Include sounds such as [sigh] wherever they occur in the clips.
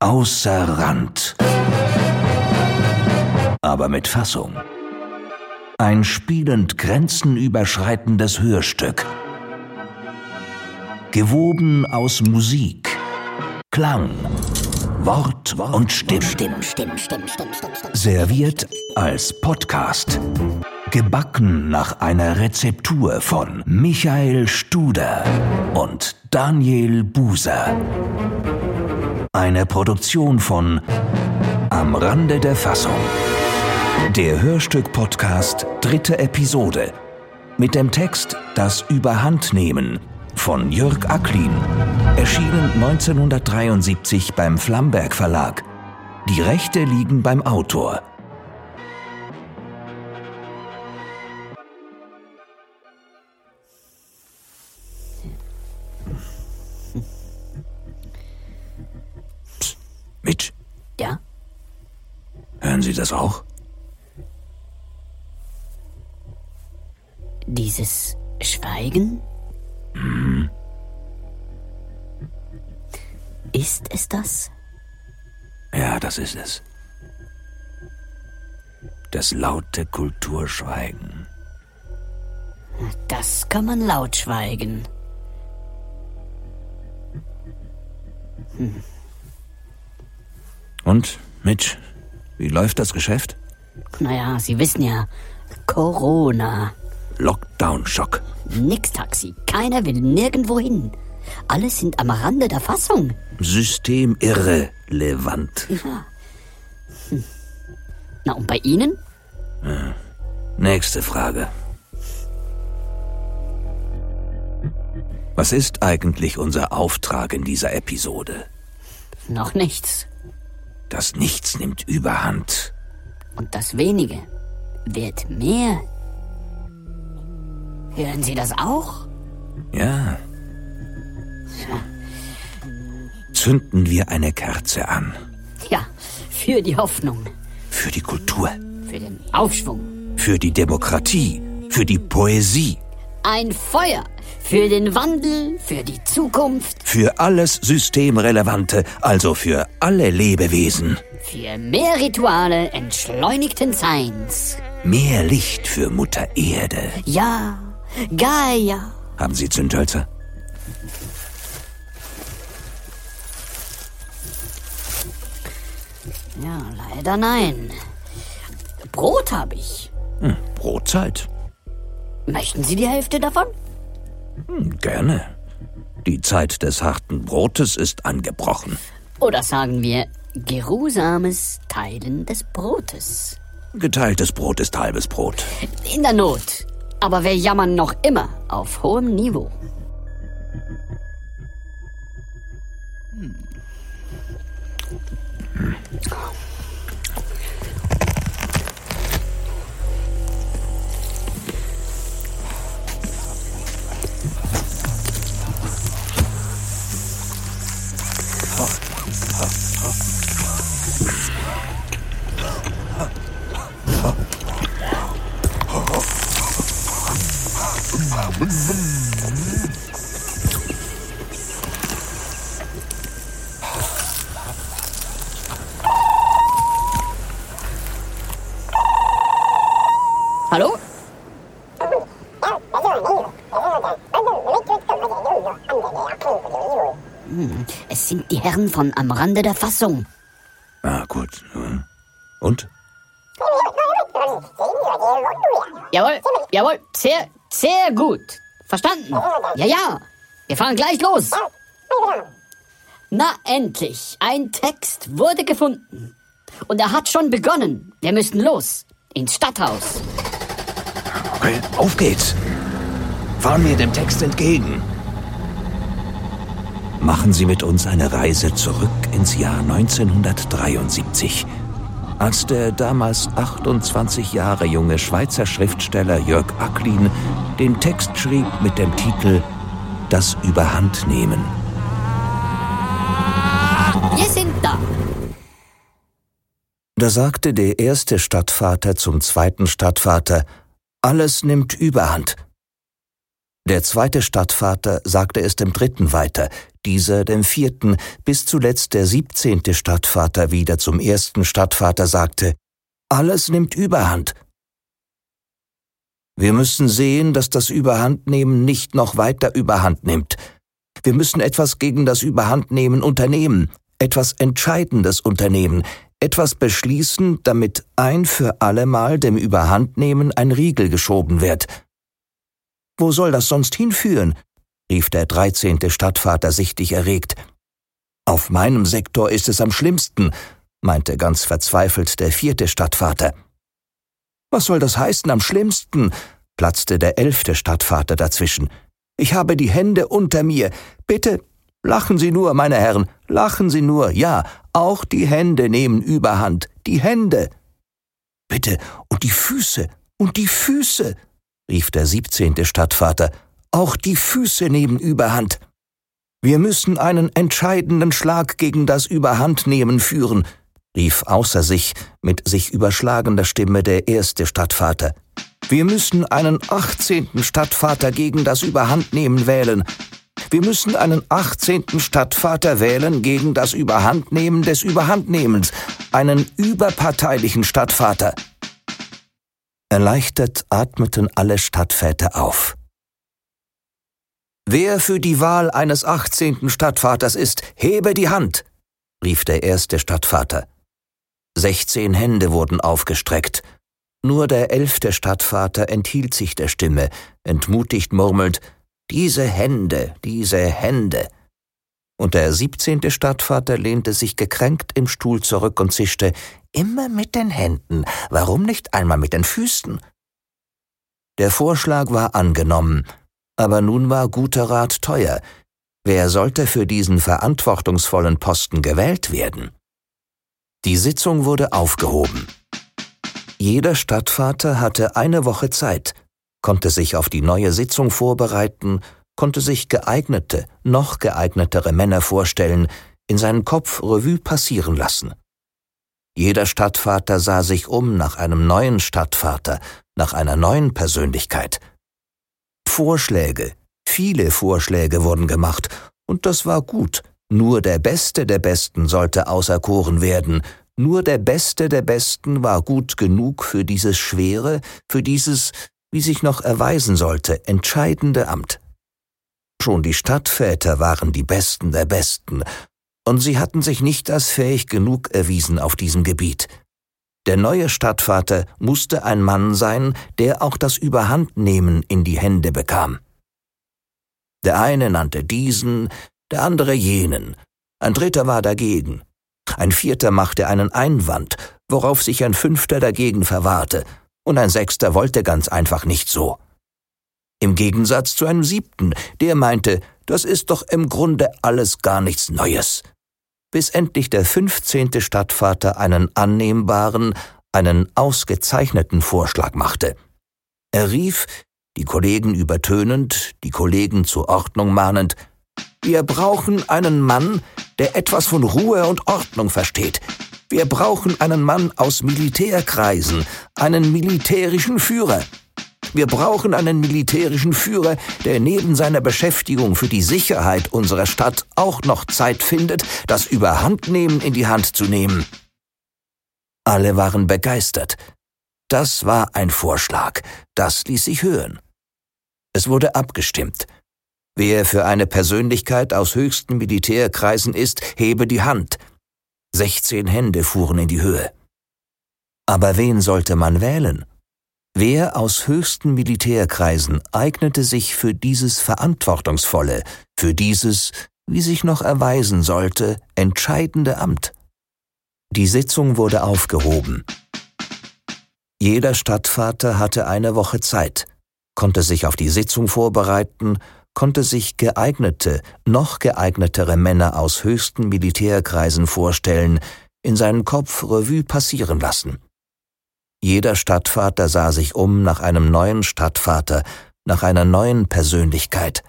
Außer Rand. Aber mit Fassung. Ein spielend grenzenüberschreitendes Hörstück. Gewoben aus Musik, Klang, Wort und Stimme. Serviert als Podcast. Gebacken nach einer Rezeptur von Michael Studer und Daniel Buser. Eine Produktion von Am Rande der Fassung. Der Hörstück-Podcast dritte Episode. Mit dem Text Das Überhandnehmen von Jörg Acklin. Erschienen 1973 beim Flamberg Verlag. Die Rechte liegen beim Autor. Mitch, Ja? hören Sie das auch? Dieses Schweigen? Ist es das? Ja, das ist es. Das laute Kulturschweigen. Das kann man laut schweigen. Und, Mitch, wie läuft das Geschäft? Naja, Sie wissen ja, Corona. Lockdown-Schock. Nix Taxi. Keiner will nirgendwo hin. Alle sind am Rande der Fassung. Systemirrelevant. Na, und bei Ihnen? Nächste Frage. Was ist eigentlich unser Auftrag in dieser Episode? Noch nichts. Das Nichts nimmt Überhand. Und das Wenige wird mehr. Hören Sie das auch? Ja. Zünden wir eine Kerze an. Ja, für die Hoffnung, Für die Kultur. für den Aufschwung. Für die Demokratie. Für die Poesie. Ein Feuer für den Wandel, für die Zukunft, Für alles Systemrelevante, also für alle Lebewesen. für mehr Rituale entschleunigten Seins. Mehr Licht für Mutter Erde. Ja, Gaia. Haben Sie Zündhölzer? Ja, leider nein. Brot habe ich. Hm, Brotzeit. Möchten Sie die Hälfte davon? Hm, gerne. Die Zeit des harten Brotes ist angebrochen. Oder sagen wir geruhsames Teilen des Brotes? Geteiltes Brot ist halbes Brot. In der Not. Aber wir jammern noch immer auf hohem Niveau. Hallo? Hm, Es sind die Herren von Am Rande der Fassung. Ah, gut. Und? Jawohl, jawohl, sehr, sehr gut. Verstanden? Ja, ja. Wir fahren gleich los. Na, endlich. Ein Text wurde gefunden. Und er hat schon begonnen. Wir müssen los. Ins Stadthaus. Okay, auf geht's. Fahren wir dem Text entgegen. Machen Sie mit uns eine Reise zurück ins Jahr 1973, als der damals 28 Jahre junge Schweizer Schriftsteller Jörg Acklin den Text schrieb mit dem Titel Das Überhandnehmen. Wir sind da. Da sagte der erste Stadtvater zum zweiten Stadtvater, alles nimmt Überhand. Der zweite Stadtvater sagte es dem dritten weiter, dieser dem vierten, bis zuletzt der siebzehnte Stadtvater wieder zum ersten Stadtvater sagte, alles nimmt Überhand. Wir müssen sehen, dass das Überhandnehmen nicht noch weiter Überhand nimmt. Wir müssen etwas gegen das Überhandnehmen unternehmen, etwas Entscheidendes unternehmen, etwas beschließen, damit ein für allemal dem Überhandnehmen ein Riegel geschoben wird. Wo soll das sonst hinführen? rief der dreizehnte Stadtvater sichtlich erregt. Auf meinem Sektor ist es am schlimmsten, meinte ganz verzweifelt der vierte Stadtvater. Was soll das heißen am schlimmsten? platzte der elfte Stadtvater dazwischen. Ich habe die Hände unter mir. Bitte, lachen Sie nur, meine Herren, lachen Sie nur, ja, auch die Hände nehmen Überhand, die Hände. Bitte, und die Füße, und die Füße, rief der siebzehnte Stadtvater, auch die Füße nehmen Überhand. Wir müssen einen entscheidenden Schlag gegen das Überhandnehmen führen, rief außer sich mit sich überschlagender Stimme der erste Stadtvater. Wir müssen einen achtzehnten Stadtvater gegen das Überhandnehmen wählen. Wir müssen einen achtzehnten Stadtvater wählen gegen das Überhandnehmen des Überhandnehmens, einen überparteilichen Stadtvater. Erleichtert atmeten alle Stadtväter auf. Wer für die Wahl eines achtzehnten Stadtvaters ist, hebe die Hand, rief der erste Stadtvater. Sechzehn Hände wurden aufgestreckt. Nur der elfte Stadtvater enthielt sich der Stimme, entmutigt murmelnd, diese Hände, diese Hände. Und der siebzehnte Stadtvater lehnte sich gekränkt im Stuhl zurück und zischte, immer mit den Händen, warum nicht einmal mit den Füßen? Der Vorschlag war angenommen, aber nun war guter Rat teuer. Wer sollte für diesen verantwortungsvollen Posten gewählt werden? Die Sitzung wurde aufgehoben. Jeder Stadtvater hatte eine Woche Zeit, konnte sich auf die neue Sitzung vorbereiten, konnte sich geeignete, noch geeignetere Männer vorstellen, in seinen Kopf Revue passieren lassen. Jeder Stadtvater sah sich um nach einem neuen Stadtvater, nach einer neuen Persönlichkeit, Vorschläge, viele Vorschläge wurden gemacht, und das war gut. Nur der Beste der Besten sollte auserkoren werden, nur der Beste der Besten war gut genug für dieses schwere, für dieses, wie sich noch erweisen sollte, entscheidende Amt. Schon die Stadtväter waren die Besten der Besten, und sie hatten sich nicht als fähig genug erwiesen auf diesem Gebiet. Der neue Stadtvater musste ein Mann sein, der auch das Überhandnehmen in die Hände bekam. Der eine nannte diesen, der andere jenen, ein dritter war dagegen, ein vierter machte einen Einwand, worauf sich ein fünfter dagegen verwahrte, und ein sechster wollte ganz einfach nicht so. Im Gegensatz zu einem siebten, der meinte, das ist doch im Grunde alles gar nichts Neues bis endlich der fünfzehnte Stadtvater einen annehmbaren, einen ausgezeichneten Vorschlag machte. Er rief, die Kollegen übertönend, die Kollegen zur Ordnung mahnend, wir brauchen einen Mann, der etwas von Ruhe und Ordnung versteht. Wir brauchen einen Mann aus Militärkreisen, einen militärischen Führer. Wir brauchen einen militärischen Führer, der neben seiner Beschäftigung für die Sicherheit unserer Stadt auch noch Zeit findet, das Überhandnehmen in die Hand zu nehmen. Alle waren begeistert. Das war ein Vorschlag, das ließ sich hören. Es wurde abgestimmt. Wer für eine Persönlichkeit aus höchsten Militärkreisen ist, hebe die Hand. Sechzehn Hände fuhren in die Höhe. Aber wen sollte man wählen? Wer aus höchsten Militärkreisen eignete sich für dieses verantwortungsvolle, für dieses, wie sich noch erweisen sollte, entscheidende Amt? Die Sitzung wurde aufgehoben. Jeder Stadtvater hatte eine Woche Zeit, konnte sich auf die Sitzung vorbereiten, konnte sich geeignete, noch geeignetere Männer aus höchsten Militärkreisen vorstellen, in seinen Kopf Revue passieren lassen. Jeder Stadtvater sah sich um nach einem neuen Stadtvater, nach einer neuen Persönlichkeit.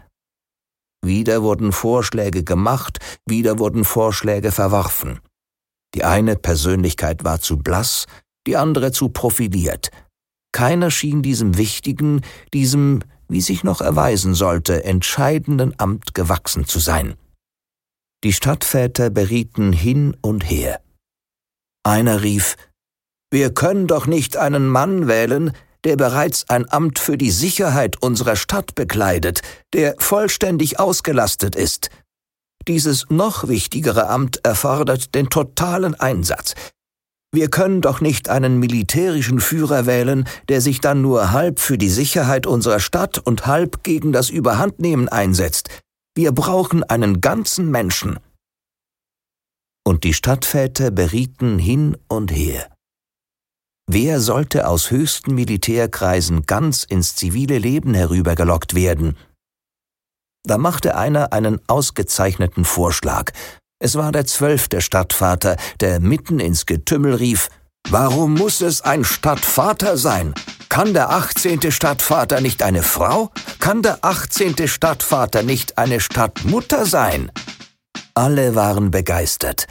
Wieder wurden Vorschläge gemacht, wieder wurden Vorschläge verworfen. Die eine Persönlichkeit war zu blass, die andere zu profiliert. Keiner schien diesem wichtigen, diesem, wie sich noch erweisen sollte, entscheidenden Amt gewachsen zu sein. Die Stadtväter berieten hin und her. Einer rief, wir können doch nicht einen Mann wählen, der bereits ein Amt für die Sicherheit unserer Stadt bekleidet, der vollständig ausgelastet ist. Dieses noch wichtigere Amt erfordert den totalen Einsatz. Wir können doch nicht einen militärischen Führer wählen, der sich dann nur halb für die Sicherheit unserer Stadt und halb gegen das Überhandnehmen einsetzt. Wir brauchen einen ganzen Menschen. Und die Stadtväter berieten hin und her. Wer sollte aus höchsten Militärkreisen ganz ins zivile Leben herübergelockt werden? Da machte einer einen ausgezeichneten Vorschlag. Es war der zwölfte Stadtvater, der mitten ins Getümmel rief, Warum muss es ein Stadtvater sein? Kann der achtzehnte Stadtvater nicht eine Frau? Kann der achtzehnte Stadtvater nicht eine Stadtmutter sein? Alle waren begeistert.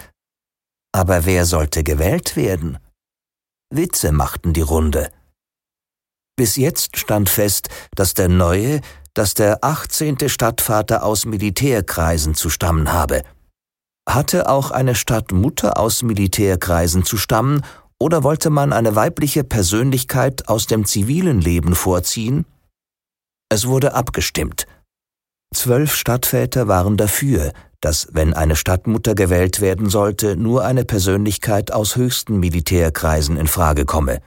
Aber wer sollte gewählt werden? Witze machten die Runde. Bis jetzt stand fest, dass der neue, dass der 18. Stadtvater aus Militärkreisen zu stammen habe. Hatte auch eine Stadtmutter aus Militärkreisen zu stammen, oder wollte man eine weibliche Persönlichkeit aus dem zivilen Leben vorziehen? Es wurde abgestimmt. Zwölf Stadtväter waren dafür, dass, wenn eine Stadtmutter gewählt werden sollte, nur eine Persönlichkeit aus höchsten Militärkreisen in Frage komme.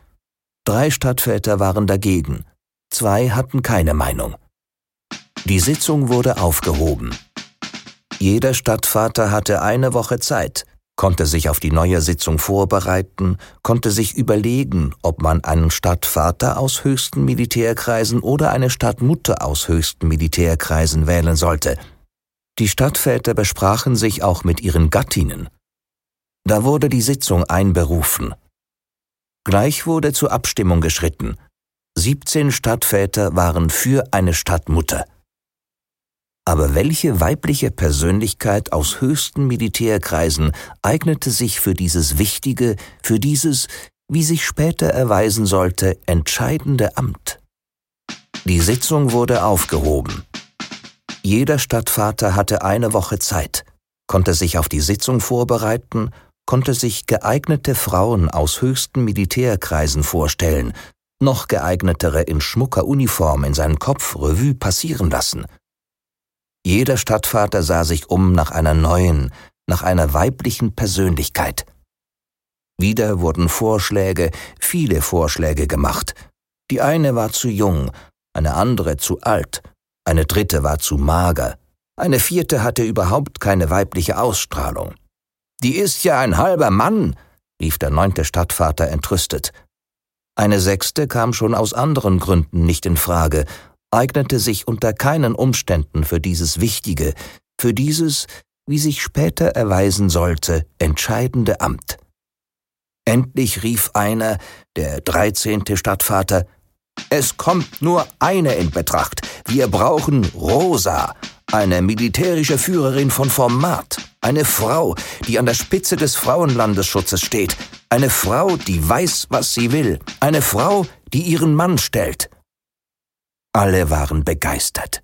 Drei Stadtväter waren dagegen, zwei hatten keine Meinung. Die Sitzung wurde aufgehoben. Jeder Stadtvater hatte eine Woche Zeit, konnte sich auf die neue Sitzung vorbereiten, konnte sich überlegen, ob man einen Stadtvater aus höchsten Militärkreisen oder eine Stadtmutter aus höchsten Militärkreisen wählen sollte – die Stadtväter besprachen sich auch mit ihren Gattinnen. Da wurde die Sitzung einberufen. Gleich wurde zur Abstimmung geschritten. 17 Stadtväter waren für eine Stadtmutter. Aber welche weibliche Persönlichkeit aus höchsten Militärkreisen eignete sich für dieses wichtige, für dieses, wie sich später erweisen sollte, entscheidende Amt? Die Sitzung wurde aufgehoben. Jeder Stadtvater hatte eine Woche Zeit, konnte sich auf die Sitzung vorbereiten, konnte sich geeignete Frauen aus höchsten Militärkreisen vorstellen, noch geeignetere in schmucker Uniform in seinen Kopf Revue passieren lassen. Jeder Stadtvater sah sich um nach einer neuen, nach einer weiblichen Persönlichkeit. Wieder wurden Vorschläge, viele Vorschläge gemacht. Die eine war zu jung, eine andere zu alt, eine dritte war zu mager, eine vierte hatte überhaupt keine weibliche Ausstrahlung. Die ist ja ein halber Mann, rief der neunte Stadtvater entrüstet. Eine sechste kam schon aus anderen Gründen nicht in Frage, eignete sich unter keinen Umständen für dieses wichtige, für dieses, wie sich später erweisen sollte, entscheidende Amt. Endlich rief einer, der dreizehnte Stadtvater, es kommt nur eine in Betracht. Wir brauchen Rosa, eine militärische Führerin von Format, eine Frau, die an der Spitze des Frauenlandesschutzes steht, eine Frau, die weiß, was sie will, eine Frau, die ihren Mann stellt. Alle waren begeistert.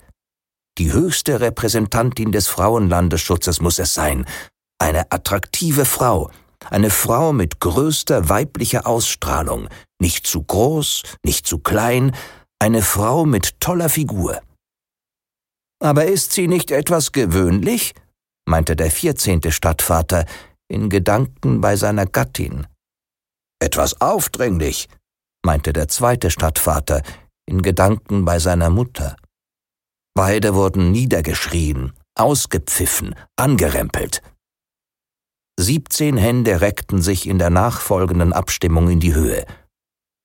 Die höchste Repräsentantin des Frauenlandesschutzes muss es sein, eine attraktive Frau, eine Frau mit größter weiblicher Ausstrahlung, nicht zu groß, nicht zu klein, eine Frau mit toller Figur. Aber ist sie nicht etwas gewöhnlich? meinte der vierzehnte Stadtvater, in Gedanken bei seiner Gattin. Etwas aufdringlich, meinte der zweite Stadtvater, in Gedanken bei seiner Mutter. Beide wurden niedergeschrien, ausgepfiffen, angerempelt. Siebzehn Hände reckten sich in der nachfolgenden Abstimmung in die Höhe.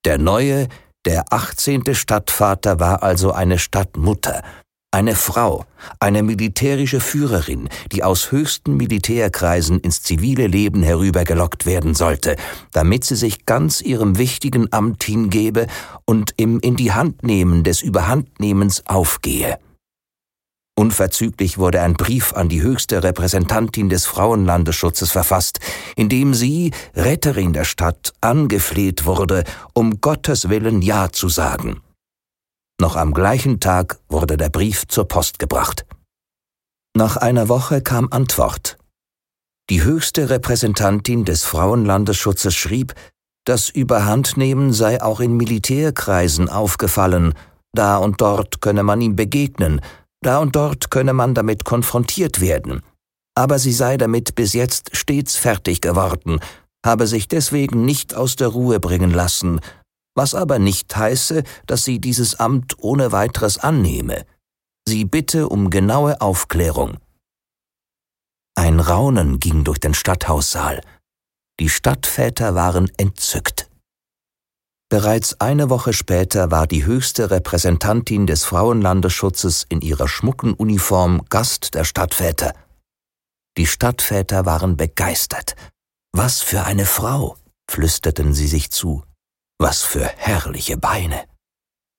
Der neue, der achtzehnte Stadtvater war also eine Stadtmutter, eine Frau, eine militärische Führerin, die aus höchsten Militärkreisen ins zivile Leben herübergelockt werden sollte, damit sie sich ganz ihrem wichtigen Amt hingebe und im In die Hand nehmen des Überhandnehmens aufgehe. Unverzüglich wurde ein Brief an die höchste Repräsentantin des Frauenlandesschutzes verfasst, in dem sie, Retterin der Stadt, angefleht wurde, um Gottes Willen Ja zu sagen. Noch am gleichen Tag wurde der Brief zur Post gebracht. Nach einer Woche kam Antwort. Die höchste Repräsentantin des Frauenlandesschutzes schrieb, das Überhandnehmen sei auch in Militärkreisen aufgefallen, da und dort könne man ihm begegnen, da und dort könne man damit konfrontiert werden. Aber sie sei damit bis jetzt stets fertig geworden, habe sich deswegen nicht aus der Ruhe bringen lassen, was aber nicht heiße, dass sie dieses Amt ohne weiteres annehme. Sie bitte um genaue Aufklärung. Ein Raunen ging durch den Stadthaussaal. Die Stadtväter waren entzückt. Bereits eine Woche später war die höchste Repräsentantin des Frauenlandesschutzes in ihrer schmucken Uniform Gast der Stadtväter. Die Stadtväter waren begeistert. Was für eine Frau, flüsterten sie sich zu. Was für herrliche Beine.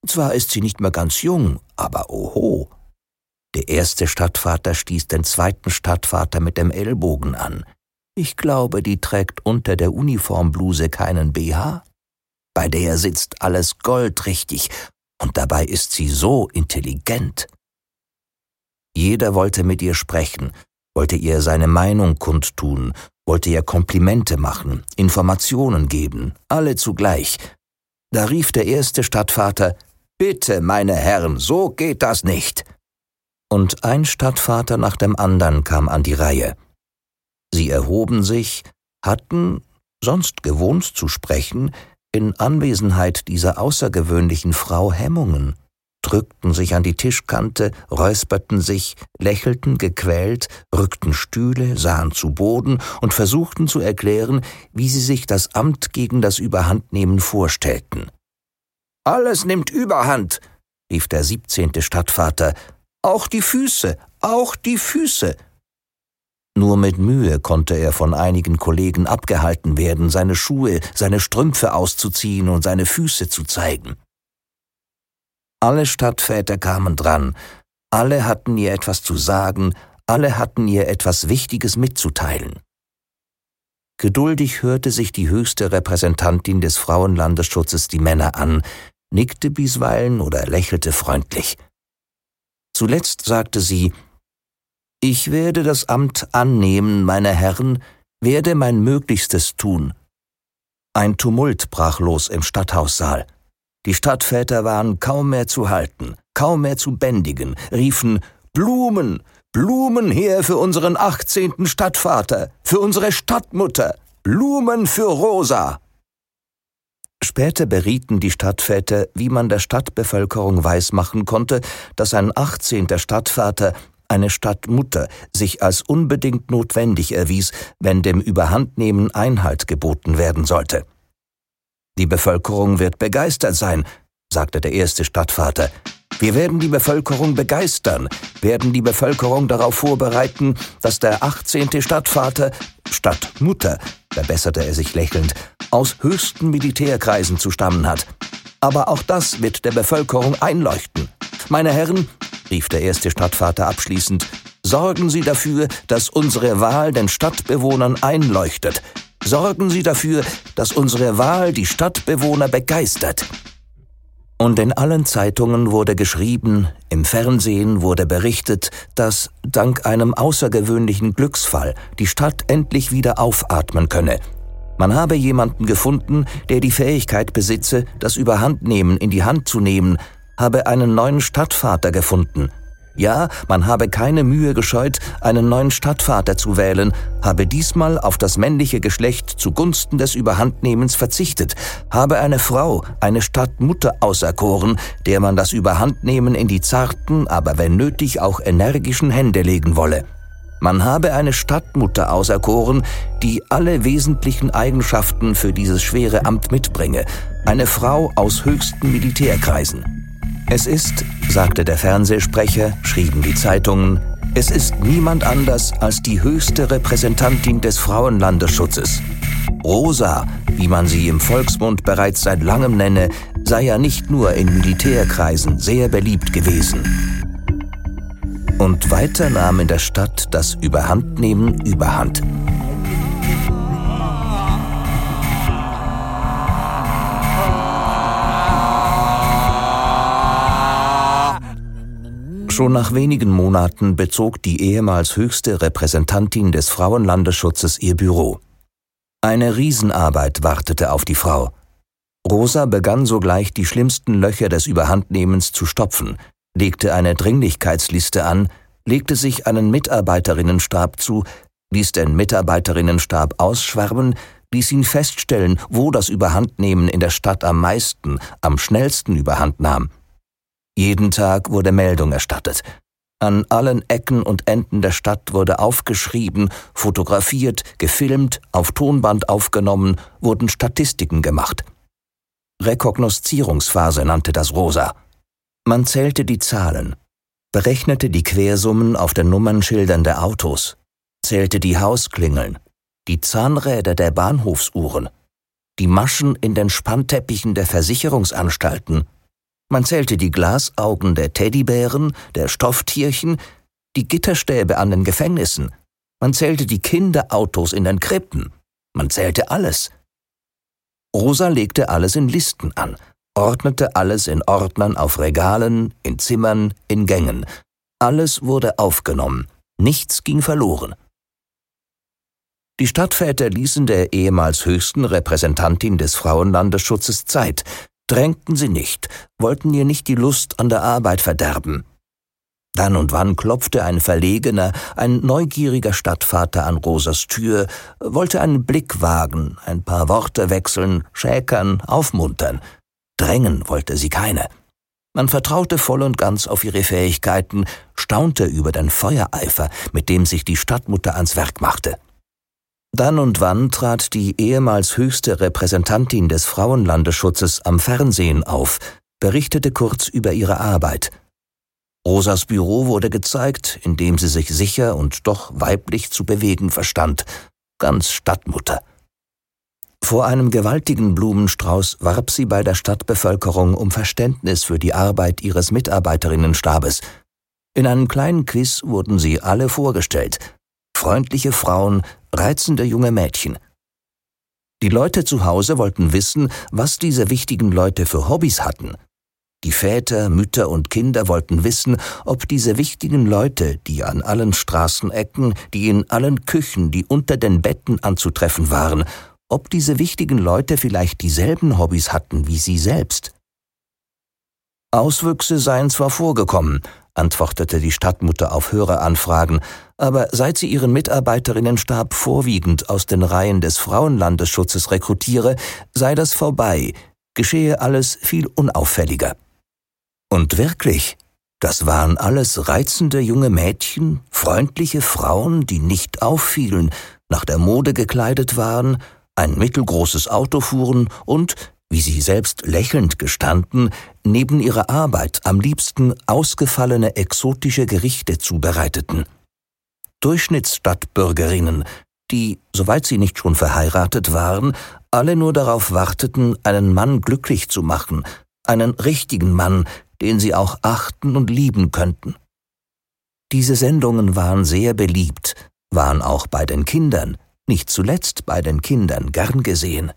Zwar ist sie nicht mehr ganz jung, aber oho. Der erste Stadtvater stieß den zweiten Stadtvater mit dem Ellbogen an. Ich glaube, die trägt unter der Uniformbluse keinen BH. Bei der sitzt alles goldrichtig, und dabei ist sie so intelligent. Jeder wollte mit ihr sprechen, wollte ihr seine Meinung kundtun, wollte ihr Komplimente machen, Informationen geben, alle zugleich. Da rief der erste Stadtvater Bitte, meine Herren, so geht das nicht. Und ein Stadtvater nach dem andern kam an die Reihe. Sie erhoben sich, hatten, sonst gewohnt zu sprechen, in Anwesenheit dieser außergewöhnlichen Frau Hemmungen, drückten sich an die Tischkante, räusperten sich, lächelten gequält, rückten Stühle, sahen zu Boden und versuchten zu erklären, wie sie sich das Amt gegen das Überhandnehmen vorstellten. Alles nimmt Überhand, rief der siebzehnte Stadtvater. Auch die Füße, auch die Füße. Nur mit Mühe konnte er von einigen Kollegen abgehalten werden, seine Schuhe, seine Strümpfe auszuziehen und seine Füße zu zeigen. Alle Stadtväter kamen dran, alle hatten ihr etwas zu sagen, alle hatten ihr etwas Wichtiges mitzuteilen. Geduldig hörte sich die höchste Repräsentantin des Frauenlandesschutzes die Männer an, nickte bisweilen oder lächelte freundlich. Zuletzt sagte sie, ich werde das Amt annehmen, meine Herren, werde mein Möglichstes tun. Ein Tumult brach los im Stadthaussaal. Die Stadtväter waren kaum mehr zu halten, kaum mehr zu bändigen, riefen Blumen, Blumen her für unseren achtzehnten Stadtvater, für unsere Stadtmutter, Blumen für Rosa. Später berieten die Stadtväter, wie man der Stadtbevölkerung weismachen konnte, dass ein achtzehnter Stadtvater eine Stadtmutter sich als unbedingt notwendig erwies, wenn dem Überhandnehmen Einhalt geboten werden sollte. Die Bevölkerung wird begeistert sein, sagte der erste Stadtvater. Wir werden die Bevölkerung begeistern, werden die Bevölkerung darauf vorbereiten, dass der 18. Stadtvater, Stadtmutter, verbesserte er sich lächelnd, aus höchsten Militärkreisen zu stammen hat. Aber auch das wird der Bevölkerung einleuchten. Meine Herren, rief der erste Stadtvater abschließend, sorgen Sie dafür, dass unsere Wahl den Stadtbewohnern einleuchtet. Sorgen Sie dafür, dass unsere Wahl die Stadtbewohner begeistert. Und in allen Zeitungen wurde geschrieben, im Fernsehen wurde berichtet, dass dank einem außergewöhnlichen Glücksfall die Stadt endlich wieder aufatmen könne. Man habe jemanden gefunden, der die Fähigkeit besitze, das Überhandnehmen in die Hand zu nehmen, habe einen neuen Stadtvater gefunden. Ja, man habe keine Mühe gescheut, einen neuen Stadtvater zu wählen, habe diesmal auf das männliche Geschlecht zugunsten des Überhandnehmens verzichtet, habe eine Frau, eine Stadtmutter auserkoren, der man das Überhandnehmen in die zarten, aber wenn nötig auch energischen Hände legen wolle. Man habe eine Stadtmutter auserkoren, die alle wesentlichen Eigenschaften für dieses schwere Amt mitbringe, eine Frau aus höchsten Militärkreisen. Es ist, sagte der Fernsehsprecher, schrieben die Zeitungen, es ist niemand anders als die höchste Repräsentantin des Frauenlandesschutzes. Rosa, wie man sie im Volksmund bereits seit langem nenne, sei ja nicht nur in Militärkreisen sehr beliebt gewesen. Und weiter nahm in der Stadt das Überhandnehmen Überhand. Schon nach wenigen Monaten bezog die ehemals höchste Repräsentantin des Frauenlandesschutzes ihr Büro. Eine Riesenarbeit wartete auf die Frau. Rosa begann sogleich die schlimmsten Löcher des Überhandnehmens zu stopfen, legte eine Dringlichkeitsliste an, legte sich einen Mitarbeiterinnenstab zu, ließ den Mitarbeiterinnenstab ausschwärmen, ließ ihn feststellen, wo das Überhandnehmen in der Stadt am meisten, am schnellsten überhand nahm. Jeden Tag wurde Meldung erstattet. An allen Ecken und Enden der Stadt wurde aufgeschrieben, fotografiert, gefilmt, auf Tonband aufgenommen, wurden Statistiken gemacht. Rekognoszierungsphase nannte das Rosa. Man zählte die Zahlen, berechnete die Quersummen auf den Nummernschildern der Autos, zählte die Hausklingeln, die Zahnräder der Bahnhofsuhren, die Maschen in den Spannteppichen der Versicherungsanstalten, man zählte die Glasaugen der Teddybären, der Stofftierchen, die Gitterstäbe an den Gefängnissen, man zählte die Kinderautos in den Krippen, man zählte alles. Rosa legte alles in Listen an, ordnete alles in Ordnern auf Regalen, in Zimmern, in Gängen. Alles wurde aufgenommen, nichts ging verloren. Die Stadtväter ließen der ehemals höchsten Repräsentantin des Frauenlandesschutzes Zeit, drängten sie nicht, wollten ihr nicht die Lust an der Arbeit verderben. Dann und wann klopfte ein verlegener, ein neugieriger Stadtvater an Rosas Tür, wollte einen Blick wagen, ein paar Worte wechseln, schäkern, aufmuntern. Drängen wollte sie keine. Man vertraute voll und ganz auf ihre Fähigkeiten, staunte über den Feuereifer, mit dem sich die Stadtmutter ans Werk machte. Dann und wann trat die ehemals höchste Repräsentantin des Frauenlandesschutzes am Fernsehen auf, berichtete kurz über ihre Arbeit. Rosas Büro wurde gezeigt, in dem sie sich sicher und doch weiblich zu bewegen verstand, ganz Stadtmutter. Vor einem gewaltigen Blumenstrauß warb sie bei der Stadtbevölkerung um Verständnis für die Arbeit ihres Mitarbeiterinnenstabes. In einem kleinen Quiz wurden sie alle vorgestellt, freundliche Frauen, reizende junge Mädchen. Die Leute zu Hause wollten wissen, was diese wichtigen Leute für Hobbys hatten. Die Väter, Mütter und Kinder wollten wissen, ob diese wichtigen Leute, die an allen Straßenecken, die in allen Küchen, die unter den Betten anzutreffen waren, ob diese wichtigen Leute vielleicht dieselben Hobbys hatten wie sie selbst. Auswüchse seien zwar vorgekommen, antwortete die Stadtmutter auf Höreranfragen, aber seit sie ihren Mitarbeiterinnenstab vorwiegend aus den Reihen des Frauenlandesschutzes rekrutiere, sei das vorbei, geschehe alles viel unauffälliger. Und wirklich, das waren alles reizende junge Mädchen, freundliche Frauen, die nicht auffielen, nach der Mode gekleidet waren, ein mittelgroßes Auto fuhren und, wie sie selbst lächelnd gestanden, neben ihrer Arbeit am liebsten ausgefallene exotische Gerichte zubereiteten. Durchschnittsstadtbürgerinnen, die, soweit sie nicht schon verheiratet waren, alle nur darauf warteten, einen Mann glücklich zu machen, einen richtigen Mann, den sie auch achten und lieben könnten. Diese Sendungen waren sehr beliebt, waren auch bei den Kindern, nicht zuletzt bei den Kindern gern gesehen.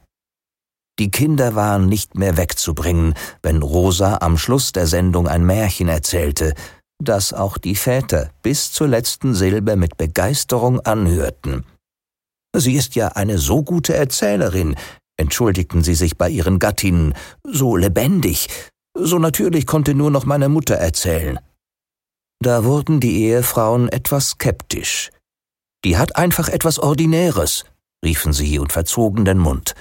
Die Kinder waren nicht mehr wegzubringen, wenn Rosa am Schluss der Sendung ein Märchen erzählte, das auch die Väter bis zur letzten Silbe mit Begeisterung anhörten. Sie ist ja eine so gute Erzählerin, entschuldigten sie sich bei ihren Gattinnen, so lebendig, so natürlich konnte nur noch meine Mutter erzählen. Da wurden die Ehefrauen etwas skeptisch. Die hat einfach etwas Ordinäres, riefen sie und verzogen den Mund.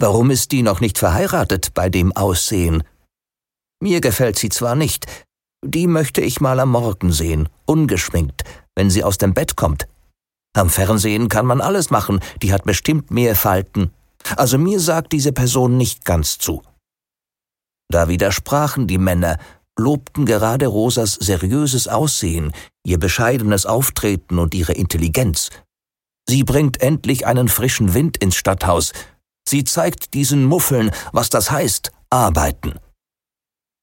Warum ist die noch nicht verheiratet bei dem Aussehen? Mir gefällt sie zwar nicht, die möchte ich mal am Morgen sehen, ungeschminkt, wenn sie aus dem Bett kommt. Am Fernsehen kann man alles machen, die hat bestimmt mehr Falten. Also mir sagt diese Person nicht ganz zu. Da widersprachen die Männer, lobten gerade Rosas seriöses Aussehen, ihr bescheidenes Auftreten und ihre Intelligenz. Sie bringt endlich einen frischen Wind ins Stadthaus, Sie zeigt diesen Muffeln, was das heißt, arbeiten.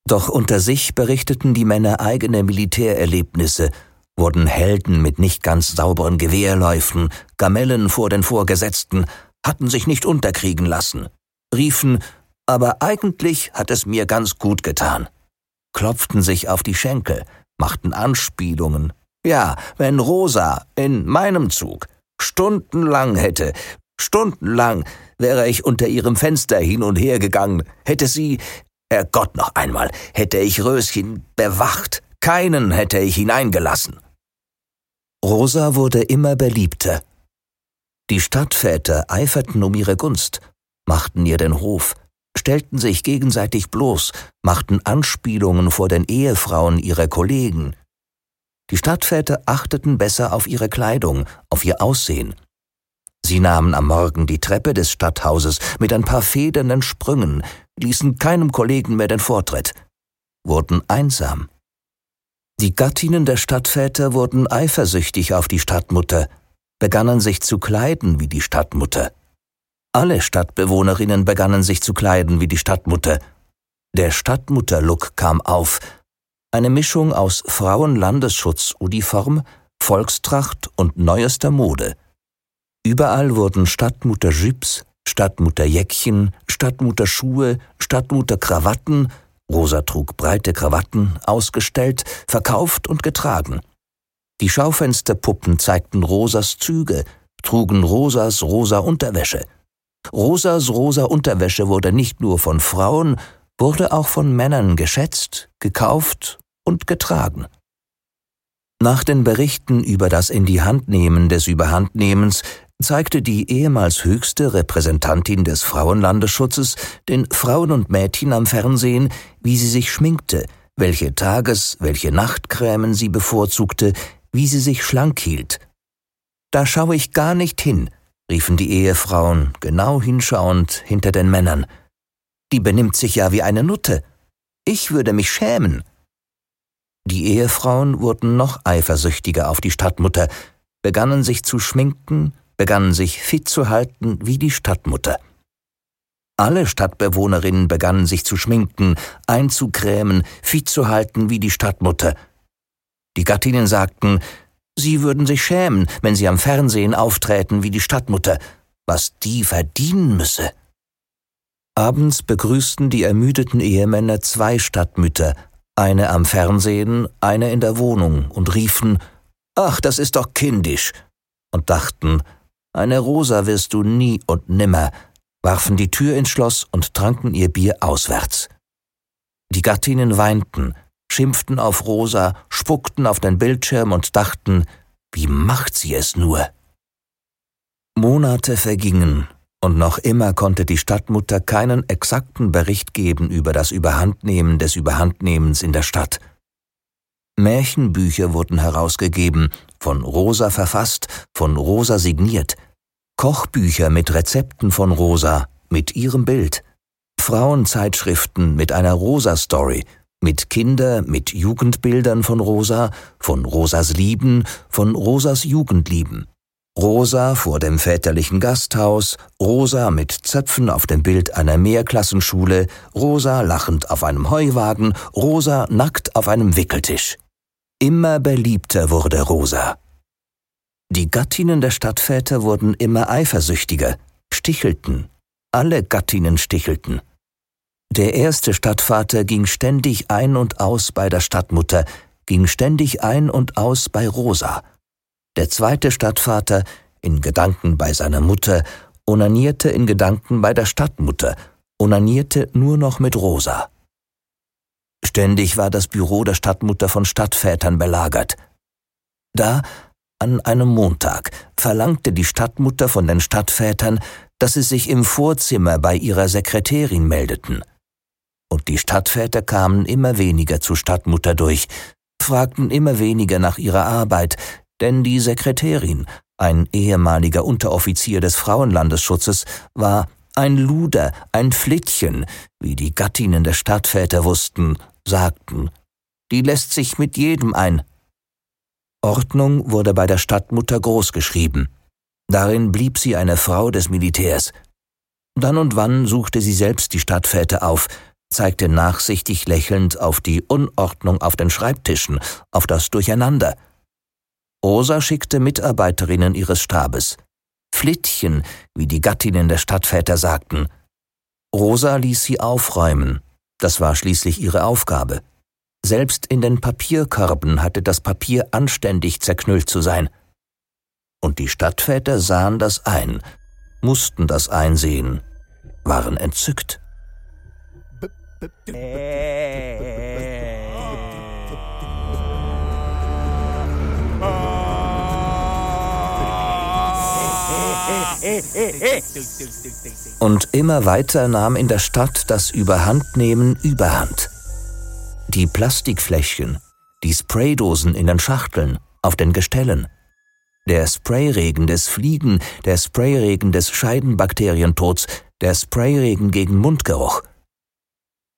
Doch unter sich berichteten die Männer eigene Militärerlebnisse, wurden Helden mit nicht ganz sauberen Gewehrläufen, Gamellen vor den Vorgesetzten, hatten sich nicht unterkriegen lassen, riefen, aber eigentlich hat es mir ganz gut getan, klopften sich auf die Schenkel, machten Anspielungen. Ja, wenn Rosa in meinem Zug stundenlang hätte, stundenlang wäre ich unter ihrem Fenster hin und her gegangen, hätte sie, Herrgott noch einmal, hätte ich Röschen bewacht, keinen hätte ich hineingelassen. Rosa wurde immer beliebter. Die Stadtväter eiferten um ihre Gunst, machten ihr den Hof, stellten sich gegenseitig bloß, machten Anspielungen vor den Ehefrauen ihrer Kollegen. Die Stadtväter achteten besser auf ihre Kleidung, auf ihr Aussehen. Sie nahmen am Morgen die Treppe des Stadthauses mit ein paar federnden Sprüngen, ließen keinem Kollegen mehr den Vortritt, wurden einsam. Die Gattinnen der Stadtväter wurden eifersüchtig auf die Stadtmutter, begannen sich zu kleiden wie die Stadtmutter. Alle Stadtbewohnerinnen begannen sich zu kleiden wie die Stadtmutter. Der Stadtmutterlook kam auf, eine Mischung aus Frauenlandesschutzuniform, Volkstracht und neuester Mode. Überall wurden Stadtmutter-Jupes, Stadtmutter-Jäckchen, Stadtmutter-Schuhe, Stadtmutter-Krawatten, Rosa trug breite Krawatten, ausgestellt, verkauft und getragen. Die Schaufensterpuppen zeigten Rosas Züge, trugen Rosas rosa Unterwäsche. Rosas rosa Unterwäsche wurde nicht nur von Frauen, wurde auch von Männern geschätzt, gekauft und getragen. Nach den Berichten über das In die Hand nehmen des Überhandnehmens zeigte die ehemals höchste Repräsentantin des Frauenlandesschutzes den Frauen und Mädchen am Fernsehen, wie sie sich schminkte, welche Tages-, welche Nachtcremen sie bevorzugte, wie sie sich schlank hielt. Da schaue ich gar nicht hin, riefen die Ehefrauen, genau hinschauend hinter den Männern. Die benimmt sich ja wie eine Nutte. Ich würde mich schämen. Die Ehefrauen wurden noch eifersüchtiger auf die Stadtmutter, begannen sich zu schminken, begannen sich fit zu halten wie die Stadtmutter. Alle Stadtbewohnerinnen begannen sich zu schminken, einzukrämen, fit zu halten wie die Stadtmutter. Die Gattinnen sagten, sie würden sich schämen, wenn sie am Fernsehen aufträten wie die Stadtmutter, was die verdienen müsse. Abends begrüßten die ermüdeten Ehemänner zwei Stadtmütter, eine am Fernsehen, eine in der Wohnung, und riefen Ach, das ist doch kindisch, und dachten, eine Rosa wirst du nie und nimmer, warfen die Tür ins Schloss und tranken ihr Bier auswärts. Die Gattinnen weinten, schimpften auf Rosa, spuckten auf den Bildschirm und dachten, wie macht sie es nur? Monate vergingen, und noch immer konnte die Stadtmutter keinen exakten Bericht geben über das Überhandnehmen des Überhandnehmens in der Stadt. Märchenbücher wurden herausgegeben, von Rosa verfasst, von Rosa signiert, Kochbücher mit Rezepten von Rosa, mit ihrem Bild, Frauenzeitschriften mit einer Rosa-Story, mit Kinder, mit Jugendbildern von Rosa, von Rosas Lieben, von Rosas Jugendlieben. Rosa vor dem väterlichen Gasthaus, Rosa mit Zöpfen auf dem Bild einer Mehrklassenschule, Rosa lachend auf einem Heuwagen, Rosa nackt auf einem Wickeltisch. Immer beliebter wurde Rosa. Die Gattinnen der Stadtväter wurden immer eifersüchtiger, stichelten, alle Gattinnen stichelten. Der erste Stadtvater ging ständig ein und aus bei der Stadtmutter, ging ständig ein und aus bei Rosa. Der zweite Stadtvater, in Gedanken bei seiner Mutter, onanierte in Gedanken bei der Stadtmutter, onanierte nur noch mit Rosa. Ständig war das Büro der Stadtmutter von Stadtvätern belagert. Da, an einem Montag, verlangte die Stadtmutter von den Stadtvätern, dass sie sich im Vorzimmer bei ihrer Sekretärin meldeten und die Stadtväter kamen immer weniger zur Stadtmutter durch, fragten immer weniger nach ihrer Arbeit, denn die Sekretärin, ein ehemaliger Unteroffizier des Frauenlandesschutzes, war ein Luder, ein Flittchen, wie die Gattinnen der Stadtväter wussten, sagten. Die lässt sich mit jedem ein. Ordnung wurde bei der Stadtmutter großgeschrieben. Darin blieb sie eine Frau des Militärs. Dann und wann suchte sie selbst die Stadtväter auf, zeigte nachsichtig lächelnd auf die Unordnung auf den Schreibtischen, auf das Durcheinander. Rosa schickte Mitarbeiterinnen ihres Stabes. Flittchen, wie die Gattinnen der Stadtväter sagten. Rosa ließ sie aufräumen, das war schließlich ihre Aufgabe. Selbst in den Papierkörben hatte das Papier anständig zerknüllt zu sein. Und die Stadtväter sahen das ein, mussten das einsehen, waren entzückt. Und immer weiter nahm in der Stadt das Überhandnehmen Überhand. Die Plastikfläschchen, die Spraydosen in den Schachteln, auf den Gestellen, der Sprayregen des Fliegen, der Sprayregen des Scheidenbakterientods, der Sprayregen gegen Mundgeruch.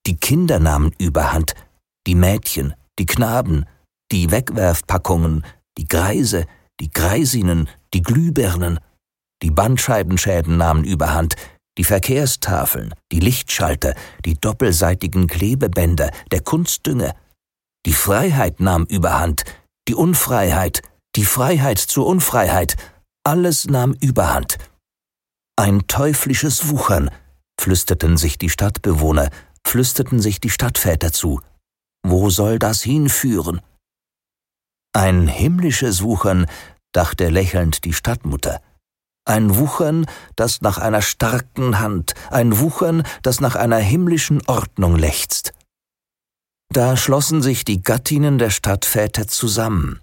Die Kinder nahmen Überhand, die Mädchen, die Knaben, die Wegwerfpackungen, die Greise, die Greisinnen, die Glühbirnen, die Bandscheibenschäden nahmen Überhand, die Verkehrstafeln, die Lichtschalter, die doppelseitigen Klebebänder, der Kunstdünger. Die Freiheit nahm Überhand, die Unfreiheit, die Freiheit zur Unfreiheit, alles nahm Überhand. Ein teuflisches Wuchern, flüsterten sich die Stadtbewohner, flüsterten sich die Stadtväter zu. Wo soll das hinführen? Ein himmlisches Wuchern, dachte lächelnd die Stadtmutter. Ein Wuchern, das nach einer starken Hand, ein Wuchern, das nach einer himmlischen Ordnung lechzt. Da schlossen sich die Gattinnen der Stadtväter zusammen,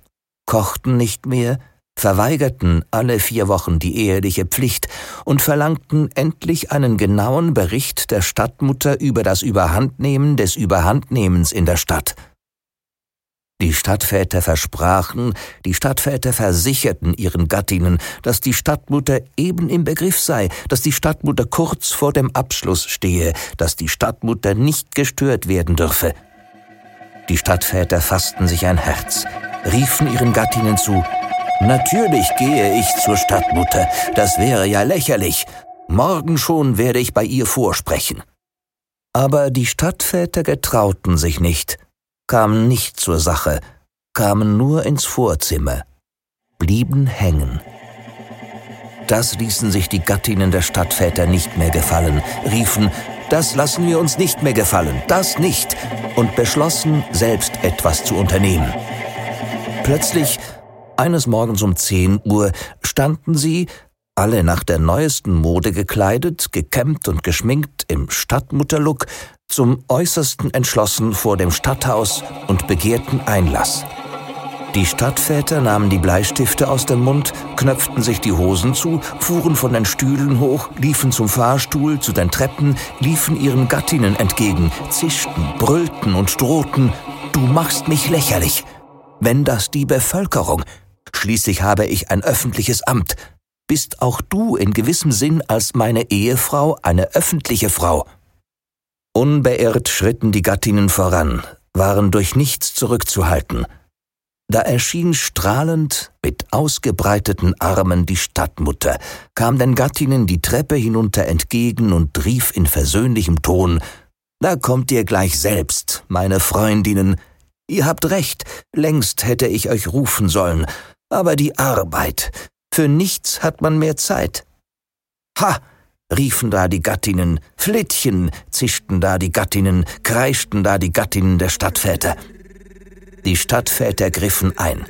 kochten nicht mehr, verweigerten alle vier Wochen die eheliche Pflicht und verlangten endlich einen genauen Bericht der Stadtmutter über das Überhandnehmen des Überhandnehmens in der Stadt. Die Stadtväter versprachen, die Stadtväter versicherten ihren Gattinnen, dass die Stadtmutter eben im Begriff sei, dass die Stadtmutter kurz vor dem Abschluss stehe, dass die Stadtmutter nicht gestört werden dürfe. Die Stadtväter fassten sich ein Herz, riefen ihren Gattinnen zu, Natürlich gehe ich zur Stadtmutter, das wäre ja lächerlich. Morgen schon werde ich bei ihr vorsprechen. Aber die Stadtväter getrauten sich nicht, kamen nicht zur Sache, kamen nur ins Vorzimmer, blieben hängen. Das ließen sich die Gattinnen der Stadtväter nicht mehr gefallen, riefen, das lassen wir uns nicht mehr gefallen, das nicht, und beschlossen, selbst etwas zu unternehmen. Plötzlich, eines Morgens um 10 Uhr, standen sie, alle nach der neuesten Mode gekleidet, gekämmt und geschminkt im Stadtmutterlook, zum äußersten entschlossen vor dem Stadthaus und begehrten Einlass. Die Stadtväter nahmen die Bleistifte aus dem Mund, knöpften sich die Hosen zu, fuhren von den Stühlen hoch, liefen zum Fahrstuhl, zu den Treppen, liefen ihren Gattinnen entgegen, zischten, brüllten und drohten, du machst mich lächerlich. Wenn das die Bevölkerung, schließlich habe ich ein öffentliches Amt, bist auch du in gewissem Sinn als meine Ehefrau eine öffentliche Frau. Unbeirrt schritten die Gattinnen voran, waren durch nichts zurückzuhalten. Da erschien strahlend mit ausgebreiteten Armen die Stadtmutter, kam den Gattinnen die Treppe hinunter entgegen und rief in versöhnlichem Ton Da kommt ihr gleich selbst, meine Freundinnen. Ihr habt recht, längst hätte ich euch rufen sollen, aber die Arbeit. Für nichts hat man mehr Zeit. Ha! Riefen da die Gattinnen, Flittchen, zischten da die Gattinnen, kreischten da die Gattinnen der Stadtväter. Die Stadtväter griffen ein,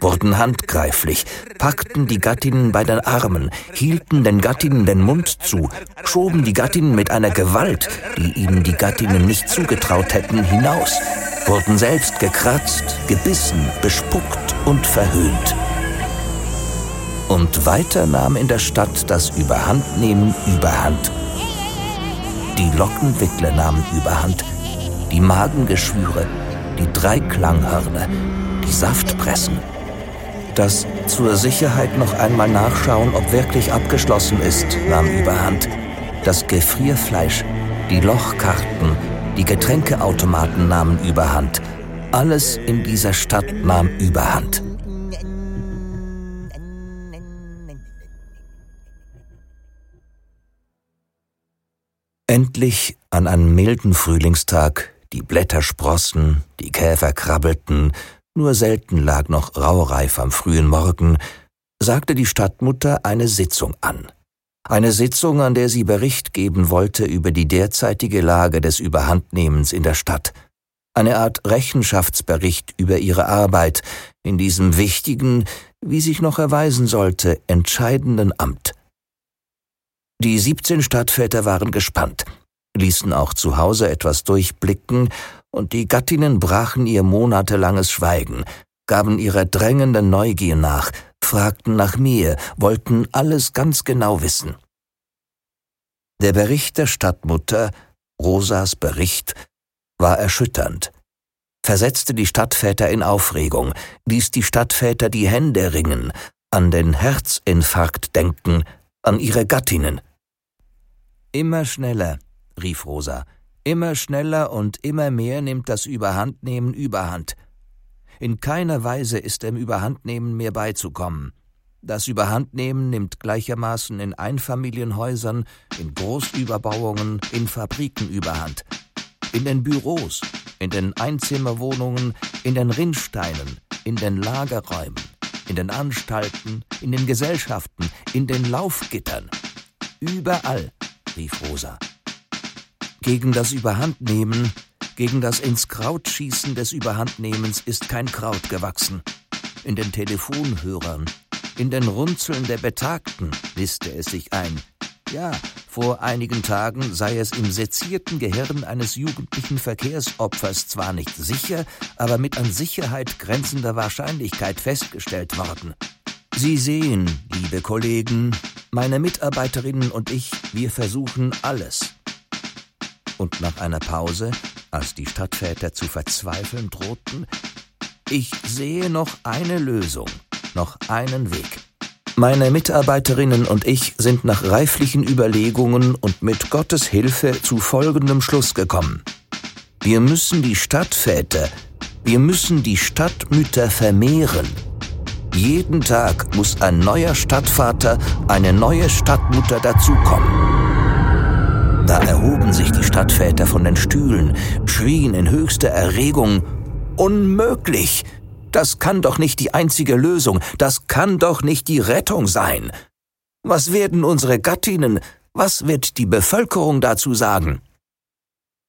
wurden handgreiflich, packten die Gattinnen bei den Armen, hielten den Gattinnen den Mund zu, schoben die Gattinnen mit einer Gewalt, die ihnen die Gattinnen nicht zugetraut hätten, hinaus, wurden selbst gekratzt, gebissen, bespuckt und verhöhnt. Und weiter nahm in der Stadt das Überhandnehmen Überhand. Die Lockenwickler nahmen Überhand, die Magengeschwüre, die Dreiklanghörner, die Saftpressen. Das zur Sicherheit noch einmal nachschauen, ob wirklich abgeschlossen ist, nahm Überhand. Das Gefrierfleisch, die Lochkarten, die Getränkeautomaten nahmen Überhand. Alles in dieser Stadt nahm Überhand. Endlich an einem milden Frühlingstag, die Blätter sprossen, die Käfer krabbelten, nur selten lag noch Raureif am frühen Morgen, sagte die Stadtmutter eine Sitzung an. Eine Sitzung, an der sie Bericht geben wollte über die derzeitige Lage des Überhandnehmens in der Stadt. eine Art Rechenschaftsbericht über ihre Arbeit in diesem wichtigen, wie sich noch erweisen sollte, entscheidenden Amt. Die 17 Stadtväter waren gespannt, ließen auch zu Hause etwas durchblicken, und die Gattinnen brachen ihr monatelanges Schweigen, gaben ihrer drängenden Neugier nach, fragten nach mir, wollten alles ganz genau wissen. Der Bericht der Stadtmutter, Rosas Bericht, war erschütternd, versetzte die Stadtväter in Aufregung, ließ die Stadtväter die Hände ringen, an den Herzinfarkt denken, an ihre Gattinnen. Immer schneller, rief Rosa, immer schneller und immer mehr nimmt das Überhandnehmen überhand. In keiner Weise ist dem Überhandnehmen mehr beizukommen. Das Überhandnehmen nimmt gleichermaßen in Einfamilienhäusern, in Großüberbauungen, in Fabriken überhand. In den Büros, in den Einzimmerwohnungen, in den Rinnsteinen, in den Lagerräumen, in den Anstalten, in den Gesellschaften, in den Laufgittern. Überall, rief Rosa. Gegen das Überhandnehmen, gegen das ins Kraut schießen des Überhandnehmens ist kein Kraut gewachsen. In den Telefonhörern, in den Runzeln der Betagten lisste es sich ein, ja, vor einigen Tagen sei es im sezierten Gehirn eines jugendlichen Verkehrsopfers zwar nicht sicher, aber mit an Sicherheit grenzender Wahrscheinlichkeit festgestellt worden. Sie sehen, liebe Kollegen, meine Mitarbeiterinnen und ich, wir versuchen alles. Und nach einer Pause, als die Stadtväter zu verzweifeln drohten, ich sehe noch eine Lösung, noch einen Weg. Meine Mitarbeiterinnen und ich sind nach reiflichen Überlegungen und mit Gottes Hilfe zu folgendem Schluss gekommen. Wir müssen die Stadtväter, wir müssen die Stadtmütter vermehren. Jeden Tag muss ein neuer Stadtvater, eine neue Stadtmutter dazukommen. Da erhoben sich die Stadtväter von den Stühlen, schrien in höchster Erregung Unmöglich. Das kann doch nicht die einzige Lösung, das kann doch nicht die Rettung sein. Was werden unsere Gattinnen, was wird die Bevölkerung dazu sagen?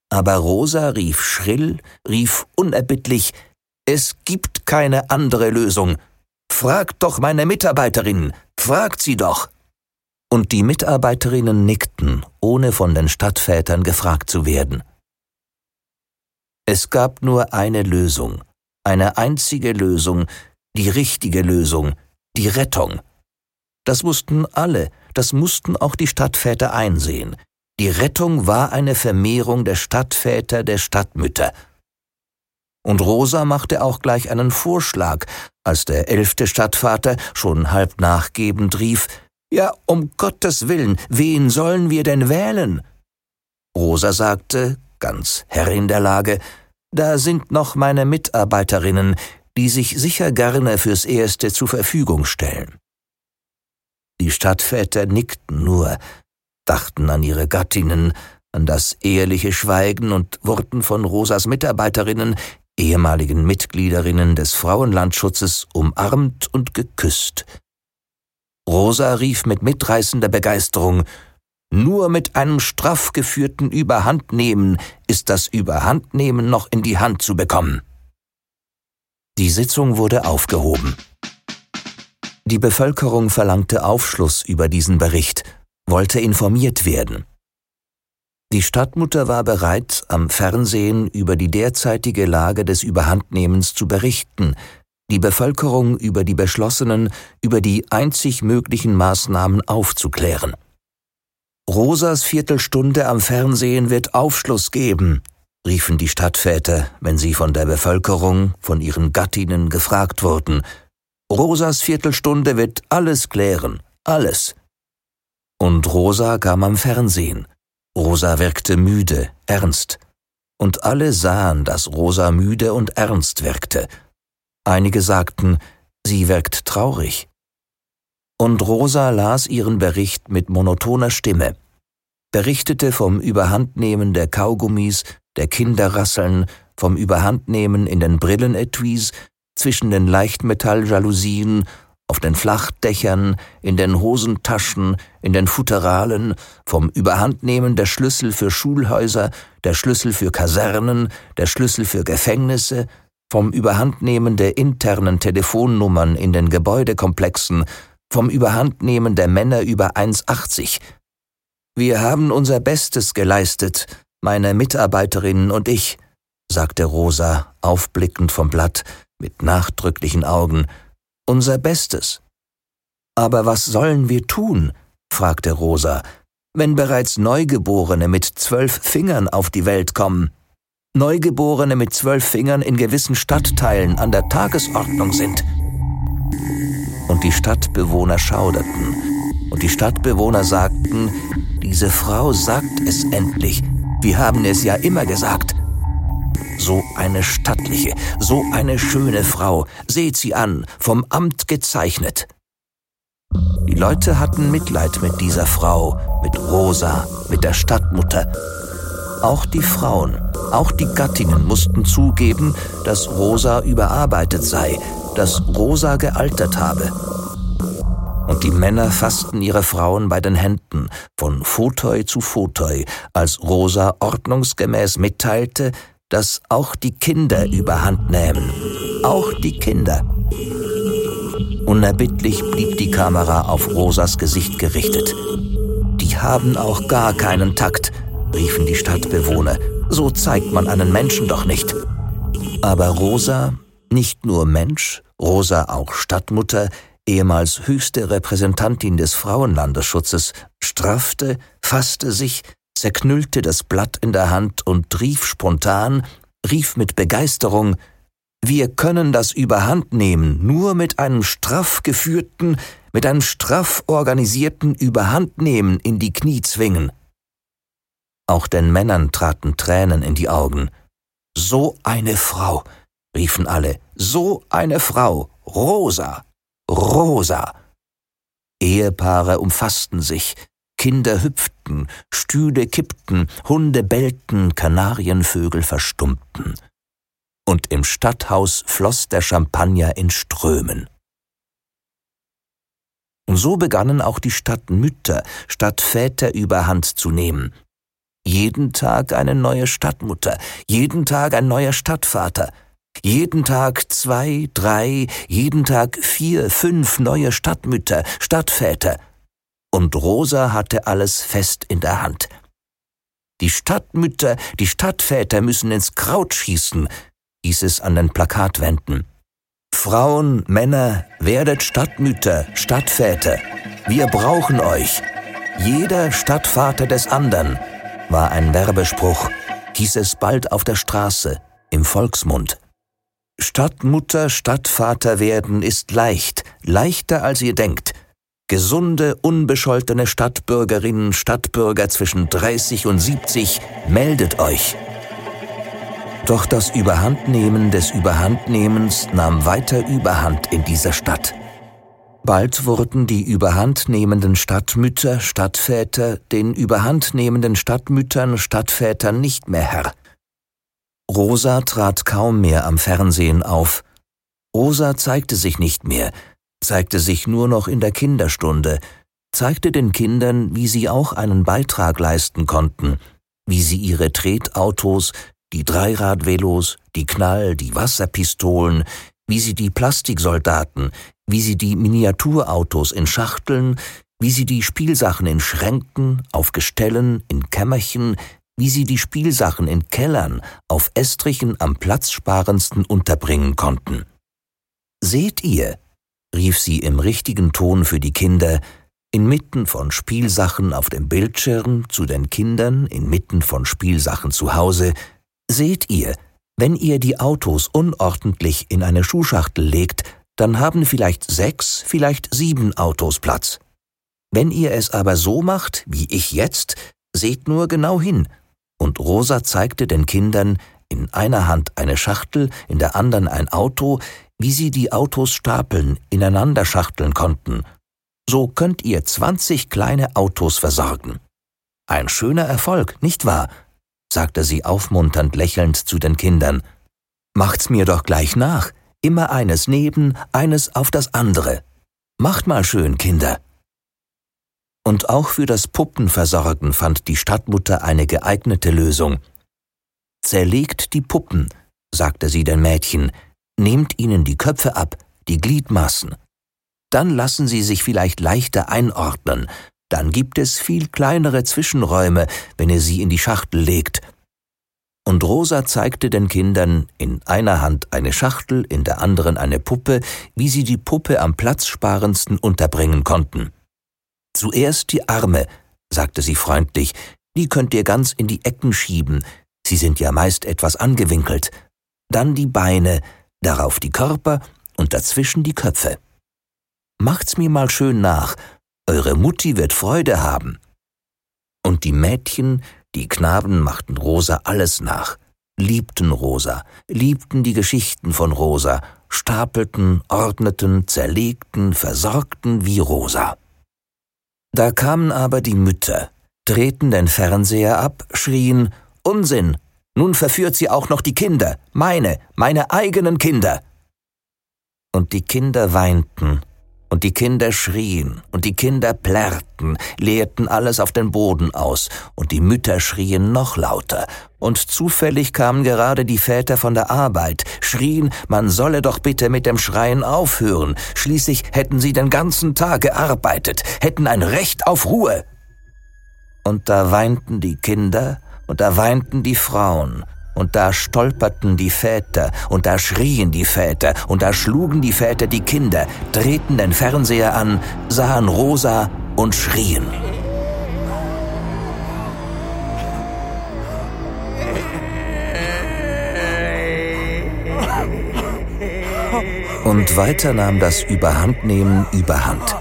Aber Rosa rief schrill, rief unerbittlich, es gibt keine andere Lösung. Fragt doch meine Mitarbeiterinnen, fragt sie doch. Und die Mitarbeiterinnen nickten, ohne von den Stadtvätern gefragt zu werden. Es gab nur eine Lösung, eine einzige Lösung, die richtige Lösung, die Rettung. Das wussten alle, das mussten auch die Stadtväter einsehen. Die Rettung war eine Vermehrung der Stadtväter, der Stadtmütter. Und Rosa machte auch gleich einen Vorschlag, als der elfte Stadtvater schon halb nachgebend rief, Ja, um Gottes Willen, wen sollen wir denn wählen? Rosa sagte, ganz Herrin der Lage, da sind noch meine Mitarbeiterinnen, die sich sicher gerne fürs Erste zur Verfügung stellen. Die Stadtväter nickten nur, dachten an ihre Gattinnen, an das ehrliche Schweigen und wurden von Rosas Mitarbeiterinnen, ehemaligen Mitgliederinnen des Frauenlandschutzes, umarmt und geküsst. Rosa rief mit mitreißender Begeisterung nur mit einem straff geführten Überhandnehmen ist das Überhandnehmen noch in die Hand zu bekommen. Die Sitzung wurde aufgehoben. Die Bevölkerung verlangte Aufschluss über diesen Bericht, wollte informiert werden. Die Stadtmutter war bereit, am Fernsehen über die derzeitige Lage des Überhandnehmens zu berichten, die Bevölkerung über die beschlossenen, über die einzig möglichen Maßnahmen aufzuklären. Rosas Viertelstunde am Fernsehen wird Aufschluss geben, riefen die Stadtväter, wenn sie von der Bevölkerung, von ihren Gattinnen gefragt wurden. Rosas Viertelstunde wird alles klären, alles. Und Rosa kam am Fernsehen. Rosa wirkte müde, ernst. Und alle sahen, dass Rosa müde und ernst wirkte. Einige sagten, sie wirkt traurig und Rosa las ihren Bericht mit monotoner Stimme, berichtete vom Überhandnehmen der Kaugummis, der Kinderrasseln, vom Überhandnehmen in den Brillenetuis, zwischen den Leichtmetalljalousien auf den Flachdächern, in den Hosentaschen, in den Futteralen, vom Überhandnehmen der Schlüssel für Schulhäuser, der Schlüssel für Kasernen, der Schlüssel für Gefängnisse, vom Überhandnehmen der internen Telefonnummern in den Gebäudekomplexen, vom Überhandnehmen der Männer über 1,80. Wir haben unser Bestes geleistet, meine Mitarbeiterinnen und ich, sagte Rosa, aufblickend vom Blatt, mit nachdrücklichen Augen, unser Bestes. Aber was sollen wir tun? fragte Rosa, wenn bereits Neugeborene mit zwölf Fingern auf die Welt kommen. Neugeborene mit zwölf Fingern in gewissen Stadtteilen an der Tagesordnung sind. Und die Stadtbewohner schauderten, und die Stadtbewohner sagten, diese Frau sagt es endlich, wir haben es ja immer gesagt. So eine stattliche, so eine schöne Frau, seht sie an, vom Amt gezeichnet. Die Leute hatten Mitleid mit dieser Frau, mit Rosa, mit der Stadtmutter. Auch die Frauen, auch die Gattinnen mussten zugeben, dass Rosa überarbeitet sei, dass Rosa gealtert habe. Und die Männer fassten ihre Frauen bei den Händen, von Fotoi zu Fotoi, als Rosa ordnungsgemäß mitteilte, dass auch die Kinder überhand nähmen. Auch die Kinder. Unerbittlich blieb die Kamera auf Rosas Gesicht gerichtet. Die haben auch gar keinen Takt, riefen die Stadtbewohner. So zeigt man einen Menschen doch nicht. Aber Rosa, nicht nur Mensch, Rosa auch Stadtmutter, ehemals höchste Repräsentantin des Frauenlandesschutzes, straffte, fasste sich, zerknüllte das Blatt in der Hand und rief spontan, rief mit Begeisterung Wir können das überhandnehmen nur mit einem straff geführten, mit einem straff organisierten Überhandnehmen in die Knie zwingen. Auch den Männern traten Tränen in die Augen. So eine Frau, riefen alle, so eine Frau, Rosa, Rosa. Ehepaare umfassten sich, Kinder hüpften, Stühle kippten, Hunde bellten, Kanarienvögel verstummten. Und im Stadthaus floss der Champagner in Strömen. Und so begannen auch die Stadtmütter, Stadtväter überhand zu nehmen. Jeden Tag eine neue Stadtmutter, jeden Tag ein neuer Stadtvater, jeden Tag zwei, drei, jeden Tag vier, fünf neue Stadtmütter, Stadtväter, und Rosa hatte alles fest in der Hand. Die Stadtmütter, die Stadtväter müssen ins Kraut schießen, hieß es an den Plakatwänden. Frauen, Männer, werdet Stadtmütter, Stadtväter. Wir brauchen euch. Jeder Stadtvater des anderen, war ein Werbespruch, hieß es bald auf der Straße, im Volksmund. Stadtmutter, Stadtvater werden ist leicht, leichter als ihr denkt, Gesunde, unbescholtene Stadtbürgerinnen, Stadtbürger zwischen 30 und 70, meldet euch. Doch das Überhandnehmen des Überhandnehmens nahm weiter Überhand in dieser Stadt. Bald wurden die überhandnehmenden Stadtmütter, Stadtväter den überhandnehmenden Stadtmüttern, Stadtvätern nicht mehr Herr. Rosa trat kaum mehr am Fernsehen auf. Rosa zeigte sich nicht mehr, zeigte sich nur noch in der Kinderstunde, zeigte den Kindern, wie sie auch einen Beitrag leisten konnten, wie sie ihre Tretautos, die Dreiradvelos, die Knall, die Wasserpistolen, wie sie die Plastiksoldaten, wie sie die Miniaturautos in Schachteln, wie sie die Spielsachen in Schränken, auf Gestellen, in Kämmerchen, wie sie die Spielsachen in Kellern, auf Estrichen am platzsparendsten unterbringen konnten. Seht ihr, rief sie im richtigen Ton für die Kinder, inmitten von Spielsachen auf dem Bildschirm zu den Kindern, inmitten von Spielsachen zu Hause, seht ihr, wenn ihr die Autos unordentlich in eine Schuhschachtel legt, dann haben vielleicht sechs, vielleicht sieben Autos Platz. Wenn ihr es aber so macht, wie ich jetzt, seht nur genau hin. Und Rosa zeigte den Kindern in einer Hand eine Schachtel, in der anderen ein Auto, wie sie die Autos stapeln, ineinander schachteln konnten. So könnt ihr 20 kleine Autos versorgen. Ein schöner Erfolg, nicht wahr? sagte sie aufmunternd lächelnd zu den Kindern. Macht's mir doch gleich nach, immer eines neben, eines auf das andere. Macht mal schön, Kinder. Und auch für das Puppenversorgen fand die Stadtmutter eine geeignete Lösung. Zerlegt die Puppen, sagte sie den Mädchen, nehmt ihnen die Köpfe ab, die Gliedmaßen. Dann lassen sie sich vielleicht leichter einordnen, dann gibt es viel kleinere Zwischenräume, wenn ihr sie in die Schachtel legt. Und Rosa zeigte den Kindern in einer Hand eine Schachtel, in der anderen eine Puppe, wie sie die Puppe am platzsparendsten unterbringen konnten. Zuerst die Arme, sagte sie freundlich, die könnt ihr ganz in die Ecken schieben, sie sind ja meist etwas angewinkelt. Dann die Beine, darauf die Körper und dazwischen die Köpfe. Macht's mir mal schön nach, eure Mutti wird Freude haben. Und die Mädchen, die Knaben machten Rosa alles nach, liebten Rosa, liebten die Geschichten von Rosa, stapelten, ordneten, zerlegten, versorgten wie Rosa. Da kamen aber die Mütter, drehten den Fernseher ab, schrien Unsinn, nun verführt sie auch noch die Kinder, meine, meine eigenen Kinder. Und die Kinder weinten, und die Kinder schrien, und die Kinder plärrten, leerten alles auf den Boden aus, und die Mütter schrien noch lauter, und zufällig kamen gerade die Väter von der Arbeit, schrien, man solle doch bitte mit dem Schreien aufhören, schließlich hätten sie den ganzen Tag gearbeitet, hätten ein Recht auf Ruhe. Und da weinten die Kinder, und da weinten die Frauen, und da stolperten die Väter, und da schrien die Väter, und da schlugen die Väter die Kinder, drehten den Fernseher an, sahen Rosa und schrien. Und weiter nahm das Überhandnehmen überhand.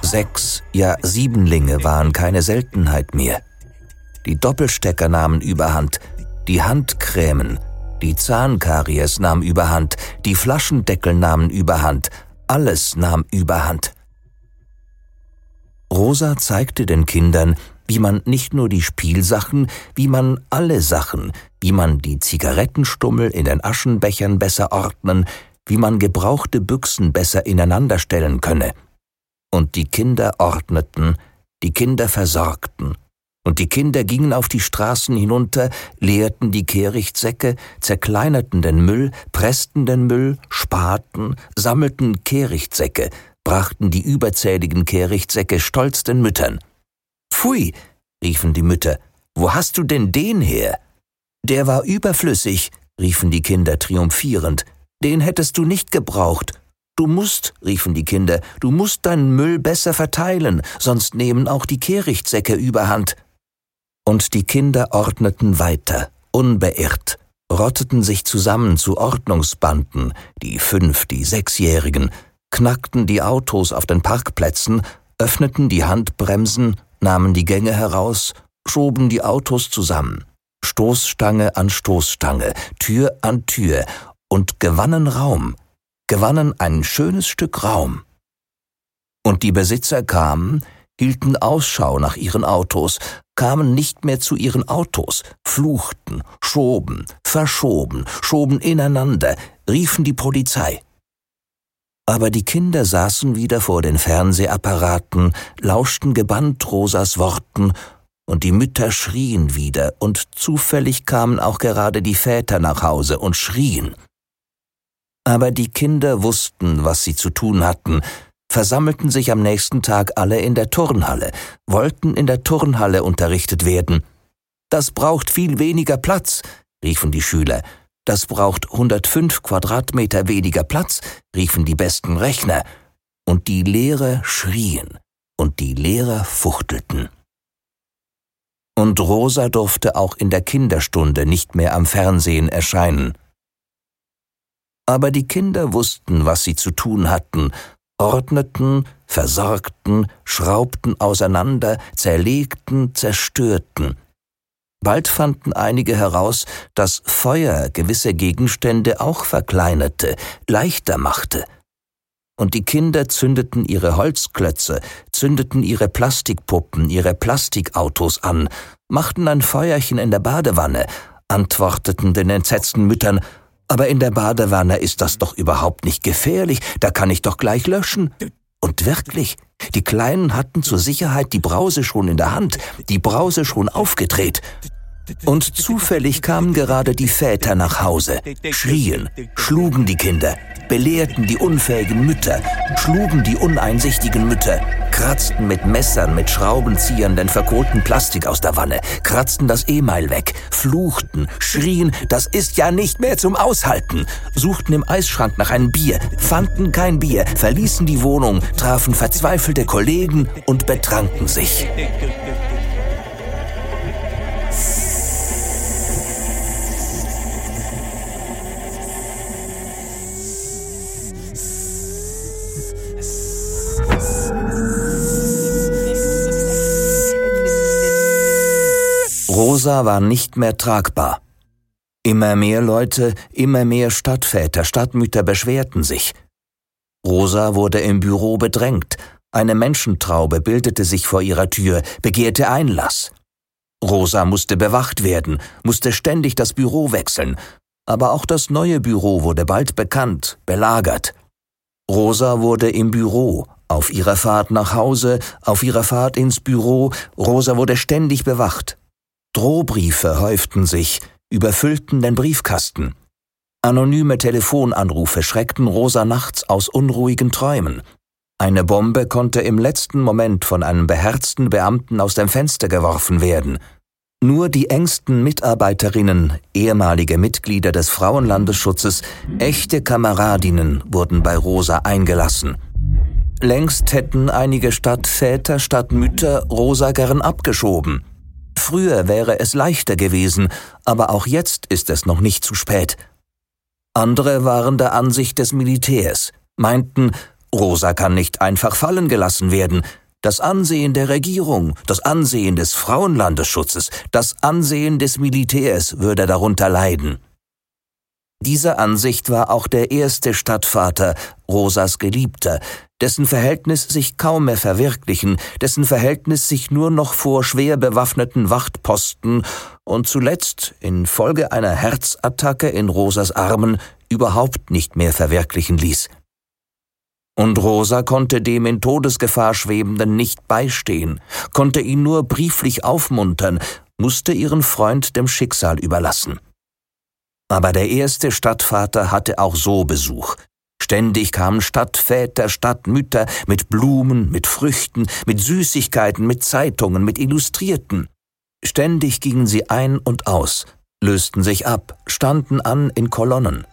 Sechs, ja Siebenlinge waren keine Seltenheit mehr. Die Doppelstecker nahmen überhand, die Handcremen, die Zahnkaries nahm überhand, die Flaschendeckel nahmen überhand, alles nahm überhand. Rosa zeigte den Kindern, wie man nicht nur die Spielsachen, wie man alle Sachen, wie man die Zigarettenstummel in den Aschenbechern besser ordnen, wie man gebrauchte Büchsen besser ineinander stellen könne. Und die Kinder ordneten, die Kinder versorgten, und die Kinder gingen auf die Straßen hinunter, leerten die Kehrichtsäcke, zerkleinerten den Müll, pressten den Müll, sparten, sammelten Kehrichtsäcke, brachten die überzähligen Kehrichtsäcke stolz den Müttern. Pfui, riefen die Mütter, wo hast du denn den her? Der war überflüssig, riefen die Kinder triumphierend. Den hättest du nicht gebraucht. Du musst, riefen die Kinder, du musst deinen Müll besser verteilen, sonst nehmen auch die Kehrichtsäcke überhand. Und die Kinder ordneten weiter, unbeirrt, rotteten sich zusammen zu Ordnungsbanden, die fünf, die sechsjährigen, knackten die Autos auf den Parkplätzen, öffneten die Handbremsen, nahmen die Gänge heraus, schoben die Autos zusammen, Stoßstange an Stoßstange, Tür an Tür und gewannen Raum, gewannen ein schönes Stück Raum. Und die Besitzer kamen, hielten Ausschau nach ihren Autos, kamen nicht mehr zu ihren Autos, fluchten, schoben, verschoben, schoben ineinander, riefen die Polizei. Aber die Kinder saßen wieder vor den Fernsehapparaten, lauschten gebannt Rosas Worten, und die Mütter schrien wieder, und zufällig kamen auch gerade die Väter nach Hause und schrien. Aber die Kinder wussten, was sie zu tun hatten, versammelten sich am nächsten Tag alle in der Turnhalle, wollten in der Turnhalle unterrichtet werden. Das braucht viel weniger Platz, riefen die Schüler. Das braucht 105 Quadratmeter weniger Platz, riefen die besten Rechner. Und die Lehrer schrien und die Lehrer fuchtelten. Und Rosa durfte auch in der Kinderstunde nicht mehr am Fernsehen erscheinen. Aber die Kinder wussten, was sie zu tun hatten ordneten, versorgten, schraubten auseinander, zerlegten, zerstörten. Bald fanden einige heraus, dass Feuer gewisse Gegenstände auch verkleinerte, leichter machte. Und die Kinder zündeten ihre Holzklötze, zündeten ihre Plastikpuppen, ihre Plastikautos an, machten ein Feuerchen in der Badewanne, antworteten den entsetzten Müttern aber in der Badewanne ist das doch überhaupt nicht gefährlich, da kann ich doch gleich löschen. Und wirklich, die Kleinen hatten zur Sicherheit die Brause schon in der Hand, die Brause schon aufgedreht. Und zufällig kamen gerade die Väter nach Hause, schrien, schlugen die Kinder, belehrten die unfähigen Mütter, schlugen die uneinsichtigen Mütter, kratzten mit Messern, mit Schraubenziehern den verkohlten Plastik aus der Wanne, kratzten das E-Mail weg, fluchten, schrien, das ist ja nicht mehr zum Aushalten, suchten im Eisschrank nach einem Bier, fanden kein Bier, verließen die Wohnung, trafen verzweifelte Kollegen und betranken sich. Rosa war nicht mehr tragbar. Immer mehr Leute, immer mehr Stadtväter, Stadtmütter beschwerten sich. Rosa wurde im Büro bedrängt, eine Menschentraube bildete sich vor ihrer Tür, begehrte Einlass. Rosa musste bewacht werden, musste ständig das Büro wechseln, aber auch das neue Büro wurde bald bekannt, belagert. Rosa wurde im Büro, auf ihrer Fahrt nach Hause, auf ihrer Fahrt ins Büro, Rosa wurde ständig bewacht. Drohbriefe häuften sich, überfüllten den Briefkasten. Anonyme Telefonanrufe schreckten Rosa nachts aus unruhigen Träumen. Eine Bombe konnte im letzten Moment von einem beherzten Beamten aus dem Fenster geworfen werden. Nur die engsten Mitarbeiterinnen, ehemalige Mitglieder des Frauenlandesschutzes, echte Kameradinnen wurden bei Rosa eingelassen. Längst hätten einige Stadtväter, Stadtmütter Rosa gern abgeschoben. Früher wäre es leichter gewesen, aber auch jetzt ist es noch nicht zu spät. Andere waren der Ansicht des Militärs, meinten, Rosa kann nicht einfach fallen gelassen werden, das Ansehen der Regierung, das Ansehen des Frauenlandesschutzes, das Ansehen des Militärs würde darunter leiden. Dieser Ansicht war auch der erste Stadtvater, Rosas Geliebter, dessen Verhältnis sich kaum mehr verwirklichen, dessen Verhältnis sich nur noch vor schwer bewaffneten Wachtposten und zuletzt infolge einer Herzattacke in Rosas Armen überhaupt nicht mehr verwirklichen ließ. Und Rosa konnte dem in Todesgefahr schwebenden nicht beistehen, konnte ihn nur brieflich aufmuntern, musste ihren Freund dem Schicksal überlassen. Aber der erste Stadtvater hatte auch so Besuch. Ständig kamen Stadtväter, Stadtmütter mit Blumen, mit Früchten, mit Süßigkeiten, mit Zeitungen, mit Illustrierten. Ständig gingen sie ein und aus, lösten sich ab, standen an in Kolonnen.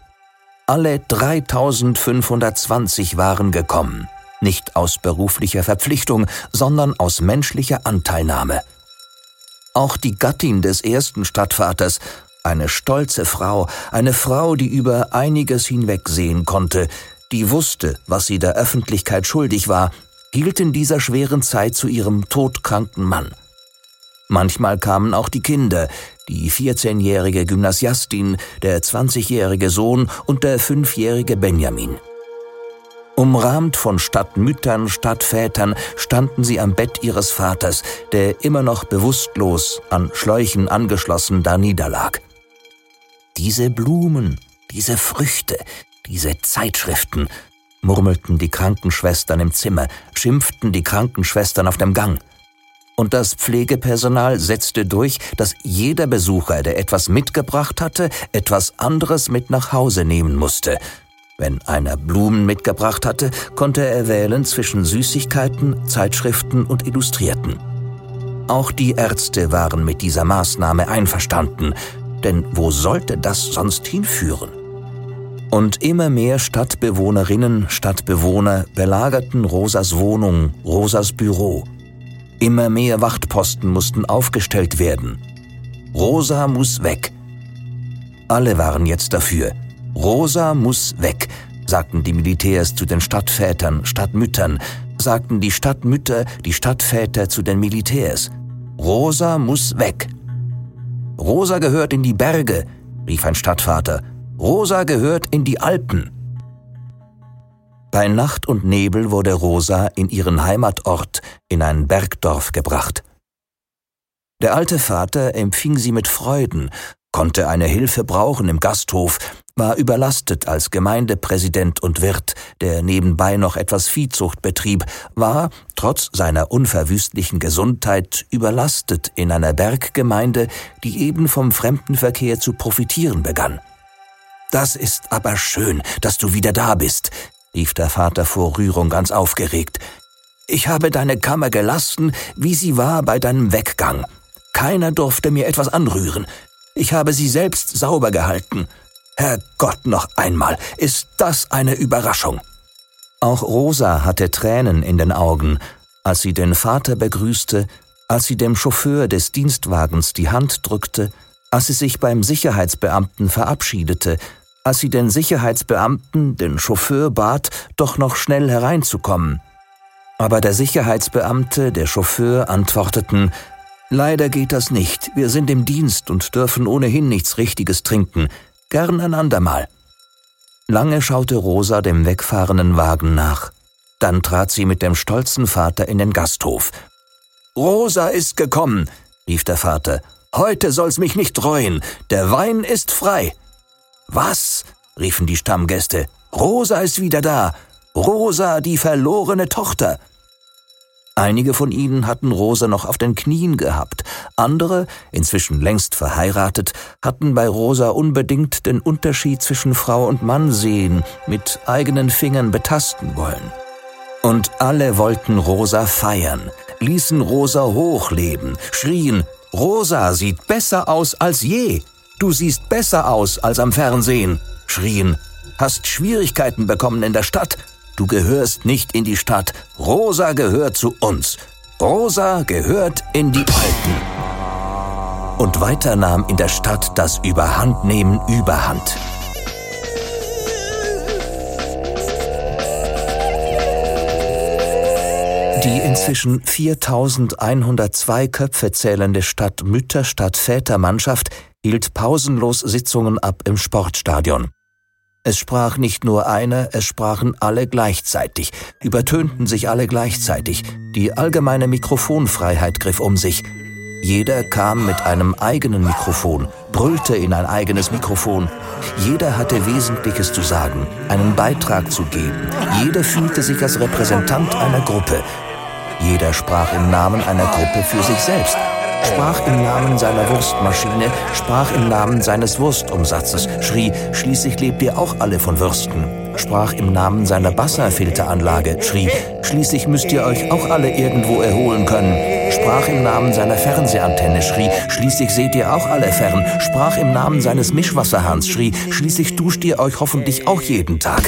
Alle 3520 waren gekommen, nicht aus beruflicher Verpflichtung, sondern aus menschlicher Anteilnahme. Auch die Gattin des ersten Stadtvaters eine stolze Frau, eine Frau, die über einiges hinwegsehen konnte, die wusste, was sie der Öffentlichkeit schuldig war, hielt in dieser schweren Zeit zu ihrem todkranken Mann. Manchmal kamen auch die Kinder, die 14-jährige Gymnasiastin, der 20-jährige Sohn und der 5-jährige Benjamin. Umrahmt von Stadtmüttern, Stadtvätern standen sie am Bett ihres Vaters, der immer noch bewusstlos, an Schläuchen angeschlossen, da niederlag. Diese Blumen, diese Früchte, diese Zeitschriften, murmelten die Krankenschwestern im Zimmer, schimpften die Krankenschwestern auf dem Gang. Und das Pflegepersonal setzte durch, dass jeder Besucher, der etwas mitgebracht hatte, etwas anderes mit nach Hause nehmen musste. Wenn einer Blumen mitgebracht hatte, konnte er wählen zwischen Süßigkeiten, Zeitschriften und Illustrierten. Auch die Ärzte waren mit dieser Maßnahme einverstanden, denn wo sollte das sonst hinführen? Und immer mehr Stadtbewohnerinnen, Stadtbewohner belagerten Rosas Wohnung, Rosas Büro. Immer mehr Wachtposten mussten aufgestellt werden. Rosa muss weg. Alle waren jetzt dafür. Rosa muss weg, sagten die Militärs zu den Stadtvätern, Stadtmüttern, sagten die Stadtmütter, die Stadtväter zu den Militärs. Rosa muss weg. Rosa gehört in die Berge, rief ein Stadtvater. Rosa gehört in die Alpen. Bei Nacht und Nebel wurde Rosa in ihren Heimatort, in ein Bergdorf gebracht. Der alte Vater empfing sie mit Freuden, konnte eine Hilfe brauchen im Gasthof, war überlastet als Gemeindepräsident und Wirt, der nebenbei noch etwas Viehzucht betrieb, war, trotz seiner unverwüstlichen Gesundheit, überlastet in einer Berggemeinde, die eben vom Fremdenverkehr zu profitieren begann. Das ist aber schön, dass du wieder da bist, rief der Vater vor Rührung ganz aufgeregt. Ich habe deine Kammer gelassen, wie sie war bei deinem Weggang. Keiner durfte mir etwas anrühren. Ich habe sie selbst sauber gehalten. Herrgott noch einmal, ist das eine Überraschung. Auch Rosa hatte Tränen in den Augen, als sie den Vater begrüßte, als sie dem Chauffeur des Dienstwagens die Hand drückte, als sie sich beim Sicherheitsbeamten verabschiedete, als sie den Sicherheitsbeamten, den Chauffeur bat, doch noch schnell hereinzukommen. Aber der Sicherheitsbeamte, der Chauffeur antworteten, Leider geht das nicht, wir sind im Dienst und dürfen ohnehin nichts Richtiges trinken, gern ein andermal. Lange schaute Rosa dem wegfahrenden Wagen nach. Dann trat sie mit dem stolzen Vater in den Gasthof. Rosa ist gekommen, rief der Vater. Heute soll's mich nicht reuen, der Wein ist frei. Was? riefen die Stammgäste. Rosa ist wieder da. Rosa, die verlorene Tochter. Einige von ihnen hatten Rosa noch auf den Knien gehabt, andere, inzwischen längst verheiratet, hatten bei Rosa unbedingt den Unterschied zwischen Frau und Mann sehen, mit eigenen Fingern betasten wollen. Und alle wollten Rosa feiern, ließen Rosa hochleben, schrien, Rosa sieht besser aus als je, du siehst besser aus als am Fernsehen, schrien, hast Schwierigkeiten bekommen in der Stadt, Du gehörst nicht in die Stadt. Rosa gehört zu uns. Rosa gehört in die Alten. Und weiter nahm in der Stadt das Überhandnehmen Überhand. Die inzwischen 4102 Köpfe zählende Stadt Mütter-Stadt Vätermannschaft hielt pausenlos Sitzungen ab im Sportstadion. Es sprach nicht nur einer, es sprachen alle gleichzeitig, übertönten sich alle gleichzeitig, die allgemeine Mikrofonfreiheit griff um sich. Jeder kam mit einem eigenen Mikrofon, brüllte in ein eigenes Mikrofon. Jeder hatte Wesentliches zu sagen, einen Beitrag zu geben. Jeder fühlte sich als Repräsentant einer Gruppe. Jeder sprach im Namen einer Gruppe für sich selbst sprach im Namen seiner Wurstmaschine, sprach im Namen seines Wurstumsatzes, schrie, schließlich lebt ihr auch alle von Würsten, sprach im Namen seiner Wasserfilteranlage, schrie, schließlich müsst ihr euch auch alle irgendwo erholen können, sprach im Namen seiner Fernsehantenne, schrie, schließlich seht ihr auch alle fern, sprach im Namen seines Mischwasserhahns, schrie, schließlich duscht ihr euch hoffentlich auch jeden Tag.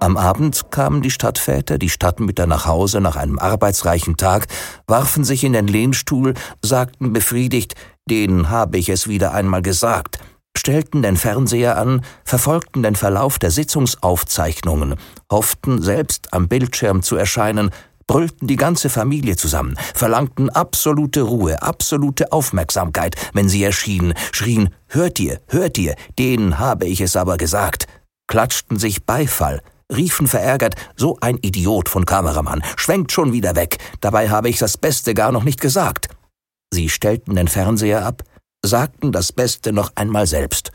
Am Abend kamen die Stadtväter, die Stadtmütter nach Hause nach einem arbeitsreichen Tag, warfen sich in den Lehnstuhl, sagten befriedigt, denen habe ich es wieder einmal gesagt, stellten den Fernseher an, verfolgten den Verlauf der Sitzungsaufzeichnungen, hofften selbst am Bildschirm zu erscheinen, brüllten die ganze Familie zusammen, verlangten absolute Ruhe, absolute Aufmerksamkeit, wenn sie erschienen, schrien Hört ihr, hört ihr, denen habe ich es aber gesagt, klatschten sich Beifall, riefen verärgert, so ein Idiot von Kameramann, schwenkt schon wieder weg, dabei habe ich das Beste gar noch nicht gesagt. Sie stellten den Fernseher ab, sagten das Beste noch einmal selbst.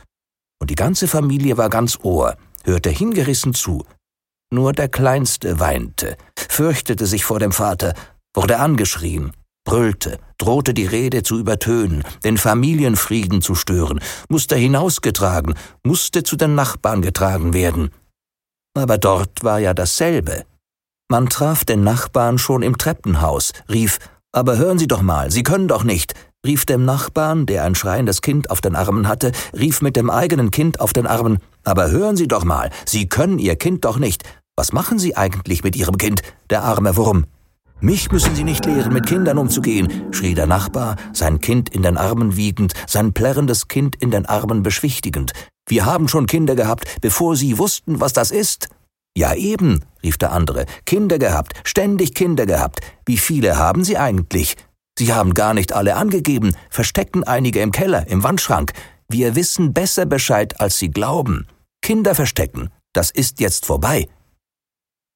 Und die ganze Familie war ganz Ohr, hörte hingerissen zu. Nur der Kleinste weinte, fürchtete sich vor dem Vater, wurde angeschrien, brüllte, drohte die Rede zu übertönen, den Familienfrieden zu stören, musste hinausgetragen, musste zu den Nachbarn getragen werden, aber dort war ja dasselbe. Man traf den Nachbarn schon im Treppenhaus, rief, aber hören Sie doch mal, Sie können doch nicht, rief dem Nachbarn, der ein schreiendes Kind auf den Armen hatte, rief mit dem eigenen Kind auf den Armen, aber hören Sie doch mal, Sie können Ihr Kind doch nicht. Was machen Sie eigentlich mit Ihrem Kind, der arme Wurm? Mich müssen Sie nicht lehren, mit Kindern umzugehen, schrie der Nachbar, sein Kind in den Armen wiegend, sein plärrendes Kind in den Armen beschwichtigend. Wir haben schon Kinder gehabt, bevor Sie wussten, was das ist. Ja eben, rief der andere, Kinder gehabt, ständig Kinder gehabt. Wie viele haben Sie eigentlich? Sie haben gar nicht alle angegeben, verstecken einige im Keller, im Wandschrank. Wir wissen besser Bescheid, als Sie glauben. Kinder verstecken, das ist jetzt vorbei.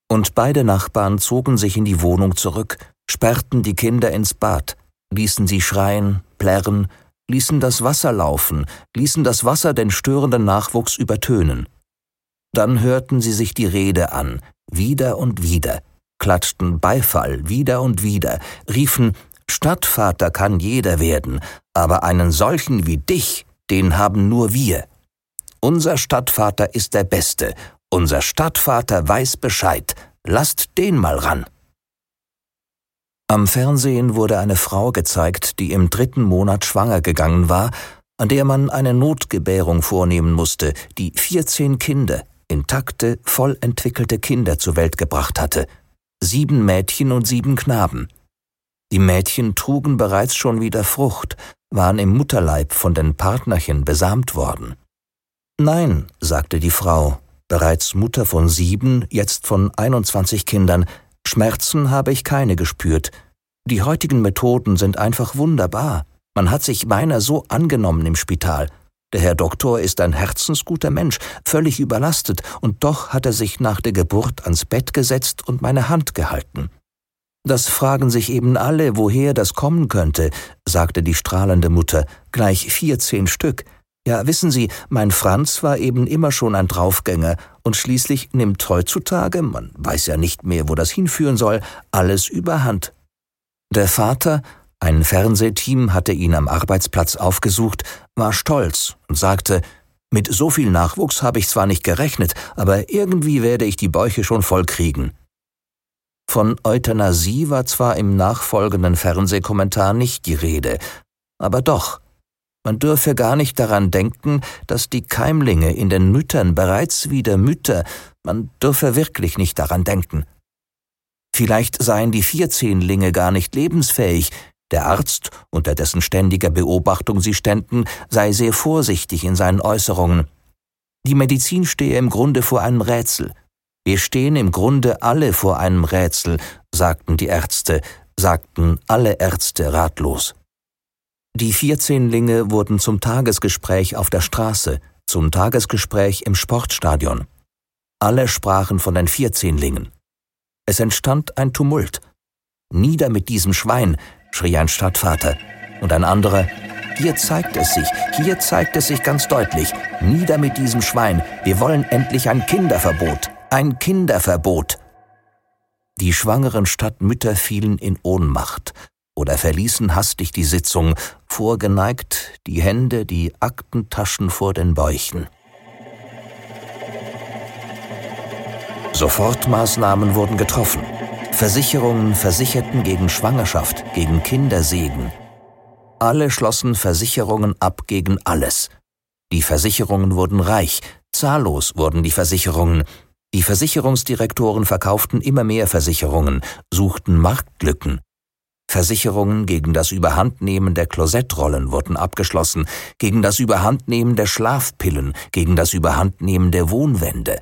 Und beide Nachbarn zogen sich in die Wohnung zurück, sperrten die Kinder ins Bad, ließen sie schreien, plärren, ließen das Wasser laufen, ließen das Wasser den störenden Nachwuchs übertönen. Dann hörten sie sich die Rede an, wieder und wieder, klatschten Beifall wieder und wieder, riefen Stadtvater kann jeder werden, aber einen solchen wie dich, den haben nur wir. Unser Stadtvater ist der Beste, unser Stadtvater weiß Bescheid, lasst den mal ran. Am Fernsehen wurde eine Frau gezeigt, die im dritten Monat schwanger gegangen war, an der man eine Notgebärung vornehmen musste, die 14 Kinder, intakte, voll entwickelte Kinder zur Welt gebracht hatte. Sieben Mädchen und sieben Knaben. Die Mädchen trugen bereits schon wieder Frucht, waren im Mutterleib von den Partnerchen besamt worden. Nein, sagte die Frau, bereits Mutter von sieben, jetzt von 21 Kindern, Schmerzen habe ich keine gespürt. Die heutigen Methoden sind einfach wunderbar. Man hat sich meiner so angenommen im Spital. Der Herr Doktor ist ein herzensguter Mensch, völlig überlastet, und doch hat er sich nach der Geburt ans Bett gesetzt und meine Hand gehalten. Das fragen sich eben alle, woher das kommen könnte, sagte die strahlende Mutter, gleich vierzehn Stück. Ja, wissen Sie, mein Franz war eben immer schon ein Draufgänger, und schließlich nimmt heutzutage, man weiß ja nicht mehr, wo das hinführen soll, alles überhand. Der Vater, ein Fernsehteam hatte ihn am Arbeitsplatz aufgesucht, war stolz und sagte, mit so viel Nachwuchs habe ich zwar nicht gerechnet, aber irgendwie werde ich die Bäuche schon voll kriegen. Von Euthanasie war zwar im nachfolgenden Fernsehkommentar nicht die Rede, aber doch, man dürfe gar nicht daran denken, dass die Keimlinge in den Müttern bereits wieder Mütter, man dürfe wirklich nicht daran denken. Vielleicht seien die Vierzehnlinge gar nicht lebensfähig, der Arzt, unter dessen ständiger Beobachtung sie ständen, sei sehr vorsichtig in seinen Äußerungen. Die Medizin stehe im Grunde vor einem Rätsel. Wir stehen im Grunde alle vor einem Rätsel, sagten die Ärzte, sagten alle Ärzte ratlos. Die Vierzehnlinge wurden zum Tagesgespräch auf der Straße, zum Tagesgespräch im Sportstadion. Alle sprachen von den Vierzehnlingen. Es entstand ein Tumult. Nieder mit diesem Schwein, schrie ein Stadtvater, und ein anderer, hier zeigt es sich, hier zeigt es sich ganz deutlich, nieder mit diesem Schwein, wir wollen endlich ein Kinderverbot. Ein Kinderverbot. Die schwangeren Stadtmütter fielen in Ohnmacht oder verließen hastig die Sitzung, vorgeneigt, die Hände, die Aktentaschen vor den Bäuchen. Sofortmaßnahmen wurden getroffen. Versicherungen versicherten gegen Schwangerschaft, gegen Kindersegen. Alle schlossen Versicherungen ab gegen alles. Die Versicherungen wurden reich, zahllos wurden die Versicherungen, die Versicherungsdirektoren verkauften immer mehr Versicherungen, suchten Marktlücken. Versicherungen gegen das Überhandnehmen der Klosettrollen wurden abgeschlossen, gegen das Überhandnehmen der Schlafpillen, gegen das Überhandnehmen der Wohnwände.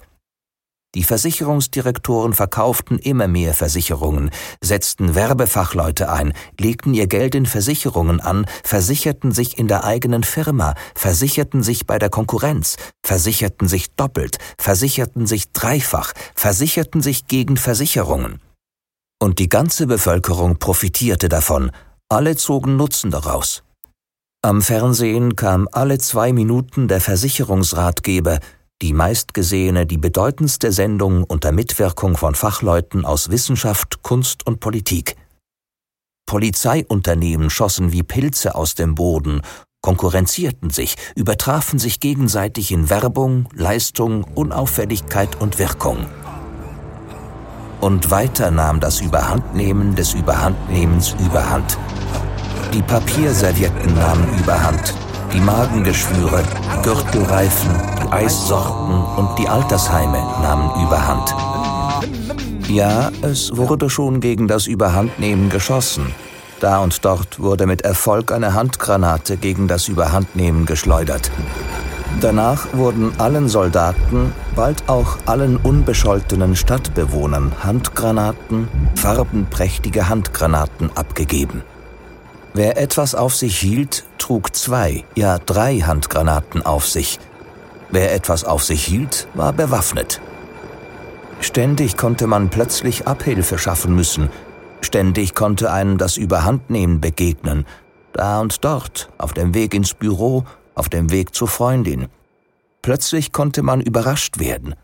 Die Versicherungsdirektoren verkauften immer mehr Versicherungen, setzten Werbefachleute ein, legten ihr Geld in Versicherungen an, versicherten sich in der eigenen Firma, versicherten sich bei der Konkurrenz, versicherten sich doppelt, versicherten sich dreifach, versicherten sich gegen Versicherungen. Und die ganze Bevölkerung profitierte davon, alle zogen Nutzen daraus. Am Fernsehen kam alle zwei Minuten der Versicherungsratgeber, die meistgesehene, die bedeutendste Sendung unter Mitwirkung von Fachleuten aus Wissenschaft, Kunst und Politik. Polizeiunternehmen schossen wie Pilze aus dem Boden, konkurrenzierten sich, übertrafen sich gegenseitig in Werbung, Leistung, Unauffälligkeit und Wirkung. Und weiter nahm das Überhandnehmen des Überhandnehmens überhand. Die Papierservietten nahmen überhand, die Magengeschwüre, die Gürtelreifen, die Eissorten und die Altersheime nahmen überhand. Ja, es wurde schon gegen das Überhandnehmen geschossen. Da und dort wurde mit Erfolg eine Handgranate gegen das Überhandnehmen geschleudert. Danach wurden allen Soldaten, bald auch allen unbescholtenen Stadtbewohnern Handgranaten, farbenprächtige Handgranaten abgegeben. Wer etwas auf sich hielt, trug zwei, ja drei Handgranaten auf sich. Wer etwas auf sich hielt, war bewaffnet. Ständig konnte man plötzlich Abhilfe schaffen müssen, ständig konnte einem das Überhandnehmen begegnen, da und dort, auf dem Weg ins Büro, auf dem Weg zur Freundin. Plötzlich konnte man überrascht werden.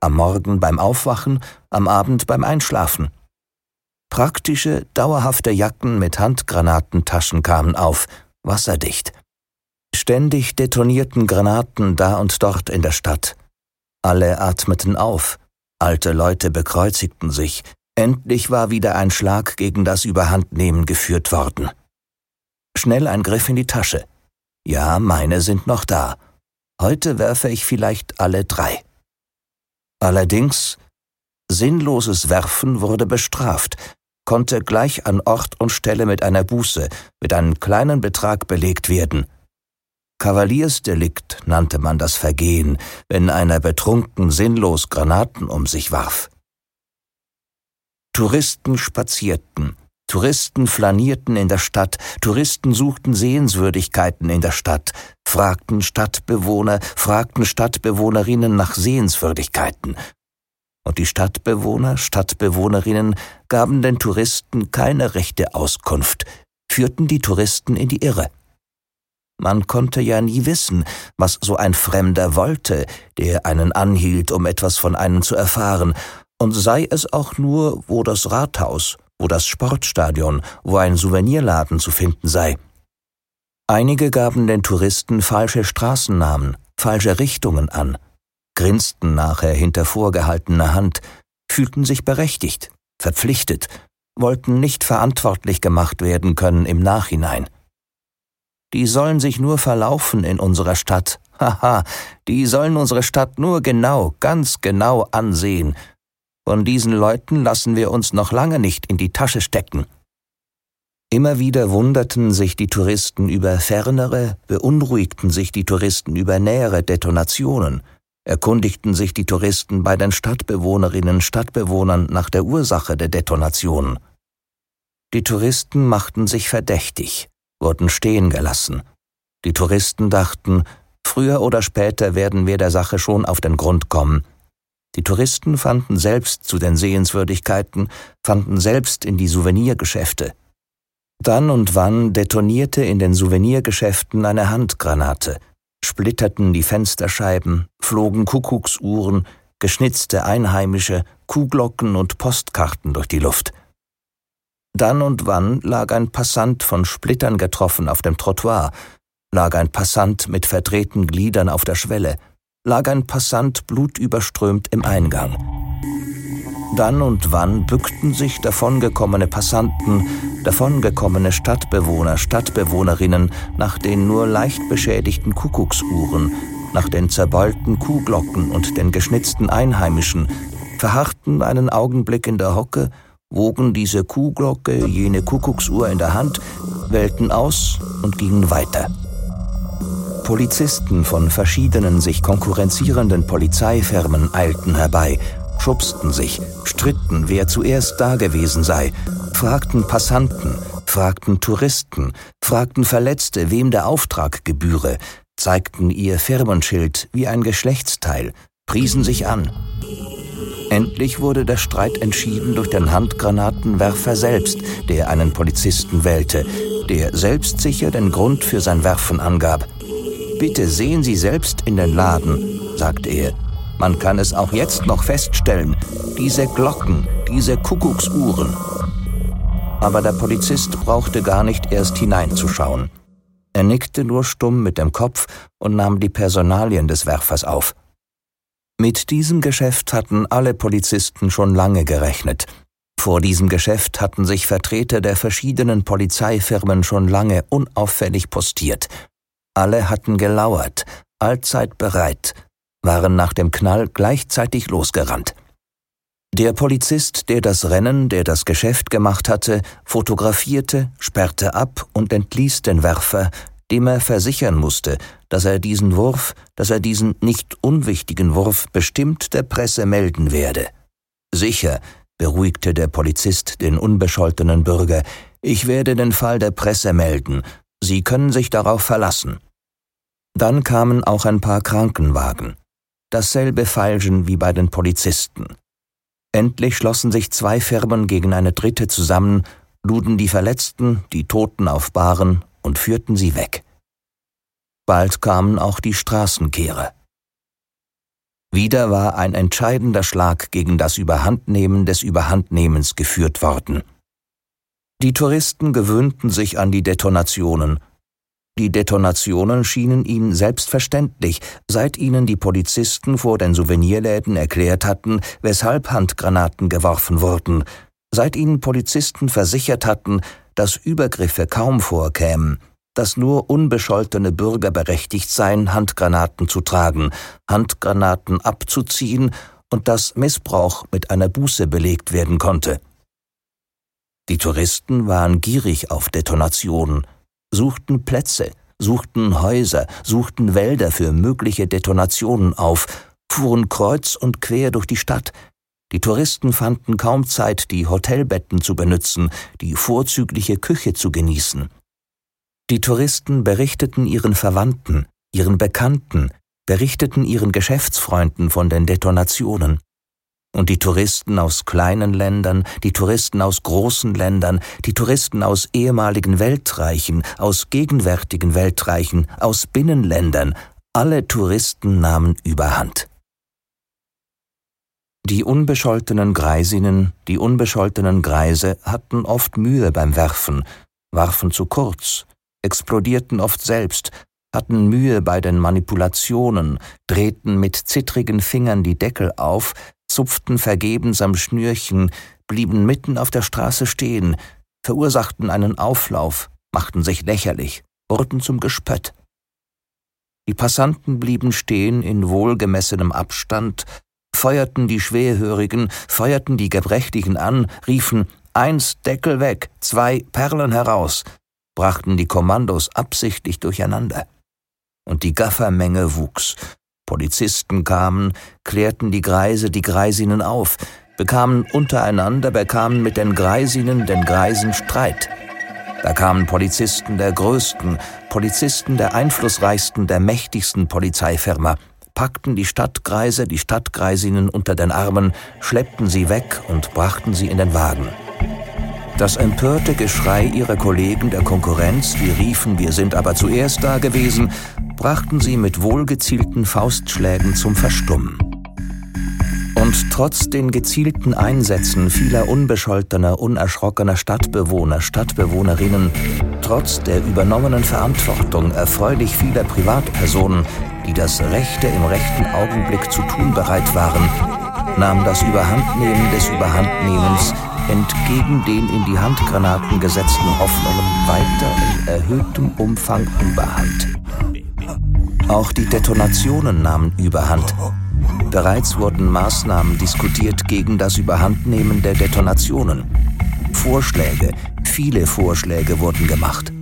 Am Morgen beim Aufwachen, am Abend beim Einschlafen. Praktische, dauerhafte Jacken mit Handgranatentaschen kamen auf, wasserdicht. Ständig detonierten Granaten da und dort in der Stadt. Alle atmeten auf, alte Leute bekreuzigten sich, endlich war wieder ein Schlag gegen das Überhandnehmen geführt worden. Schnell ein Griff in die Tasche. Ja, meine sind noch da. Heute werfe ich vielleicht alle drei. Allerdings, sinnloses Werfen wurde bestraft, konnte gleich an Ort und Stelle mit einer Buße, mit einem kleinen Betrag belegt werden. Kavaliersdelikt nannte man das Vergehen, wenn einer betrunken sinnlos Granaten um sich warf. Touristen spazierten, Touristen flanierten in der Stadt, Touristen suchten Sehenswürdigkeiten in der Stadt, fragten Stadtbewohner, fragten Stadtbewohnerinnen nach Sehenswürdigkeiten. Und die Stadtbewohner, Stadtbewohnerinnen gaben den Touristen keine rechte Auskunft, führten die Touristen in die Irre. Man konnte ja nie wissen, was so ein Fremder wollte, der einen anhielt, um etwas von einem zu erfahren, und sei es auch nur, wo das Rathaus, wo das Sportstadion, wo ein Souvenirladen zu finden sei. Einige gaben den Touristen falsche Straßennamen, falsche Richtungen an, grinsten nachher hinter vorgehaltener Hand, fühlten sich berechtigt, verpflichtet, wollten nicht verantwortlich gemacht werden können im Nachhinein. Die sollen sich nur verlaufen in unserer Stadt. [laughs] Haha, die sollen unsere Stadt nur genau, ganz genau ansehen. Von diesen Leuten lassen wir uns noch lange nicht in die Tasche stecken. Immer wieder wunderten sich die Touristen über fernere, beunruhigten sich die Touristen über nähere Detonationen, erkundigten sich die Touristen bei den Stadtbewohnerinnen Stadtbewohnern nach der Ursache der Detonationen. Die Touristen machten sich verdächtig, wurden stehen gelassen. Die Touristen dachten, früher oder später werden wir der Sache schon auf den Grund kommen. Die Touristen fanden selbst zu den Sehenswürdigkeiten, fanden selbst in die Souvenirgeschäfte. Dann und wann detonierte in den Souvenirgeschäften eine Handgranate, splitterten die Fensterscheiben, flogen Kuckucksuhren, geschnitzte Einheimische, Kuhglocken und Postkarten durch die Luft. Dann und wann lag ein Passant von Splittern getroffen auf dem Trottoir, lag ein Passant mit verdrehten Gliedern auf der Schwelle, lag ein Passant blutüberströmt im Eingang. Dann und wann bückten sich davongekommene Passanten, davongekommene Stadtbewohner, Stadtbewohnerinnen nach den nur leicht beschädigten Kuckucksuhren, nach den zerbeulten Kuhglocken und den geschnitzten Einheimischen, verharrten einen Augenblick in der Hocke wogen diese Kuhglocke, jene Kuckucksuhr in der Hand, wählten aus und gingen weiter. Polizisten von verschiedenen sich konkurrenzierenden Polizeifirmen eilten herbei, schubsten sich, stritten, wer zuerst dagewesen sei, fragten Passanten, fragten Touristen, fragten Verletzte, wem der Auftrag gebühre, zeigten ihr Firmenschild wie ein Geschlechtsteil, priesen sich an. Endlich wurde der Streit entschieden durch den Handgranatenwerfer selbst, der einen Polizisten wählte, der selbstsicher den Grund für sein Werfen angab. Bitte sehen Sie selbst in den Laden, sagte er. Man kann es auch jetzt noch feststellen. Diese Glocken, diese Kuckucksuhren. Aber der Polizist brauchte gar nicht erst hineinzuschauen. Er nickte nur stumm mit dem Kopf und nahm die Personalien des Werfers auf. Mit diesem Geschäft hatten alle Polizisten schon lange gerechnet. Vor diesem Geschäft hatten sich Vertreter der verschiedenen Polizeifirmen schon lange unauffällig postiert. Alle hatten gelauert, allzeit bereit, waren nach dem Knall gleichzeitig losgerannt. Der Polizist, der das Rennen, der das Geschäft gemacht hatte, fotografierte, sperrte ab und entließ den Werfer, dem er versichern musste, dass er diesen Wurf, dass er diesen nicht unwichtigen Wurf bestimmt der Presse melden werde. Sicher, beruhigte der Polizist den unbescholtenen Bürger, ich werde den Fall der Presse melden, Sie können sich darauf verlassen. Dann kamen auch ein paar Krankenwagen. Dasselbe Feilschen wie bei den Polizisten. Endlich schlossen sich zwei Firmen gegen eine dritte zusammen, luden die Verletzten, die Toten auf Bahren und führten sie weg. Bald kamen auch die Straßenkehrer. Wieder war ein entscheidender Schlag gegen das Überhandnehmen des Überhandnehmens geführt worden. Die Touristen gewöhnten sich an die Detonationen. Die Detonationen schienen ihnen selbstverständlich, seit ihnen die Polizisten vor den Souvenirläden erklärt hatten, weshalb Handgranaten geworfen wurden, seit ihnen Polizisten versichert hatten, dass Übergriffe kaum vorkämen, dass nur unbescholtene Bürger berechtigt seien, Handgranaten zu tragen, Handgranaten abzuziehen und dass Missbrauch mit einer Buße belegt werden konnte. Die Touristen waren gierig auf Detonationen, suchten Plätze, suchten Häuser, suchten Wälder für mögliche Detonationen auf, fuhren kreuz und quer durch die Stadt. Die Touristen fanden kaum Zeit, die Hotelbetten zu benützen, die vorzügliche Küche zu genießen. Die Touristen berichteten ihren Verwandten, ihren Bekannten, berichteten ihren Geschäftsfreunden von den Detonationen. Und die Touristen aus kleinen Ländern, die Touristen aus großen Ländern, die Touristen aus ehemaligen Weltreichen, aus gegenwärtigen Weltreichen, aus Binnenländern, alle Touristen nahmen überhand. Die unbescholtenen Greisinnen, die unbescholtenen Greise hatten oft Mühe beim Werfen, warfen zu kurz, explodierten oft selbst, hatten Mühe bei den Manipulationen, drehten mit zittrigen Fingern die Deckel auf, zupften vergebens am Schnürchen, blieben mitten auf der Straße stehen, verursachten einen Auflauf, machten sich lächerlich, wurden zum Gespött. Die Passanten blieben stehen in wohlgemessenem Abstand, feuerten die Schwerhörigen, feuerten die Gebrechlichen an, riefen Eins Deckel weg, zwei Perlen heraus, brachten die Kommandos absichtlich durcheinander. Und die Gaffermenge wuchs. Polizisten kamen, klärten die Greise die Greisinnen auf, bekamen untereinander, bekamen mit den Greisinnen den Greisen Streit. Da kamen Polizisten der größten, Polizisten der einflussreichsten, der mächtigsten Polizeifirma, packten die Stadtkreise, die Stadtkreisinnen unter den Armen, schleppten sie weg und brachten sie in den Wagen. Das empörte Geschrei ihrer Kollegen der Konkurrenz, die riefen, wir sind aber zuerst da gewesen, brachten sie mit wohlgezielten Faustschlägen zum Verstummen. Und trotz den gezielten Einsätzen vieler unbescholtener, unerschrockener Stadtbewohner, Stadtbewohnerinnen, trotz der übernommenen Verantwortung erfreulich vieler Privatpersonen, die das Rechte im rechten Augenblick zu tun bereit waren, nahm das Überhandnehmen des Überhandnehmens entgegen den in die Handgranaten gesetzten Hoffnungen weiter in erhöhtem Umfang überhand. Auch die Detonationen nahmen überhand. Bereits wurden Maßnahmen diskutiert gegen das Überhandnehmen der Detonationen. Vorschläge, viele Vorschläge wurden gemacht.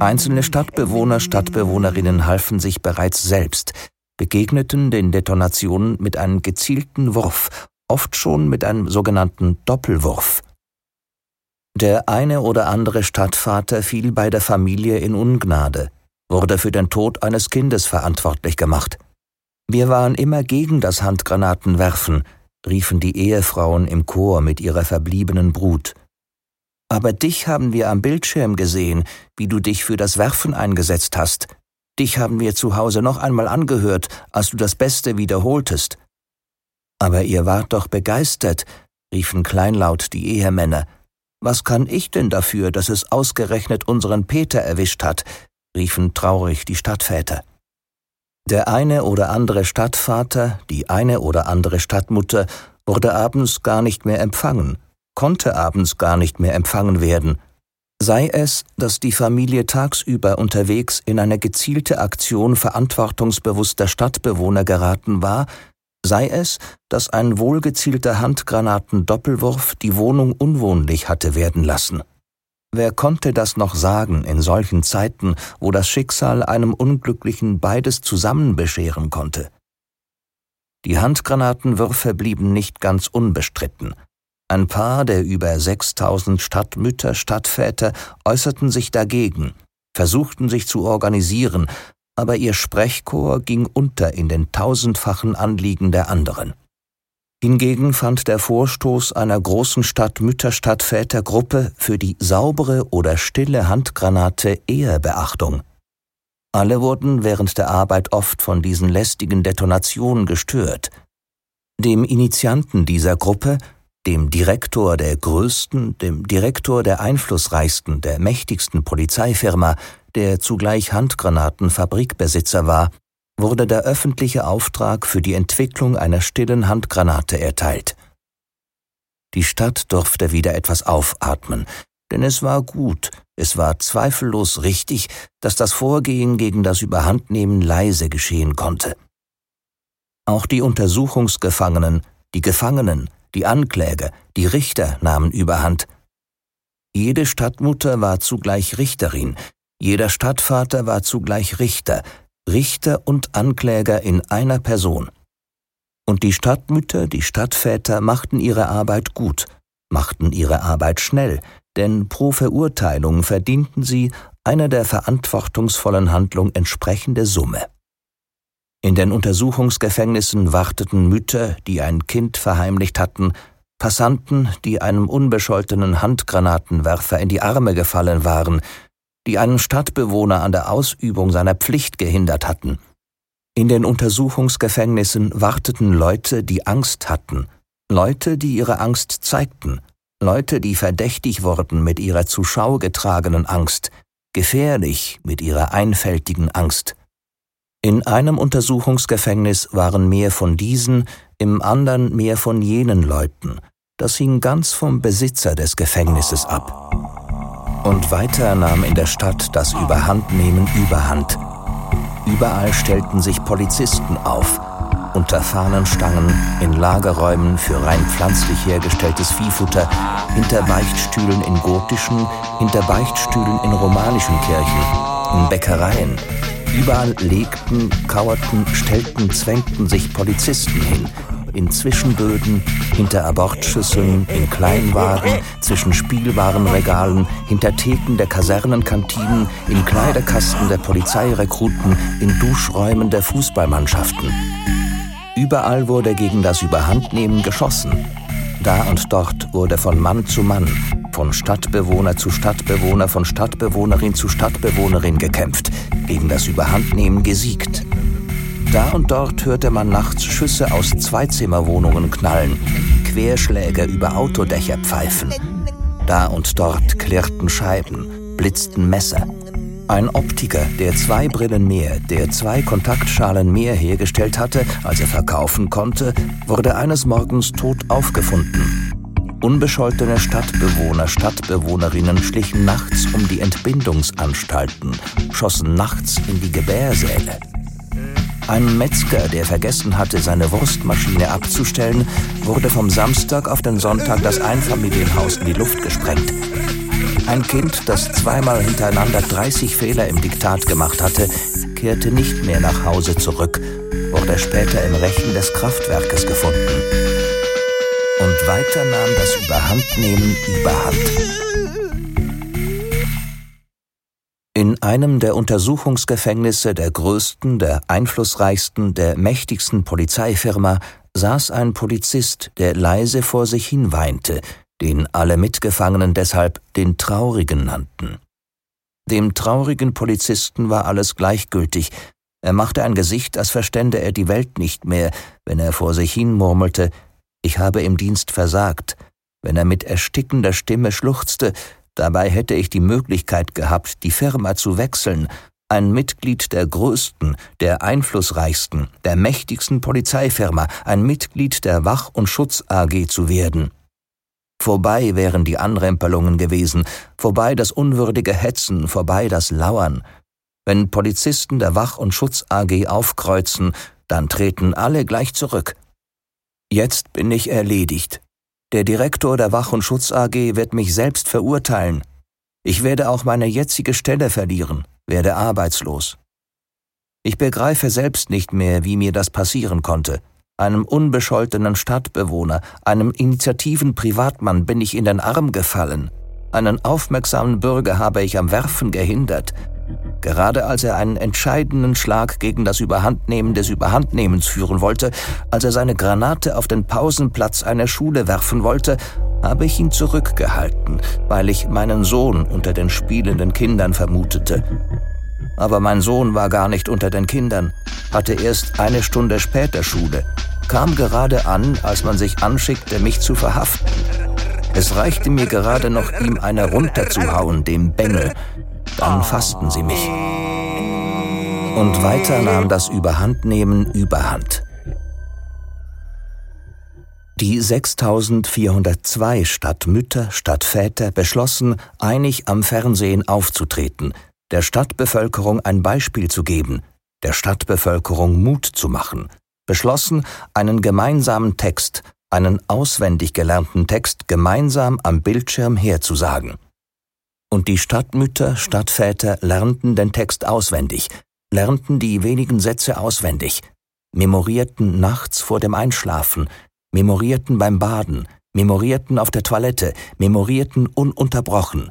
Einzelne Stadtbewohner, Stadtbewohnerinnen halfen sich bereits selbst, begegneten den Detonationen mit einem gezielten Wurf oft schon mit einem sogenannten Doppelwurf. Der eine oder andere Stadtvater fiel bei der Familie in Ungnade, wurde für den Tod eines Kindes verantwortlich gemacht. Wir waren immer gegen das Handgranatenwerfen, riefen die Ehefrauen im Chor mit ihrer verbliebenen Brut. Aber dich haben wir am Bildschirm gesehen, wie du dich für das Werfen eingesetzt hast. Dich haben wir zu Hause noch einmal angehört, als du das Beste wiederholtest. Aber ihr wart doch begeistert, riefen kleinlaut die Ehemänner. Was kann ich denn dafür, dass es ausgerechnet unseren Peter erwischt hat? riefen traurig die Stadtväter. Der eine oder andere Stadtvater, die eine oder andere Stadtmutter wurde abends gar nicht mehr empfangen, konnte abends gar nicht mehr empfangen werden, sei es, dass die Familie tagsüber unterwegs in eine gezielte Aktion verantwortungsbewusster Stadtbewohner geraten war, sei es, dass ein wohlgezielter Handgranaten-Doppelwurf die Wohnung unwohnlich hatte werden lassen. Wer konnte das noch sagen in solchen Zeiten, wo das Schicksal einem Unglücklichen beides zusammen bescheren konnte? Die Handgranatenwürfe blieben nicht ganz unbestritten. Ein paar der über 6000 Stadtmütter, Stadtväter äußerten sich dagegen, versuchten sich zu organisieren, aber ihr Sprechchor ging unter in den tausendfachen Anliegen der anderen. Hingegen fand der Vorstoß einer großen Stadt-Mütter-Stadt-Väter-Gruppe für die saubere oder stille Handgranate eher Beachtung. Alle wurden während der Arbeit oft von diesen lästigen Detonationen gestört. Dem Initianten dieser Gruppe, dem Direktor der größten, dem Direktor der einflussreichsten, der mächtigsten Polizeifirma, der zugleich Handgranatenfabrikbesitzer war, wurde der öffentliche Auftrag für die Entwicklung einer stillen Handgranate erteilt. Die Stadt durfte wieder etwas aufatmen, denn es war gut, es war zweifellos richtig, dass das Vorgehen gegen das Überhandnehmen leise geschehen konnte. Auch die Untersuchungsgefangenen, die Gefangenen, die Ankläger, die Richter nahmen überhand. Jede Stadtmutter war zugleich Richterin, jeder Stadtvater war zugleich Richter, Richter und Ankläger in einer Person. Und die Stadtmütter, die Stadtväter machten ihre Arbeit gut, machten ihre Arbeit schnell, denn pro Verurteilung verdienten sie einer der verantwortungsvollen Handlung entsprechende Summe. In den Untersuchungsgefängnissen warteten Mütter, die ein Kind verheimlicht hatten, Passanten, die einem unbescholtenen Handgranatenwerfer in die Arme gefallen waren, die einen Stadtbewohner an der Ausübung seiner Pflicht gehindert hatten. In den Untersuchungsgefängnissen warteten Leute, die Angst hatten, Leute, die ihre Angst zeigten, Leute, die verdächtig wurden mit ihrer zur Schau getragenen Angst, gefährlich mit ihrer einfältigen Angst. In einem Untersuchungsgefängnis waren mehr von diesen, im anderen mehr von jenen Leuten. Das hing ganz vom Besitzer des Gefängnisses ab. Und weiter nahm in der Stadt das Überhandnehmen überhand. Überall stellten sich Polizisten auf, unter Fahnenstangen, in Lagerräumen für rein pflanzlich hergestelltes Viehfutter, hinter Beichtstühlen in gotischen, hinter Beichtstühlen in romanischen Kirchen, in Bäckereien. Überall legten, kauerten, stellten, zwängten sich Polizisten hin, in Zwischenböden, hinter Abortschüsseln, in Kleinwagen, zwischen Spielwarenregalen, hinter Theken der Kasernenkantinen, in Kleiderkasten der Polizeirekruten, in Duschräumen der Fußballmannschaften. Überall wurde gegen das Überhandnehmen geschossen. Da und dort wurde von Mann zu Mann, von Stadtbewohner zu Stadtbewohner, von Stadtbewohnerin zu Stadtbewohnerin gekämpft, gegen das Überhandnehmen gesiegt. Da und dort hörte man nachts Schüsse aus Zweizimmerwohnungen knallen, Querschläge über Autodächer pfeifen. Da und dort klirrten Scheiben, blitzten Messer. Ein Optiker, der zwei Brillen mehr, der zwei Kontaktschalen mehr hergestellt hatte, als er verkaufen konnte, wurde eines Morgens tot aufgefunden. Unbescholtene Stadtbewohner, Stadtbewohnerinnen schlichen nachts um die Entbindungsanstalten, schossen nachts in die Gebärsäle. Ein Metzger, der vergessen hatte, seine Wurstmaschine abzustellen, wurde vom Samstag auf den Sonntag das Einfamilienhaus in die Luft gesprengt. Ein Kind, das zweimal hintereinander 30 Fehler im Diktat gemacht hatte, kehrte nicht mehr nach Hause zurück, wurde später im Rechen des Kraftwerkes gefunden. Und weiter nahm das Überhandnehmen überhand. In einem der Untersuchungsgefängnisse der größten, der einflussreichsten, der mächtigsten Polizeifirma saß ein Polizist, der leise vor sich hin weinte, den alle Mitgefangenen deshalb den Traurigen nannten. Dem traurigen Polizisten war alles gleichgültig, er machte ein Gesicht, als verstände er die Welt nicht mehr, wenn er vor sich hin murmelte, ich habe im Dienst versagt, wenn er mit erstickender Stimme schluchzte, Dabei hätte ich die Möglichkeit gehabt, die Firma zu wechseln, ein Mitglied der größten, der einflussreichsten, der mächtigsten Polizeifirma, ein Mitglied der Wach- und Schutz AG zu werden. Vorbei wären die Anrempelungen gewesen, vorbei das unwürdige Hetzen, vorbei das Lauern. Wenn Polizisten der Wach- und Schutz AG aufkreuzen, dann treten alle gleich zurück. Jetzt bin ich erledigt. Der Direktor der Wach- und Schutz AG wird mich selbst verurteilen. Ich werde auch meine jetzige Stelle verlieren, werde arbeitslos. Ich begreife selbst nicht mehr, wie mir das passieren konnte. Einem unbescholtenen Stadtbewohner, einem initiativen Privatmann bin ich in den Arm gefallen. Einen aufmerksamen Bürger habe ich am Werfen gehindert. Gerade als er einen entscheidenden Schlag gegen das Überhandnehmen des Überhandnehmens führen wollte, als er seine Granate auf den Pausenplatz einer Schule werfen wollte, habe ich ihn zurückgehalten, weil ich meinen Sohn unter den spielenden Kindern vermutete. Aber mein Sohn war gar nicht unter den Kindern, hatte erst eine Stunde später Schule, kam gerade an, als man sich anschickte, mich zu verhaften. Es reichte mir gerade noch, ihm eine runterzuhauen, dem Bengel. Dann fassten sie mich. Und weiter nahm das Überhandnehmen Überhand. Die 6402 Stadtmütter, Stadtväter beschlossen, einig am Fernsehen aufzutreten, der Stadtbevölkerung ein Beispiel zu geben, der Stadtbevölkerung Mut zu machen, beschlossen, einen gemeinsamen Text, einen auswendig gelernten Text gemeinsam am Bildschirm herzusagen. Und die Stadtmütter, Stadtväter lernten den Text auswendig, lernten die wenigen Sätze auswendig, memorierten nachts vor dem Einschlafen, memorierten beim Baden, memorierten auf der Toilette, memorierten ununterbrochen,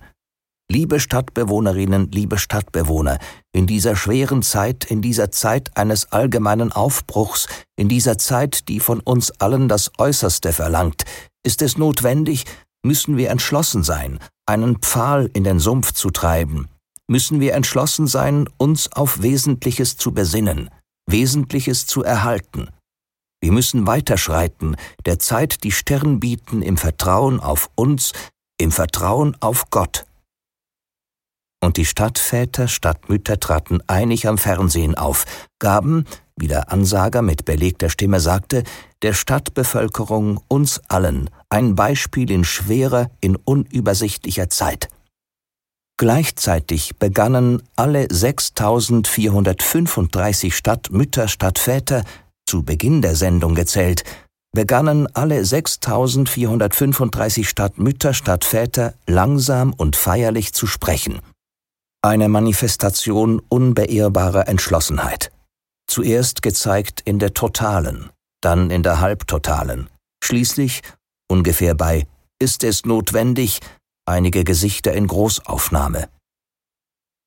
Liebe Stadtbewohnerinnen, liebe Stadtbewohner, in dieser schweren Zeit, in dieser Zeit eines allgemeinen Aufbruchs, in dieser Zeit, die von uns allen das Äußerste verlangt, ist es notwendig, müssen wir entschlossen sein, einen Pfahl in den Sumpf zu treiben, müssen wir entschlossen sein, uns auf Wesentliches zu besinnen, Wesentliches zu erhalten. Wir müssen weiterschreiten, der Zeit die Stirn bieten im Vertrauen auf uns, im Vertrauen auf Gott, und die Stadtväter, Stadtmütter traten einig am Fernsehen auf, gaben, wie der Ansager mit belegter Stimme sagte, der Stadtbevölkerung, uns allen, ein Beispiel in schwerer, in unübersichtlicher Zeit. Gleichzeitig begannen alle 6435 Stadtmütter, Stadtväter, zu Beginn der Sendung gezählt, begannen alle 6435 Stadtmütter, Stadtväter langsam und feierlich zu sprechen. Eine Manifestation unbeirrbarer Entschlossenheit. Zuerst gezeigt in der totalen, dann in der halbtotalen, schließlich, ungefähr bei Ist es notwendig, einige Gesichter in Großaufnahme.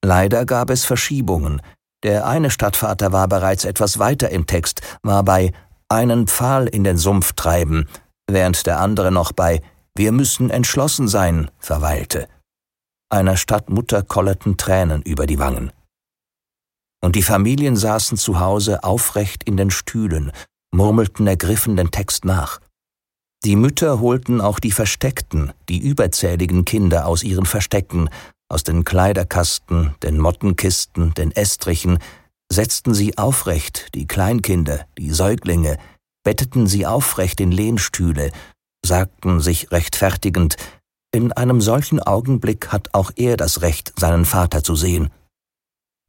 Leider gab es Verschiebungen. Der eine Stadtvater war bereits etwas weiter im Text, war bei einen Pfahl in den Sumpf treiben, während der andere noch bei Wir müssen entschlossen sein verweilte. Einer Stadtmutter kollerten Tränen über die Wangen. Und die Familien saßen zu Hause aufrecht in den Stühlen, murmelten ergriffen den Text nach. Die Mütter holten auch die versteckten, die überzähligen Kinder aus ihren Verstecken, aus den Kleiderkasten, den Mottenkisten, den Estrichen, setzten sie aufrecht, die Kleinkinder, die Säuglinge, betteten sie aufrecht in Lehnstühle, sagten sich rechtfertigend, in einem solchen Augenblick hat auch er das Recht, seinen Vater zu sehen.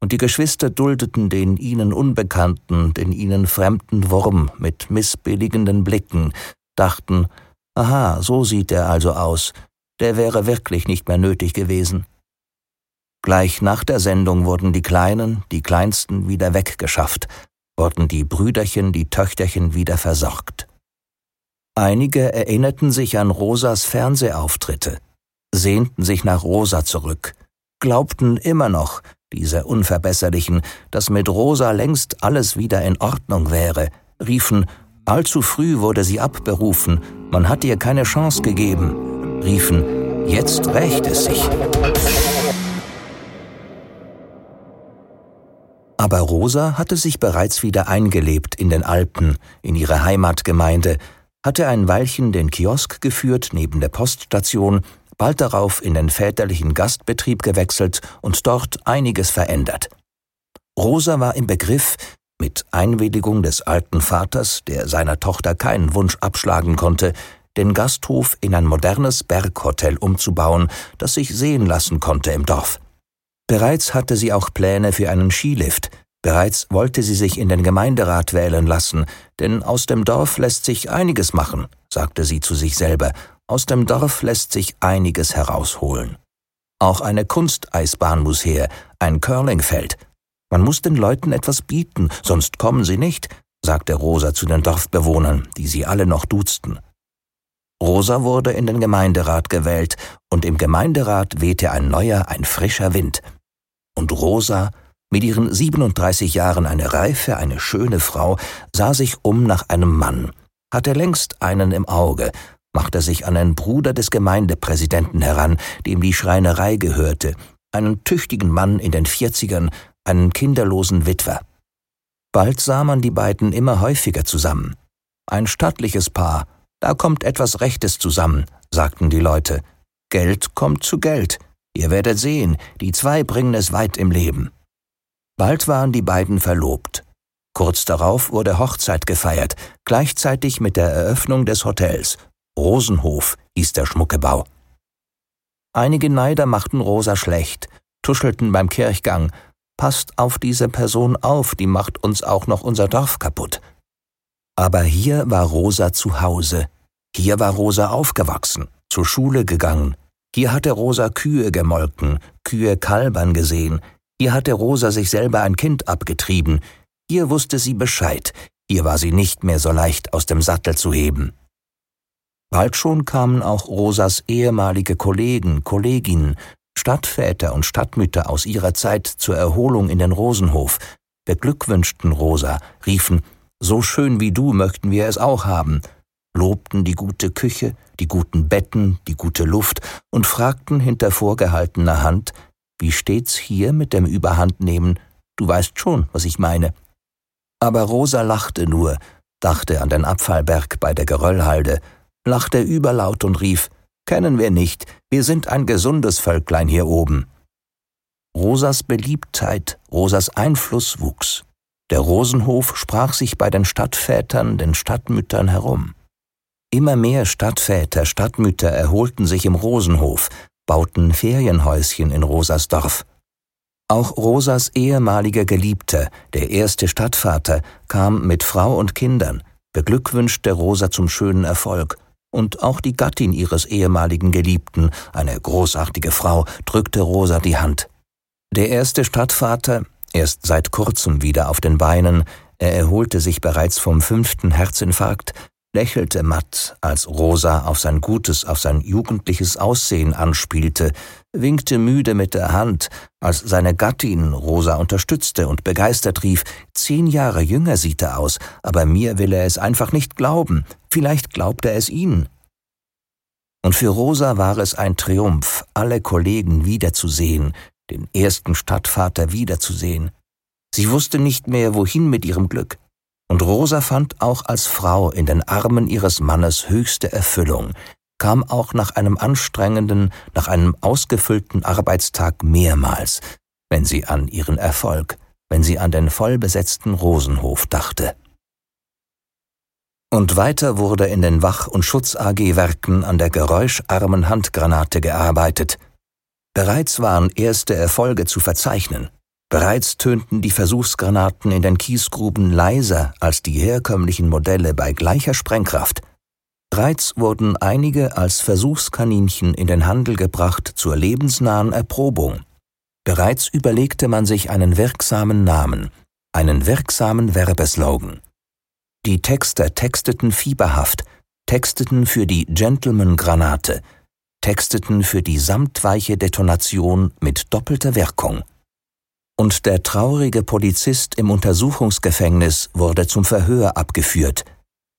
Und die Geschwister duldeten den ihnen unbekannten, den ihnen fremden Wurm mit missbilligenden Blicken, dachten, aha, so sieht er also aus, der wäre wirklich nicht mehr nötig gewesen. Gleich nach der Sendung wurden die Kleinen, die Kleinsten wieder weggeschafft, wurden die Brüderchen, die Töchterchen wieder versorgt. Einige erinnerten sich an Rosas Fernsehauftritte, sehnten sich nach Rosa zurück, glaubten immer noch, diese Unverbesserlichen, dass mit Rosa längst alles wieder in Ordnung wäre, riefen, allzu früh wurde sie abberufen, man hat ihr keine Chance gegeben, riefen, jetzt rächt es sich. Aber Rosa hatte sich bereits wieder eingelebt in den Alpen, in ihre Heimatgemeinde, hatte ein Weilchen den Kiosk geführt neben der Poststation, bald darauf in den väterlichen Gastbetrieb gewechselt und dort einiges verändert. Rosa war im Begriff, mit Einwilligung des alten Vaters, der seiner Tochter keinen Wunsch abschlagen konnte, den Gasthof in ein modernes Berghotel umzubauen, das sich sehen lassen konnte im Dorf. Bereits hatte sie auch Pläne für einen Skilift, Bereits wollte sie sich in den Gemeinderat wählen lassen, denn aus dem Dorf lässt sich einiges machen, sagte sie zu sich selber, aus dem Dorf lässt sich einiges herausholen. Auch eine Kunsteisbahn muss her, ein Curlingfeld. Man muss den Leuten etwas bieten, sonst kommen sie nicht, sagte Rosa zu den Dorfbewohnern, die sie alle noch duzten. Rosa wurde in den Gemeinderat gewählt, und im Gemeinderat wehte ein neuer, ein frischer Wind. Und Rosa mit ihren 37 Jahren eine reife, eine schöne Frau, sah sich um nach einem Mann, hatte längst einen im Auge, machte sich an einen Bruder des Gemeindepräsidenten heran, dem die Schreinerei gehörte, einen tüchtigen Mann in den Vierzigern, einen kinderlosen Witwer. Bald sah man die beiden immer häufiger zusammen. Ein stattliches Paar, da kommt etwas Rechtes zusammen, sagten die Leute. Geld kommt zu Geld. Ihr werdet sehen, die zwei bringen es weit im Leben. Bald waren die beiden verlobt. Kurz darauf wurde Hochzeit gefeiert, gleichzeitig mit der Eröffnung des Hotels. Rosenhof hieß der Schmuckebau. Einige Neider machten Rosa schlecht, tuschelten beim Kirchgang. Passt auf diese Person auf, die macht uns auch noch unser Dorf kaputt. Aber hier war Rosa zu Hause. Hier war Rosa aufgewachsen, zur Schule gegangen. Hier hatte Rosa Kühe gemolken, Kühe kalbern gesehen, hier hatte Rosa sich selber ein Kind abgetrieben, hier wusste sie Bescheid, hier war sie nicht mehr so leicht aus dem Sattel zu heben. Bald schon kamen auch Rosas ehemalige Kollegen, Kolleginnen, Stadtväter und Stadtmütter aus ihrer Zeit zur Erholung in den Rosenhof, beglückwünschten Rosa, riefen, so schön wie du möchten wir es auch haben, lobten die gute Küche, die guten Betten, die gute Luft und fragten hinter vorgehaltener Hand, wie steht's hier mit dem Überhandnehmen? Du weißt schon, was ich meine. Aber Rosa lachte nur, dachte an den Abfallberg bei der Geröllhalde, lachte überlaut und rief, Kennen wir nicht, wir sind ein gesundes Völklein hier oben. Rosas Beliebtheit, Rosas Einfluss wuchs. Der Rosenhof sprach sich bei den Stadtvätern, den Stadtmüttern herum. Immer mehr Stadtväter, Stadtmütter erholten sich im Rosenhof, bauten Ferienhäuschen in Rosas Dorf. Auch Rosas ehemaliger Geliebter, der erste Stadtvater, kam mit Frau und Kindern, beglückwünschte Rosa zum schönen Erfolg, und auch die Gattin ihres ehemaligen Geliebten, eine großartige Frau, drückte Rosa die Hand. Der erste Stadtvater, erst seit kurzem wieder auf den Beinen, er erholte sich bereits vom fünften Herzinfarkt, lächelte matt, als Rosa auf sein gutes, auf sein jugendliches Aussehen anspielte, winkte müde mit der Hand, als seine Gattin Rosa unterstützte und begeistert rief, zehn Jahre jünger sieht er aus, aber mir will er es einfach nicht glauben, vielleicht glaubt er es Ihnen. Und für Rosa war es ein Triumph, alle Kollegen wiederzusehen, den ersten Stadtvater wiederzusehen. Sie wusste nicht mehr, wohin mit ihrem Glück. Und Rosa fand auch als Frau in den Armen ihres Mannes höchste Erfüllung, kam auch nach einem anstrengenden, nach einem ausgefüllten Arbeitstag mehrmals, wenn sie an ihren Erfolg, wenn sie an den vollbesetzten Rosenhof dachte. Und weiter wurde in den Wach- und Schutz-AG-Werken an der geräuscharmen Handgranate gearbeitet. Bereits waren erste Erfolge zu verzeichnen. Bereits tönten die Versuchsgranaten in den Kiesgruben leiser als die herkömmlichen Modelle bei gleicher Sprengkraft. Bereits wurden einige als Versuchskaninchen in den Handel gebracht zur lebensnahen Erprobung. Bereits überlegte man sich einen wirksamen Namen, einen wirksamen Werbeslogan. Die Texter texteten fieberhaft, texteten für die Gentleman-Granate, texteten für die samtweiche Detonation mit doppelter Wirkung und der traurige Polizist im Untersuchungsgefängnis wurde zum Verhör abgeführt,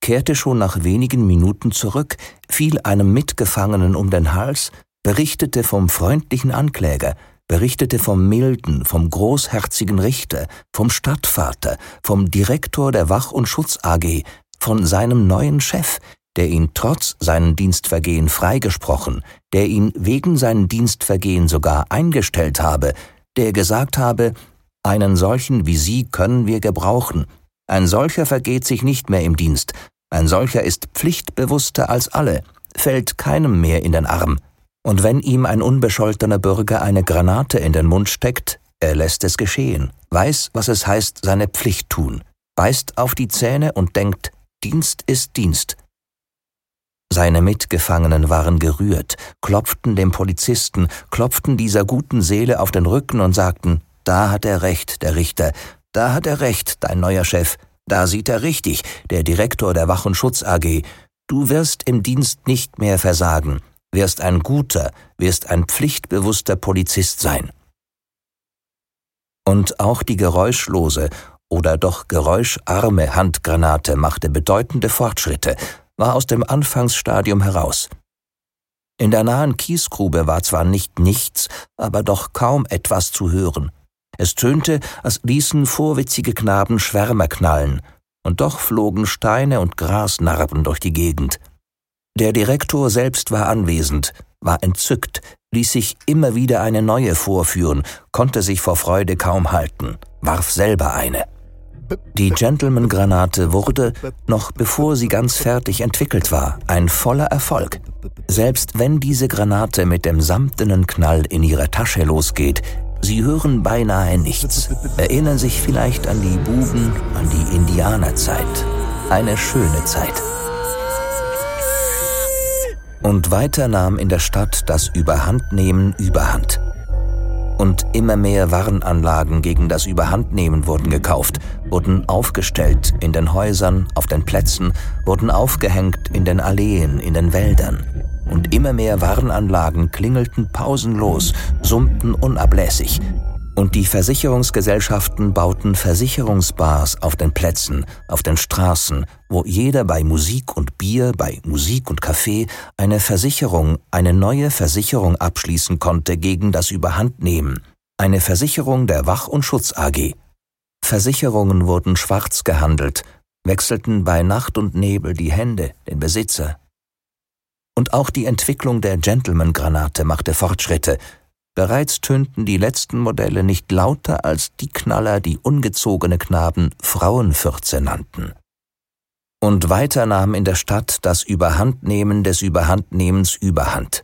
kehrte schon nach wenigen Minuten zurück, fiel einem Mitgefangenen um den Hals, berichtete vom freundlichen Ankläger, berichtete vom milden, vom großherzigen Richter, vom Stadtvater, vom Direktor der Wach- und Schutz AG, von seinem neuen Chef, der ihn trotz seinen Dienstvergehen freigesprochen, der ihn wegen seinen Dienstvergehen sogar eingestellt habe, der gesagt habe, einen solchen wie Sie können wir gebrauchen, ein solcher vergeht sich nicht mehr im Dienst, ein solcher ist pflichtbewusster als alle, fällt keinem mehr in den Arm, und wenn ihm ein unbescholtener Bürger eine Granate in den Mund steckt, er lässt es geschehen, weiß, was es heißt, seine Pflicht tun, beißt auf die Zähne und denkt, Dienst ist Dienst, seine Mitgefangenen waren gerührt, klopften dem Polizisten, klopften dieser guten Seele auf den Rücken und sagten, da hat er recht, der Richter, da hat er recht, dein neuer Chef, da sieht er richtig, der Direktor der Wach- und Schutz AG. Du wirst im Dienst nicht mehr versagen, wirst ein guter, wirst ein pflichtbewusster Polizist sein. Und auch die geräuschlose oder doch geräuscharme Handgranate machte bedeutende Fortschritte, war aus dem Anfangsstadium heraus. In der nahen Kiesgrube war zwar nicht nichts, aber doch kaum etwas zu hören. Es tönte, als ließen vorwitzige Knaben Schwärmer knallen, und doch flogen Steine und Grasnarben durch die Gegend. Der Direktor selbst war anwesend, war entzückt, ließ sich immer wieder eine neue vorführen, konnte sich vor Freude kaum halten, warf selber eine. Die Gentleman-Granate wurde, noch bevor sie ganz fertig entwickelt war, ein voller Erfolg. Selbst wenn diese Granate mit dem samtenen Knall in ihrer Tasche losgeht, sie hören beinahe nichts, erinnern sich vielleicht an die Buben, an die Indianerzeit. Eine schöne Zeit. Und weiter nahm in der Stadt das Überhandnehmen Überhand. Und immer mehr Warnanlagen gegen das Überhandnehmen wurden gekauft, wurden aufgestellt in den Häusern, auf den Plätzen, wurden aufgehängt in den Alleen, in den Wäldern. Und immer mehr Warnanlagen klingelten pausenlos, summten unablässig, und die Versicherungsgesellschaften bauten Versicherungsbars auf den Plätzen, auf den Straßen, wo jeder bei Musik und Bier, bei Musik und Kaffee eine Versicherung, eine neue Versicherung abschließen konnte gegen das Überhandnehmen, eine Versicherung der Wach- und Schutz AG. Versicherungen wurden schwarz gehandelt, wechselten bei Nacht und Nebel die Hände, den Besitzer. Und auch die Entwicklung der Gentleman-Granate machte Fortschritte, Bereits tönten die letzten Modelle nicht lauter als die Knaller, die ungezogene Knaben Frauenfürze nannten. Und weiter nahm in der Stadt das Überhandnehmen des Überhandnehmens Überhand.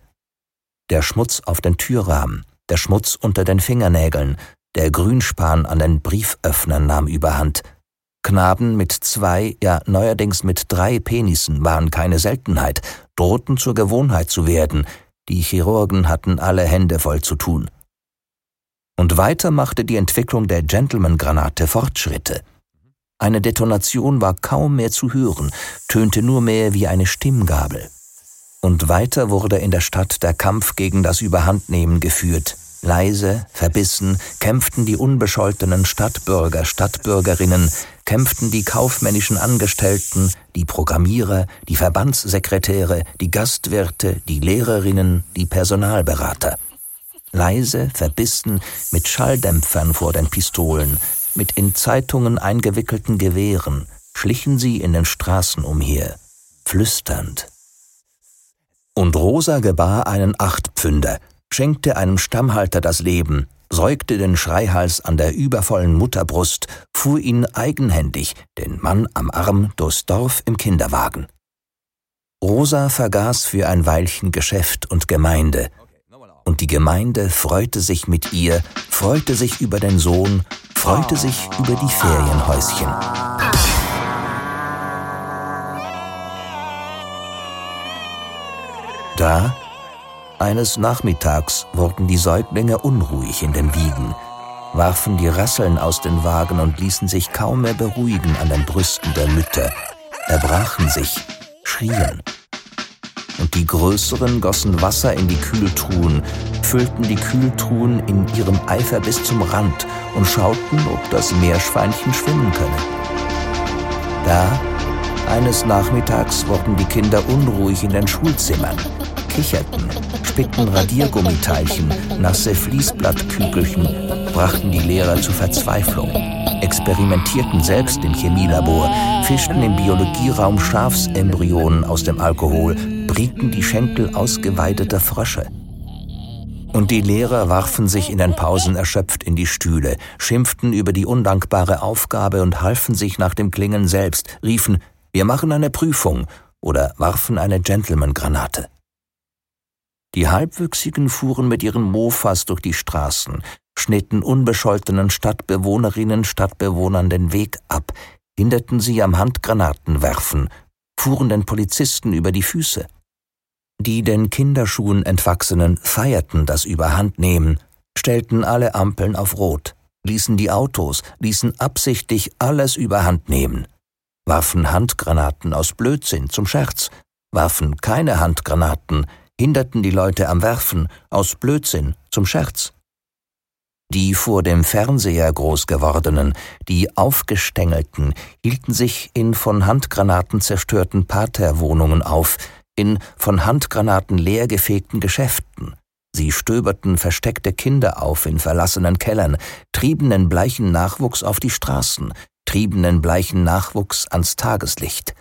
Der Schmutz auf den Türrahmen, der Schmutz unter den Fingernägeln, der Grünspan an den Brieföffnern nahm Überhand. Knaben mit zwei, ja neuerdings mit drei Penissen waren keine Seltenheit, drohten zur Gewohnheit zu werden, die Chirurgen hatten alle Hände voll zu tun. Und weiter machte die Entwicklung der Gentleman-Granate Fortschritte. Eine Detonation war kaum mehr zu hören, tönte nur mehr wie eine Stimmgabel. Und weiter wurde in der Stadt der Kampf gegen das Überhandnehmen geführt. Leise, verbissen kämpften die unbescholtenen Stadtbürger, Stadtbürgerinnen, kämpften die kaufmännischen Angestellten, die Programmierer, die Verbandssekretäre, die Gastwirte, die Lehrerinnen, die Personalberater. Leise, verbissen, mit Schalldämpfern vor den Pistolen, mit in Zeitungen eingewickelten Gewehren, schlichen sie in den Straßen umher, flüsternd. Und Rosa gebar einen Achtpfünder, schenkte einem Stammhalter das Leben, säugte den Schreihals an der übervollen Mutterbrust, fuhr ihn eigenhändig, den Mann am Arm, durchs Dorf im Kinderwagen. Rosa vergaß für ein Weilchen Geschäft und Gemeinde, und die Gemeinde freute sich mit ihr, freute sich über den Sohn, freute sich über die Ferienhäuschen. Da eines Nachmittags wurden die Säuglinge unruhig in den Wiegen, warfen die Rasseln aus den Wagen und ließen sich kaum mehr beruhigen an den Brüsten der Mütter, erbrachen sich, schrien. Und die Größeren gossen Wasser in die Kühltruhen, füllten die Kühltruhen in ihrem Eifer bis zum Rand und schauten, ob das Meerschweinchen schwimmen könne. Da, eines Nachmittags wurden die Kinder unruhig in den Schulzimmern, kicherten, spickten Radiergummiteilchen, nasse Fließblattkügelchen, brachten die Lehrer zur Verzweiflung, experimentierten selbst im Chemielabor, fischten im Biologieraum Schafsembryonen aus dem Alkohol, brieten die Schenkel ausgeweideter Frösche. Und die Lehrer warfen sich in den Pausen erschöpft in die Stühle, schimpften über die undankbare Aufgabe und halfen sich nach dem Klingen selbst, riefen, wir machen eine Prüfung oder warfen eine Gentleman-Granate. Die Halbwüchsigen fuhren mit ihren Mofas durch die Straßen, schnitten unbescholtenen Stadtbewohnerinnen, Stadtbewohnern den Weg ab, hinderten sie am Handgranatenwerfen, fuhren den Polizisten über die Füße. Die den Kinderschuhen entwachsenen feierten das Überhandnehmen, stellten alle Ampeln auf Rot, ließen die Autos, ließen absichtlich alles überhand nehmen, warfen Handgranaten aus Blödsinn zum Scherz, warfen keine Handgranaten, hinderten die Leute am Werfen, aus Blödsinn, zum Scherz. Die vor dem Fernseher groß gewordenen, die aufgestängelten, hielten sich in von Handgranaten zerstörten Paterwohnungen auf, in von Handgranaten leergefegten Geschäften. Sie stöberten versteckte Kinder auf in verlassenen Kellern, trieben den bleichen Nachwuchs auf die Straßen, trieben den bleichen Nachwuchs ans Tageslicht.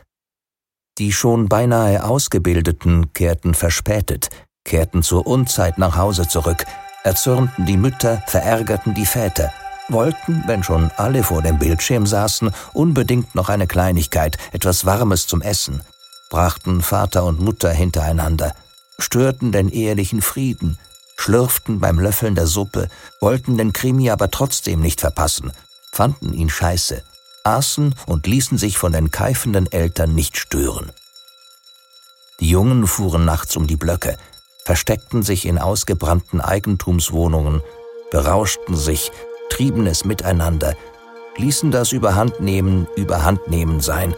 Die schon beinahe Ausgebildeten kehrten verspätet, kehrten zur Unzeit nach Hause zurück, erzürnten die Mütter, verärgerten die Väter, wollten, wenn schon alle vor dem Bildschirm saßen, unbedingt noch eine Kleinigkeit, etwas Warmes zum Essen, brachten Vater und Mutter hintereinander, störten den ehelichen Frieden, schlürften beim Löffeln der Suppe, wollten den Krimi aber trotzdem nicht verpassen, fanden ihn scheiße, aßen und ließen sich von den keifenden Eltern nicht stören. Die Jungen fuhren nachts um die Blöcke, versteckten sich in ausgebrannten Eigentumswohnungen, berauschten sich, trieben es miteinander, ließen das Überhandnehmen Überhandnehmen sein,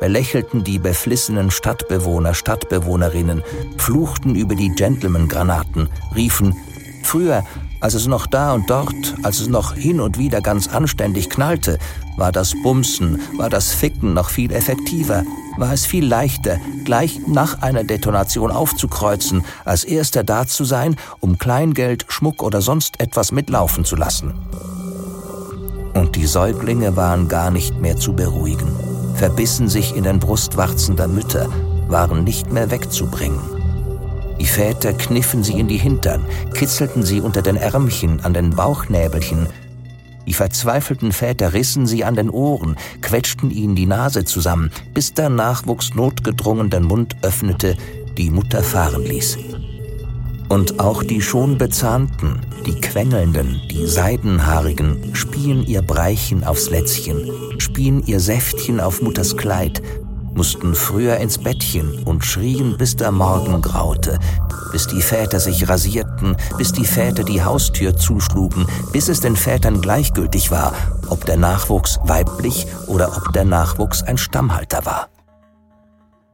belächelten die beflissenen Stadtbewohner, Stadtbewohnerinnen, fluchten über die Gentleman-Granaten, riefen, früher, als es noch da und dort, als es noch hin und wieder ganz anständig knallte, war das Bumsen, war das Ficken noch viel effektiver, war es viel leichter, gleich nach einer Detonation aufzukreuzen, als erster da zu sein, um Kleingeld, Schmuck oder sonst etwas mitlaufen zu lassen. Und die Säuglinge waren gar nicht mehr zu beruhigen, verbissen sich in den Brustwarzen der Mütter, waren nicht mehr wegzubringen. Die Väter kniffen sie in die Hintern, kitzelten sie unter den Ärmchen, an den Bauchnäbelchen. Die verzweifelten Väter rissen sie an den Ohren, quetschten ihnen die Nase zusammen, bis der Nachwuchs notgedrungen den Mund öffnete, die Mutter fahren ließ. Und auch die schon bezahnten, die quengelnden, die seidenhaarigen spien ihr Breichen aufs Lätzchen, spien ihr Säftchen auf Mutters Kleid, mussten früher ins Bettchen und schrien, bis der Morgen graute, bis die Väter sich rasierten, bis die Väter die Haustür zuschlugen, bis es den Vätern gleichgültig war, ob der Nachwuchs weiblich oder ob der Nachwuchs ein Stammhalter war.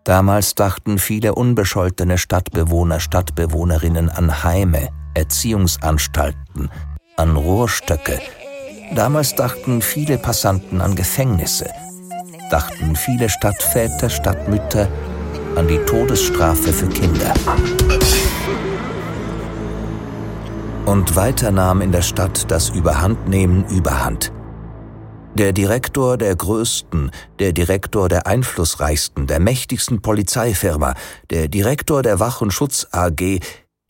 Damals dachten viele unbescholtene Stadtbewohner, Stadtbewohnerinnen an Heime, Erziehungsanstalten, an Rohrstöcke. Damals dachten viele Passanten an Gefängnisse, dachten viele Stadtväter, Stadtmütter an die Todesstrafe für Kinder. Und weiter nahm in der Stadt das Überhandnehmen überhand. Der Direktor der größten, der Direktor der einflussreichsten, der mächtigsten Polizeifirma, der Direktor der Wach- und Schutz AG,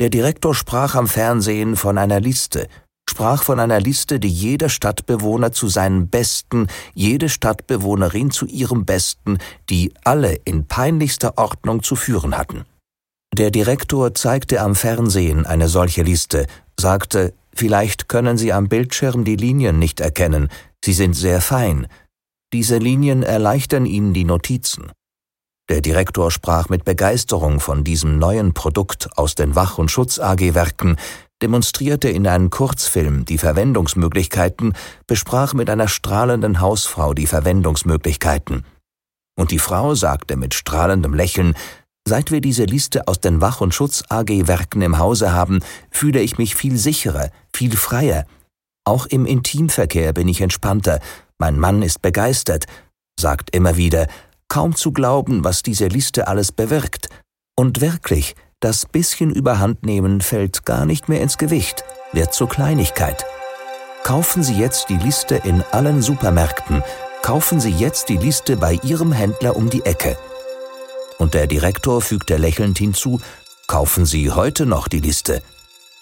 der Direktor sprach am Fernsehen von einer Liste, sprach von einer Liste, die jeder Stadtbewohner zu seinem Besten, jede Stadtbewohnerin zu ihrem Besten, die alle in peinlichster Ordnung zu führen hatten. Der Direktor zeigte am Fernsehen eine solche Liste, sagte, vielleicht können Sie am Bildschirm die Linien nicht erkennen, sie sind sehr fein. Diese Linien erleichtern Ihnen die Notizen. Der Direktor sprach mit Begeisterung von diesem neuen Produkt aus den Wach- und Schutz AG-Werken, demonstrierte in einem Kurzfilm die Verwendungsmöglichkeiten, besprach mit einer strahlenden Hausfrau die Verwendungsmöglichkeiten. Und die Frau sagte mit strahlendem Lächeln, Seit wir diese Liste aus den Wach- und Schutz AG-Werken im Hause haben, fühle ich mich viel sicherer, viel freier. Auch im Intimverkehr bin ich entspannter. Mein Mann ist begeistert, sagt immer wieder, kaum zu glauben, was diese Liste alles bewirkt. Und wirklich, das bisschen Überhandnehmen fällt gar nicht mehr ins Gewicht, wird zur Kleinigkeit. Kaufen Sie jetzt die Liste in allen Supermärkten, kaufen Sie jetzt die Liste bei Ihrem Händler um die Ecke. Und der Direktor fügte lächelnd hinzu, kaufen Sie heute noch die Liste.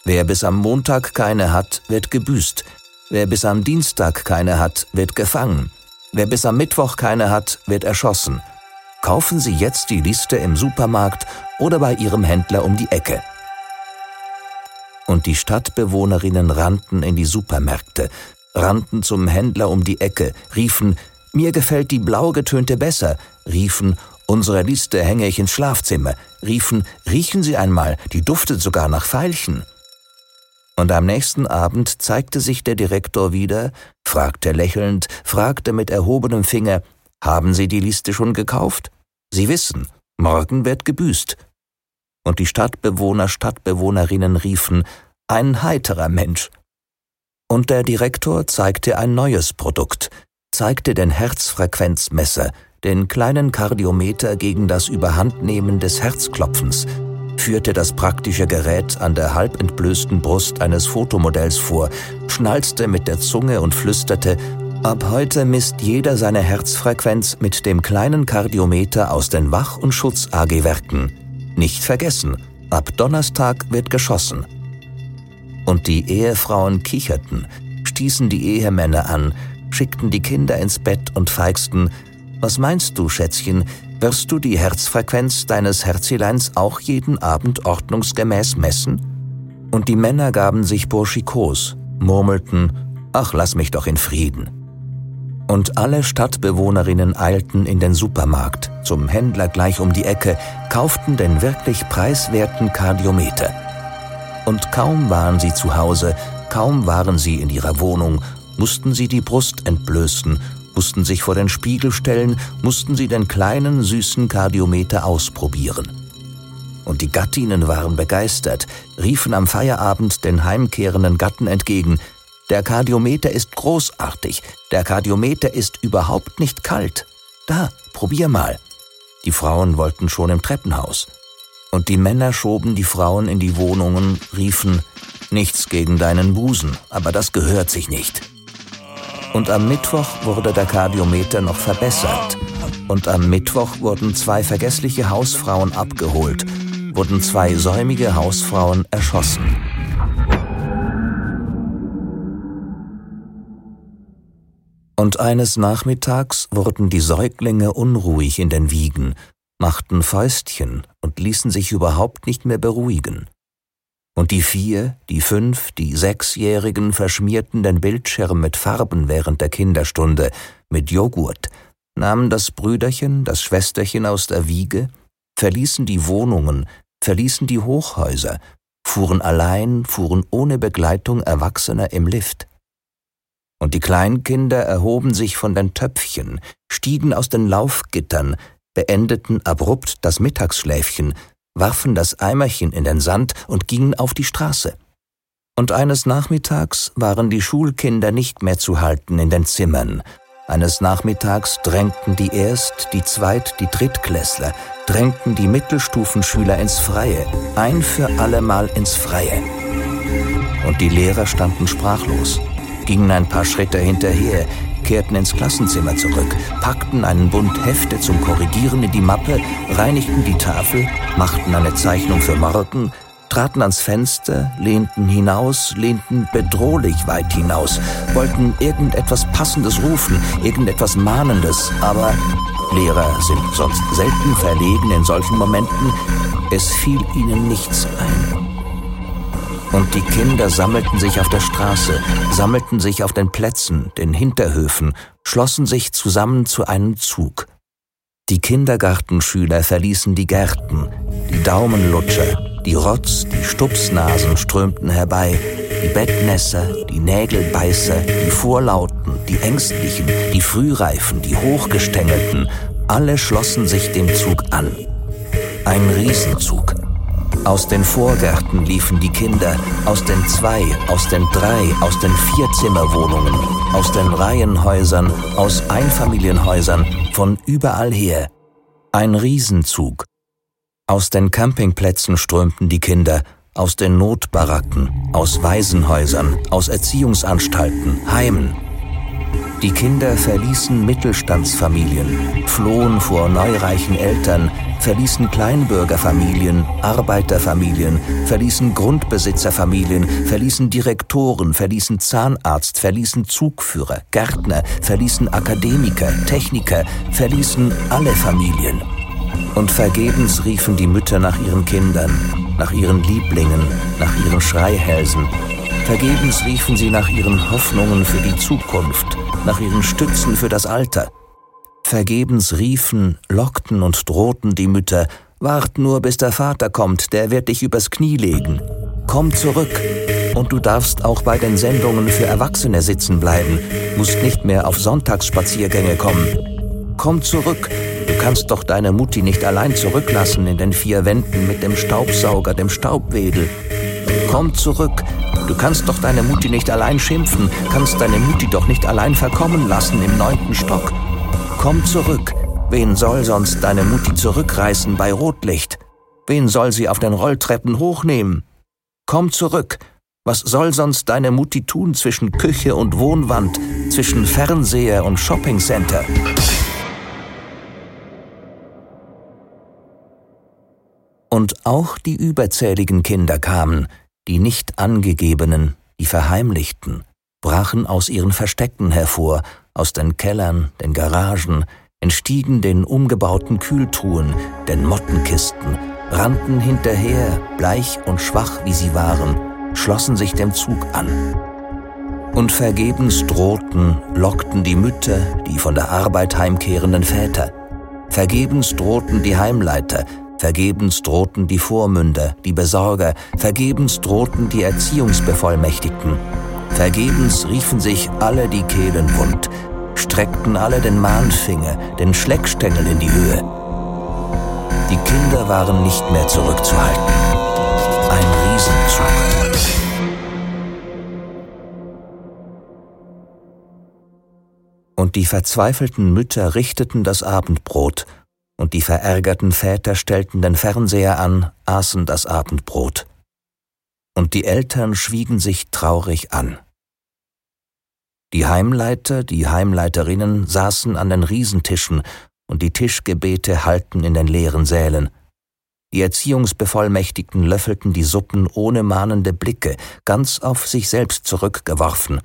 Wer bis am Montag keine hat, wird gebüßt. Wer bis am Dienstag keine hat, wird gefangen. Wer bis am Mittwoch keine hat, wird erschossen. Kaufen Sie jetzt die Liste im Supermarkt oder bei Ihrem Händler um die Ecke. Und die Stadtbewohnerinnen rannten in die Supermärkte, rannten zum Händler um die Ecke, riefen, mir gefällt die blau getönte besser, riefen, unsere Liste hänge ich ins Schlafzimmer, riefen, riechen Sie einmal, die duftet sogar nach Veilchen. Und am nächsten Abend zeigte sich der Direktor wieder, fragte lächelnd, fragte mit erhobenem Finger, haben Sie die Liste schon gekauft? Sie wissen, morgen wird gebüßt. Und die Stadtbewohner, Stadtbewohnerinnen riefen, ein heiterer Mensch. Und der Direktor zeigte ein neues Produkt, zeigte den Herzfrequenzmesser, den kleinen Kardiometer gegen das Überhandnehmen des Herzklopfens, führte das praktische Gerät an der halb entblößten Brust eines Fotomodells vor, schnalzte mit der Zunge und flüsterte, Ab heute misst jeder seine Herzfrequenz mit dem kleinen Kardiometer aus den Wach- und Schutz-AG-Werken. Nicht vergessen, ab Donnerstag wird geschossen. Und die Ehefrauen kicherten, stießen die Ehemänner an, schickten die Kinder ins Bett und feigsten, was meinst du, Schätzchen, wirst du die Herzfrequenz deines Herzileins auch jeden Abend ordnungsgemäß messen? Und die Männer gaben sich burschikos, murmelten, ach lass mich doch in Frieden. Und alle Stadtbewohnerinnen eilten in den Supermarkt, zum Händler gleich um die Ecke, kauften den wirklich preiswerten Kardiometer. Und kaum waren sie zu Hause, kaum waren sie in ihrer Wohnung, mussten sie die Brust entblößen, mussten sich vor den Spiegel stellen, mussten sie den kleinen, süßen Kardiometer ausprobieren. Und die Gattinnen waren begeistert, riefen am Feierabend den heimkehrenden Gatten entgegen, der Kardiometer ist großartig. Der Kardiometer ist überhaupt nicht kalt. Da, probier mal. Die Frauen wollten schon im Treppenhaus. Und die Männer schoben die Frauen in die Wohnungen, riefen, nichts gegen deinen Busen, aber das gehört sich nicht. Und am Mittwoch wurde der Kardiometer noch verbessert. Und am Mittwoch wurden zwei vergessliche Hausfrauen abgeholt, wurden zwei säumige Hausfrauen erschossen. Und eines Nachmittags wurden die Säuglinge unruhig in den Wiegen, machten Fäustchen und ließen sich überhaupt nicht mehr beruhigen. Und die vier, die fünf, die sechsjährigen verschmierten den Bildschirm mit Farben während der Kinderstunde, mit Joghurt, nahmen das Brüderchen, das Schwesterchen aus der Wiege, verließen die Wohnungen, verließen die Hochhäuser, fuhren allein, fuhren ohne Begleitung Erwachsener im Lift und die Kleinkinder erhoben sich von den Töpfchen, stiegen aus den Laufgittern, beendeten abrupt das Mittagsschläfchen, warfen das Eimerchen in den Sand und gingen auf die Straße. Und eines Nachmittags waren die Schulkinder nicht mehr zu halten in den Zimmern. Eines Nachmittags drängten die Erst-, die Zweit-, die Drittklässler, drängten die Mittelstufenschüler ins Freie, ein für allemal ins Freie. Und die Lehrer standen sprachlos gingen ein paar Schritte hinterher, kehrten ins Klassenzimmer zurück, packten einen Bund Hefte zum Korrigieren in die Mappe, reinigten die Tafel, machten eine Zeichnung für morgen, traten ans Fenster, lehnten hinaus, lehnten bedrohlich weit hinaus, wollten irgendetwas Passendes rufen, irgendetwas Mahnendes, aber Lehrer sind sonst selten verlegen in solchen Momenten, es fiel ihnen nichts ein. Und die Kinder sammelten sich auf der Straße, sammelten sich auf den Plätzen, den Hinterhöfen, schlossen sich zusammen zu einem Zug. Die Kindergartenschüler verließen die Gärten, die Daumenlutscher, die Rotz, die Stupsnasen strömten herbei, die Bettnässer, die Nägelbeißer, die Vorlauten, die Ängstlichen, die Frühreifen, die Hochgestängelten, alle schlossen sich dem Zug an. Ein Riesenzug, aus den Vorgärten liefen die Kinder, aus den Zwei-, aus den Drei-, aus den Vierzimmerwohnungen, aus den Reihenhäusern, aus Einfamilienhäusern, von überall her. Ein Riesenzug. Aus den Campingplätzen strömten die Kinder, aus den Notbaracken, aus Waisenhäusern, aus Erziehungsanstalten, Heimen, die Kinder verließen Mittelstandsfamilien, flohen vor neureichen Eltern, verließen Kleinbürgerfamilien, Arbeiterfamilien, verließen Grundbesitzerfamilien, verließen Direktoren, verließen Zahnarzt, verließen Zugführer, Gärtner, verließen Akademiker, Techniker, verließen alle Familien. Und vergebens riefen die Mütter nach ihren Kindern, nach ihren Lieblingen, nach ihren Schreihälsen, Vergebens riefen sie nach ihren Hoffnungen für die Zukunft, nach ihren Stützen für das Alter. Vergebens riefen, lockten und drohten die Mütter, Wart nur, bis der Vater kommt, der wird dich übers Knie legen. Komm zurück. Und du darfst auch bei den Sendungen für Erwachsene sitzen bleiben, musst nicht mehr auf Sonntagsspaziergänge kommen. Komm zurück, du kannst doch deine Mutti nicht allein zurücklassen in den vier Wänden mit dem Staubsauger, dem Staubwedel. Komm zurück, Du kannst doch deine Mutti nicht allein schimpfen, kannst deine Mutti doch nicht allein verkommen lassen im neunten Stock. Komm zurück. Wen soll sonst deine Mutti zurückreißen bei Rotlicht? Wen soll sie auf den Rolltreppen hochnehmen? Komm zurück. Was soll sonst deine Mutti tun zwischen Küche und Wohnwand, zwischen Fernseher und Shoppingcenter? Und auch die überzähligen Kinder kamen, die nicht angegebenen, die verheimlichten, brachen aus ihren Verstecken hervor, aus den Kellern, den Garagen, entstiegen den umgebauten Kühltruhen, den Mottenkisten, rannten hinterher, bleich und schwach wie sie waren, schlossen sich dem Zug an. Und vergebens drohten, lockten die Mütter die von der Arbeit heimkehrenden Väter. Vergebens drohten die Heimleiter, vergebens drohten die Vormünder, die Besorger, vergebens drohten die Erziehungsbevollmächtigten. Vergebens riefen sich alle die Kehlen wund, streckten alle den Mahnfinger, den Schleckstängel in die Höhe. Die Kinder waren nicht mehr zurückzuhalten. Ein Riesenzug. Und die verzweifelten Mütter richteten das Abendbrot, und die verärgerten Väter stellten den Fernseher an, aßen das Abendbrot. Und die Eltern schwiegen sich traurig an. Die Heimleiter, die Heimleiterinnen saßen an den Riesentischen und die Tischgebete hallten in den leeren Sälen. Die Erziehungsbevollmächtigten löffelten die Suppen ohne mahnende Blicke, ganz auf sich selbst zurückgeworfen.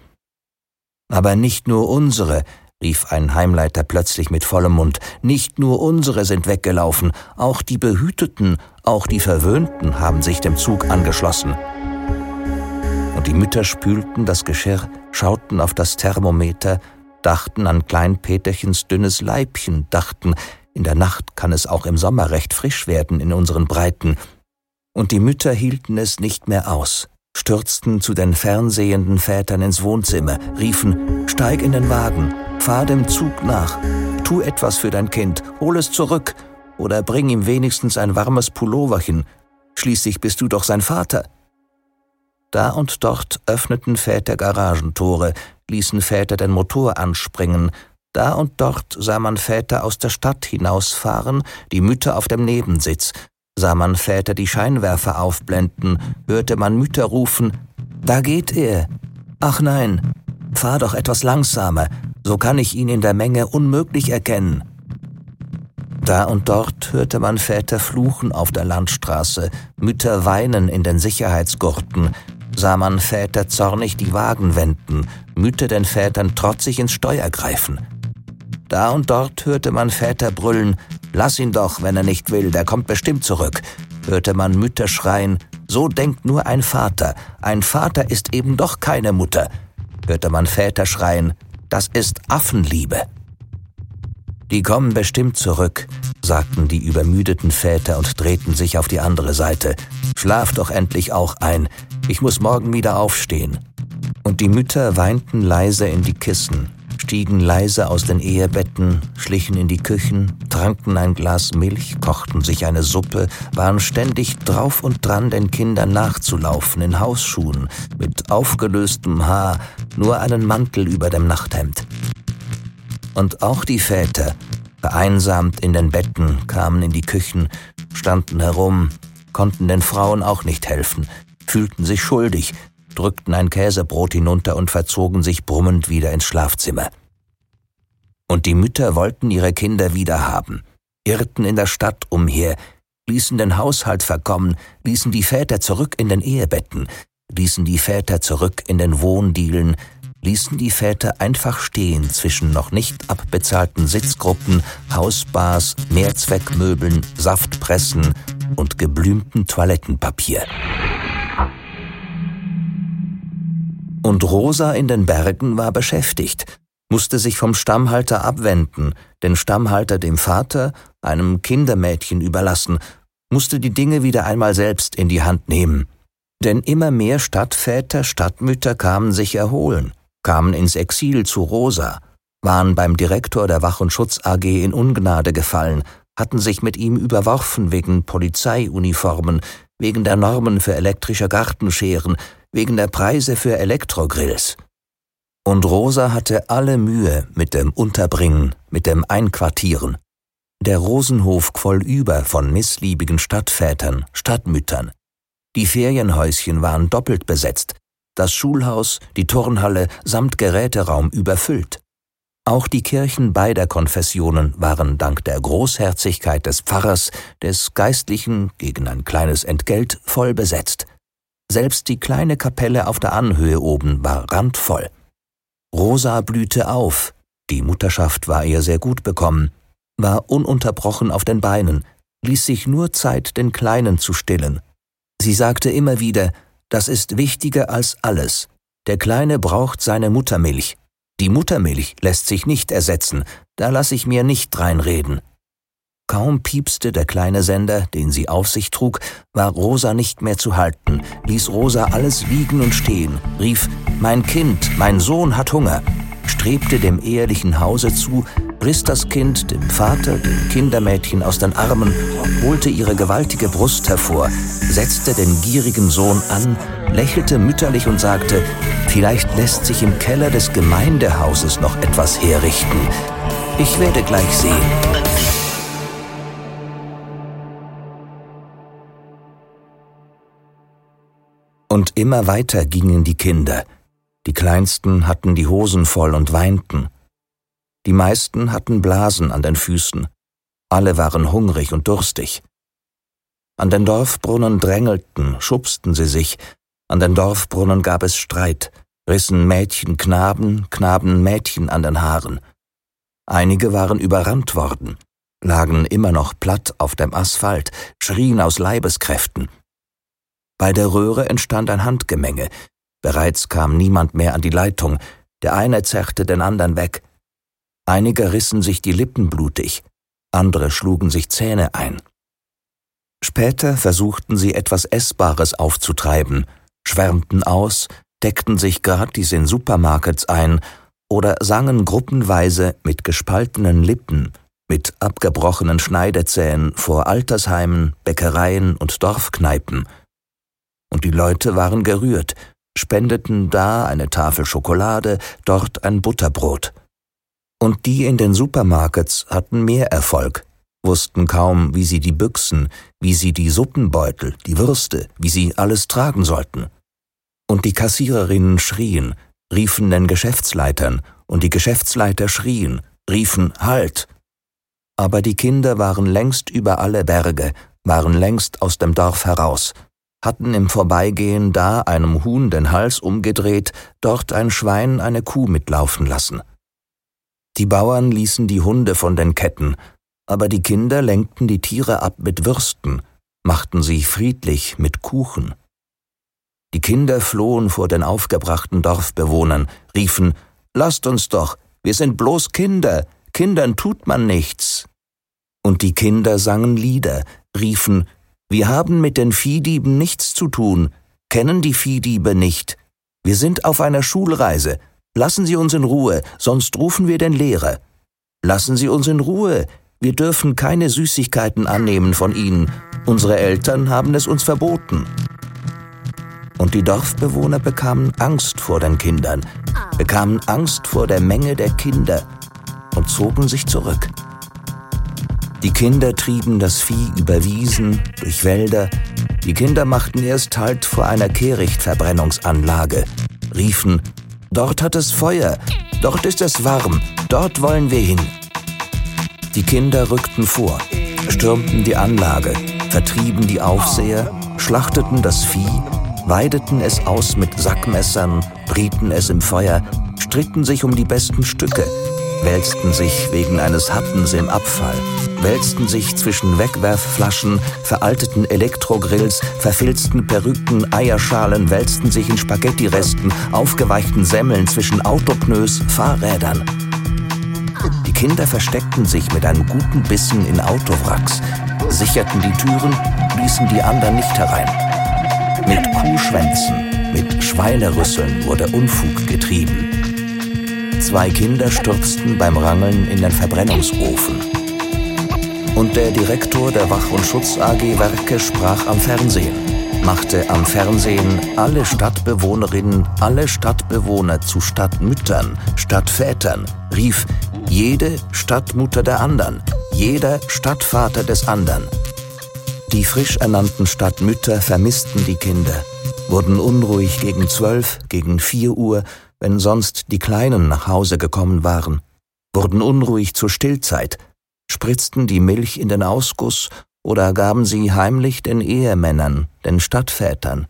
Aber nicht nur unsere, rief ein Heimleiter plötzlich mit vollem Mund, nicht nur unsere sind weggelaufen, auch die Behüteten, auch die Verwöhnten haben sich dem Zug angeschlossen. Und die Mütter spülten das Geschirr, schauten auf das Thermometer, dachten an Klein Peterchens dünnes Leibchen, dachten, in der Nacht kann es auch im Sommer recht frisch werden in unseren Breiten. Und die Mütter hielten es nicht mehr aus, stürzten zu den fernsehenden Vätern ins Wohnzimmer, riefen, steig in den Wagen, fahr dem Zug nach, tu etwas für dein Kind, hol es zurück oder bring ihm wenigstens ein warmes Pulloverchen, schließlich bist du doch sein Vater. Da und dort öffneten Väter Garagentore, ließen Väter den Motor anspringen, da und dort sah man Väter aus der Stadt hinausfahren, die Mütter auf dem Nebensitz, sah man Väter die Scheinwerfer aufblenden, hörte man Mütter rufen, da geht er. Ach nein, fahr doch etwas langsamer, so kann ich ihn in der Menge unmöglich erkennen. Da und dort hörte man Väter fluchen auf der Landstraße, Mütter weinen in den Sicherheitsgurten, sah man Väter zornig die Wagen wenden, Mütter den Vätern trotzig ins Steuer greifen. Da und dort hörte man Väter brüllen, Lass ihn doch, wenn er nicht will, der kommt bestimmt zurück. Hörte man Mütter schreien, so denkt nur ein Vater, ein Vater ist eben doch keine Mutter. Hörte man Väter schreien, das ist Affenliebe. Die kommen bestimmt zurück, sagten die übermüdeten Väter und drehten sich auf die andere Seite. Schlaf doch endlich auch ein, ich muss morgen wieder aufstehen. Und die Mütter weinten leise in die Kissen, stiegen leise aus den Ehebetten, schlichen in die Küchen, tranken ein Glas Milch, kochten sich eine Suppe, waren ständig drauf und dran, den Kindern nachzulaufen in Hausschuhen, mit aufgelöstem Haar, nur einen Mantel über dem Nachthemd. Und auch die Väter, vereinsamt in den Betten, kamen in die Küchen, standen herum, konnten den Frauen auch nicht helfen, fühlten sich schuldig, drückten ein Käsebrot hinunter und verzogen sich brummend wieder ins Schlafzimmer. Und die Mütter wollten ihre Kinder wiederhaben, irrten in der Stadt umher, ließen den Haushalt verkommen, ließen die Väter zurück in den Ehebetten, ließen die Väter zurück in den Wohndielen, ließen die Väter einfach stehen zwischen noch nicht abbezahlten Sitzgruppen, Hausbars, Mehrzweckmöbeln, Saftpressen und geblümtem Toilettenpapier. Und Rosa in den Bergen war beschäftigt, musste sich vom Stammhalter abwenden, den Stammhalter dem Vater, einem Kindermädchen überlassen, musste die Dinge wieder einmal selbst in die Hand nehmen. Denn immer mehr Stadtväter, Stadtmütter kamen sich erholen, kamen ins Exil zu Rosa, waren beim Direktor der Wach- und Schutz AG in Ungnade gefallen, hatten sich mit ihm überworfen wegen Polizeiuniformen, wegen der Normen für elektrische Gartenscheren, wegen der Preise für Elektrogrills. Und Rosa hatte alle Mühe mit dem Unterbringen, mit dem Einquartieren. Der Rosenhof quoll über von missliebigen Stadtvätern, Stadtmüttern. Die Ferienhäuschen waren doppelt besetzt, das Schulhaus, die Turnhalle samt Geräteraum überfüllt. Auch die Kirchen beider Konfessionen waren dank der Großherzigkeit des Pfarrers, des Geistlichen gegen ein kleines Entgelt voll besetzt. Selbst die kleine Kapelle auf der Anhöhe oben war randvoll. Rosa blühte auf, die Mutterschaft war ihr sehr gut bekommen, war ununterbrochen auf den Beinen, ließ sich nur Zeit, den Kleinen zu stillen. Sie sagte immer wieder, das ist wichtiger als alles. Der Kleine braucht seine Muttermilch. Die Muttermilch lässt sich nicht ersetzen, da lass ich mir nicht reinreden. Kaum piepste der kleine Sender, den sie auf sich trug, war Rosa nicht mehr zu halten, ließ Rosa alles wiegen und stehen, rief Mein Kind, mein Sohn hat Hunger, strebte dem ehelichen Hause zu, riss das Kind dem Vater, dem Kindermädchen aus den Armen, holte ihre gewaltige Brust hervor, setzte den gierigen Sohn an, lächelte mütterlich und sagte, vielleicht lässt sich im Keller des Gemeindehauses noch etwas herrichten. Ich werde gleich sehen. Und immer weiter gingen die Kinder. Die Kleinsten hatten die Hosen voll und weinten. Die meisten hatten Blasen an den Füßen. Alle waren hungrig und durstig. An den Dorfbrunnen drängelten, schubsten sie sich. An den Dorfbrunnen gab es Streit, rissen Mädchen Knaben, Knaben Mädchen an den Haaren. Einige waren überrannt worden, lagen immer noch platt auf dem Asphalt, schrien aus Leibeskräften. Bei der Röhre entstand ein Handgemenge. Bereits kam niemand mehr an die Leitung. Der eine zerrte den anderen weg. Einige rissen sich die Lippen blutig, andere schlugen sich Zähne ein. Später versuchten sie etwas Essbares aufzutreiben, schwärmten aus, deckten sich gratis in Supermarkets ein oder sangen gruppenweise mit gespaltenen Lippen, mit abgebrochenen Schneidezähnen vor Altersheimen, Bäckereien und Dorfkneipen – und die Leute waren gerührt, spendeten da eine Tafel Schokolade, dort ein Butterbrot. Und die in den Supermarkets hatten mehr Erfolg, wussten kaum, wie sie die Büchsen, wie sie die Suppenbeutel, die Würste, wie sie alles tragen sollten. Und die Kassiererinnen schrien, riefen den Geschäftsleitern, und die Geschäftsleiter schrien, riefen Halt. Aber die Kinder waren längst über alle Berge, waren längst aus dem Dorf heraus, hatten im Vorbeigehen da einem Huhn den Hals umgedreht, dort ein Schwein eine Kuh mitlaufen lassen. Die Bauern ließen die Hunde von den Ketten, aber die Kinder lenkten die Tiere ab mit Würsten, machten sie friedlich mit Kuchen. Die Kinder flohen vor den aufgebrachten Dorfbewohnern, riefen Lasst uns doch, wir sind bloß Kinder, Kindern tut man nichts. Und die Kinder sangen Lieder, riefen wir haben mit den Viehdieben nichts zu tun, kennen die Viehdiebe nicht. Wir sind auf einer Schulreise. Lassen Sie uns in Ruhe, sonst rufen wir den Lehrer. Lassen Sie uns in Ruhe. Wir dürfen keine Süßigkeiten annehmen von Ihnen. Unsere Eltern haben es uns verboten. Und die Dorfbewohner bekamen Angst vor den Kindern, bekamen Angst vor der Menge der Kinder und zogen sich zurück. Die Kinder trieben das Vieh über Wiesen, durch Wälder. Die Kinder machten erst Halt vor einer Kehrichtverbrennungsanlage, riefen, Dort hat es Feuer, dort ist es warm, dort wollen wir hin. Die Kinder rückten vor, stürmten die Anlage, vertrieben die Aufseher, schlachteten das Vieh, weideten es aus mit Sackmessern, brieten es im Feuer, strickten sich um die besten Stücke, wälzten sich wegen eines Happens im Abfall, wälzten sich zwischen Wegwerfflaschen, veralteten Elektrogrills, verfilzten Perücken, Eierschalen, wälzten sich in Spaghettiresten, aufgeweichten Semmeln zwischen Autopneus, Fahrrädern. Die Kinder versteckten sich mit einem guten Bissen in Autowracks, sicherten die Türen, ließen die anderen nicht herein. Mit Kuhschwänzen, mit Schweinerüsseln wurde Unfug getrieben. Zwei Kinder stürzten beim Rangeln in den Verbrennungsofen. Und der Direktor der Wach- und Schutz AG Werke sprach am Fernsehen. machte am Fernsehen alle Stadtbewohnerinnen, alle Stadtbewohner zu Stadtmüttern, Stadtvätern, rief jede Stadtmutter der anderen, jeder Stadtvater des anderen. Die frisch ernannten Stadtmütter vermissten die Kinder, wurden unruhig gegen zwölf, gegen vier Uhr, wenn sonst die Kleinen nach Hause gekommen waren, wurden unruhig zur Stillzeit, spritzten die Milch in den Ausguss oder gaben sie heimlich den Ehemännern, den Stadtvätern.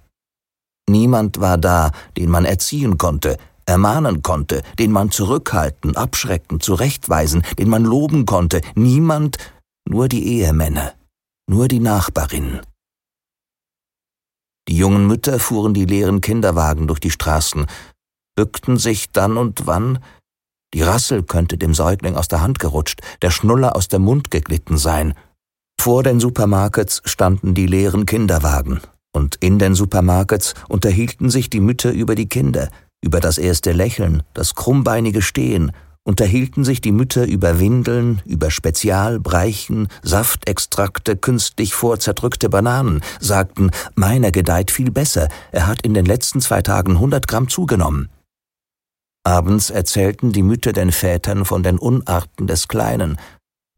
Niemand war da, den man erziehen konnte, ermahnen konnte, den man zurückhalten, abschrecken, zurechtweisen, den man loben konnte, niemand, nur die Ehemänner, nur die Nachbarinnen. Die jungen Mütter fuhren die leeren Kinderwagen durch die Straßen, bückten sich dann und wann, die Rassel könnte dem Säugling aus der Hand gerutscht, der Schnuller aus dem Mund geglitten sein. Vor den Supermarkets standen die leeren Kinderwagen, und in den Supermarkets unterhielten sich die Mütter über die Kinder, über das erste Lächeln, das krummbeinige Stehen, unterhielten sich die Mütter über Windeln, über Spezialbreichen, Saftextrakte, künstlich vorzerdrückte Bananen, sagten, meiner gedeiht viel besser, er hat in den letzten zwei Tagen hundert Gramm zugenommen. Abends erzählten die Mütter den Vätern von den Unarten des Kleinen,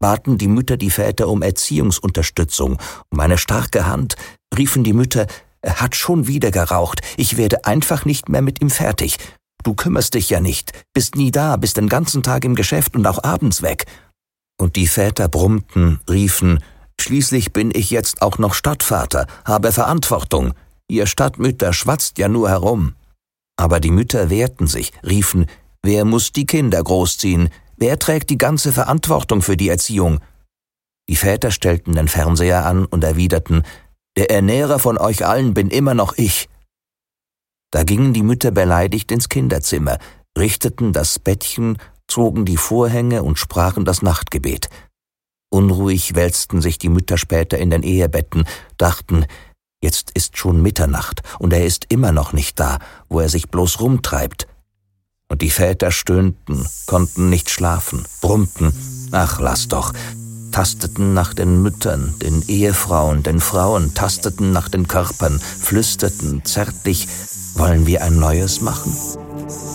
baten die Mütter die Väter um Erziehungsunterstützung, um eine starke Hand, riefen die Mütter, er hat schon wieder geraucht, ich werde einfach nicht mehr mit ihm fertig. Du kümmerst dich ja nicht, bist nie da, bist den ganzen Tag im Geschäft und auch abends weg. Und die Väter brummten, riefen, Schließlich bin ich jetzt auch noch Stadtvater, habe Verantwortung. Ihr Stadtmütter schwatzt ja nur herum. Aber die Mütter wehrten sich, riefen, wer muss die Kinder großziehen? Wer trägt die ganze Verantwortung für die Erziehung? Die Väter stellten den Fernseher an und erwiderten, der Ernährer von euch allen bin immer noch ich. Da gingen die Mütter beleidigt ins Kinderzimmer, richteten das Bettchen, zogen die Vorhänge und sprachen das Nachtgebet. Unruhig wälzten sich die Mütter später in den Ehebetten, dachten, Jetzt ist schon Mitternacht und er ist immer noch nicht da, wo er sich bloß rumtreibt. Und die Väter stöhnten, konnten nicht schlafen, brummten, ach lass doch, tasteten nach den Müttern, den Ehefrauen, den Frauen, tasteten nach den Körpern, flüsterten zärtlich, wollen wir ein neues machen?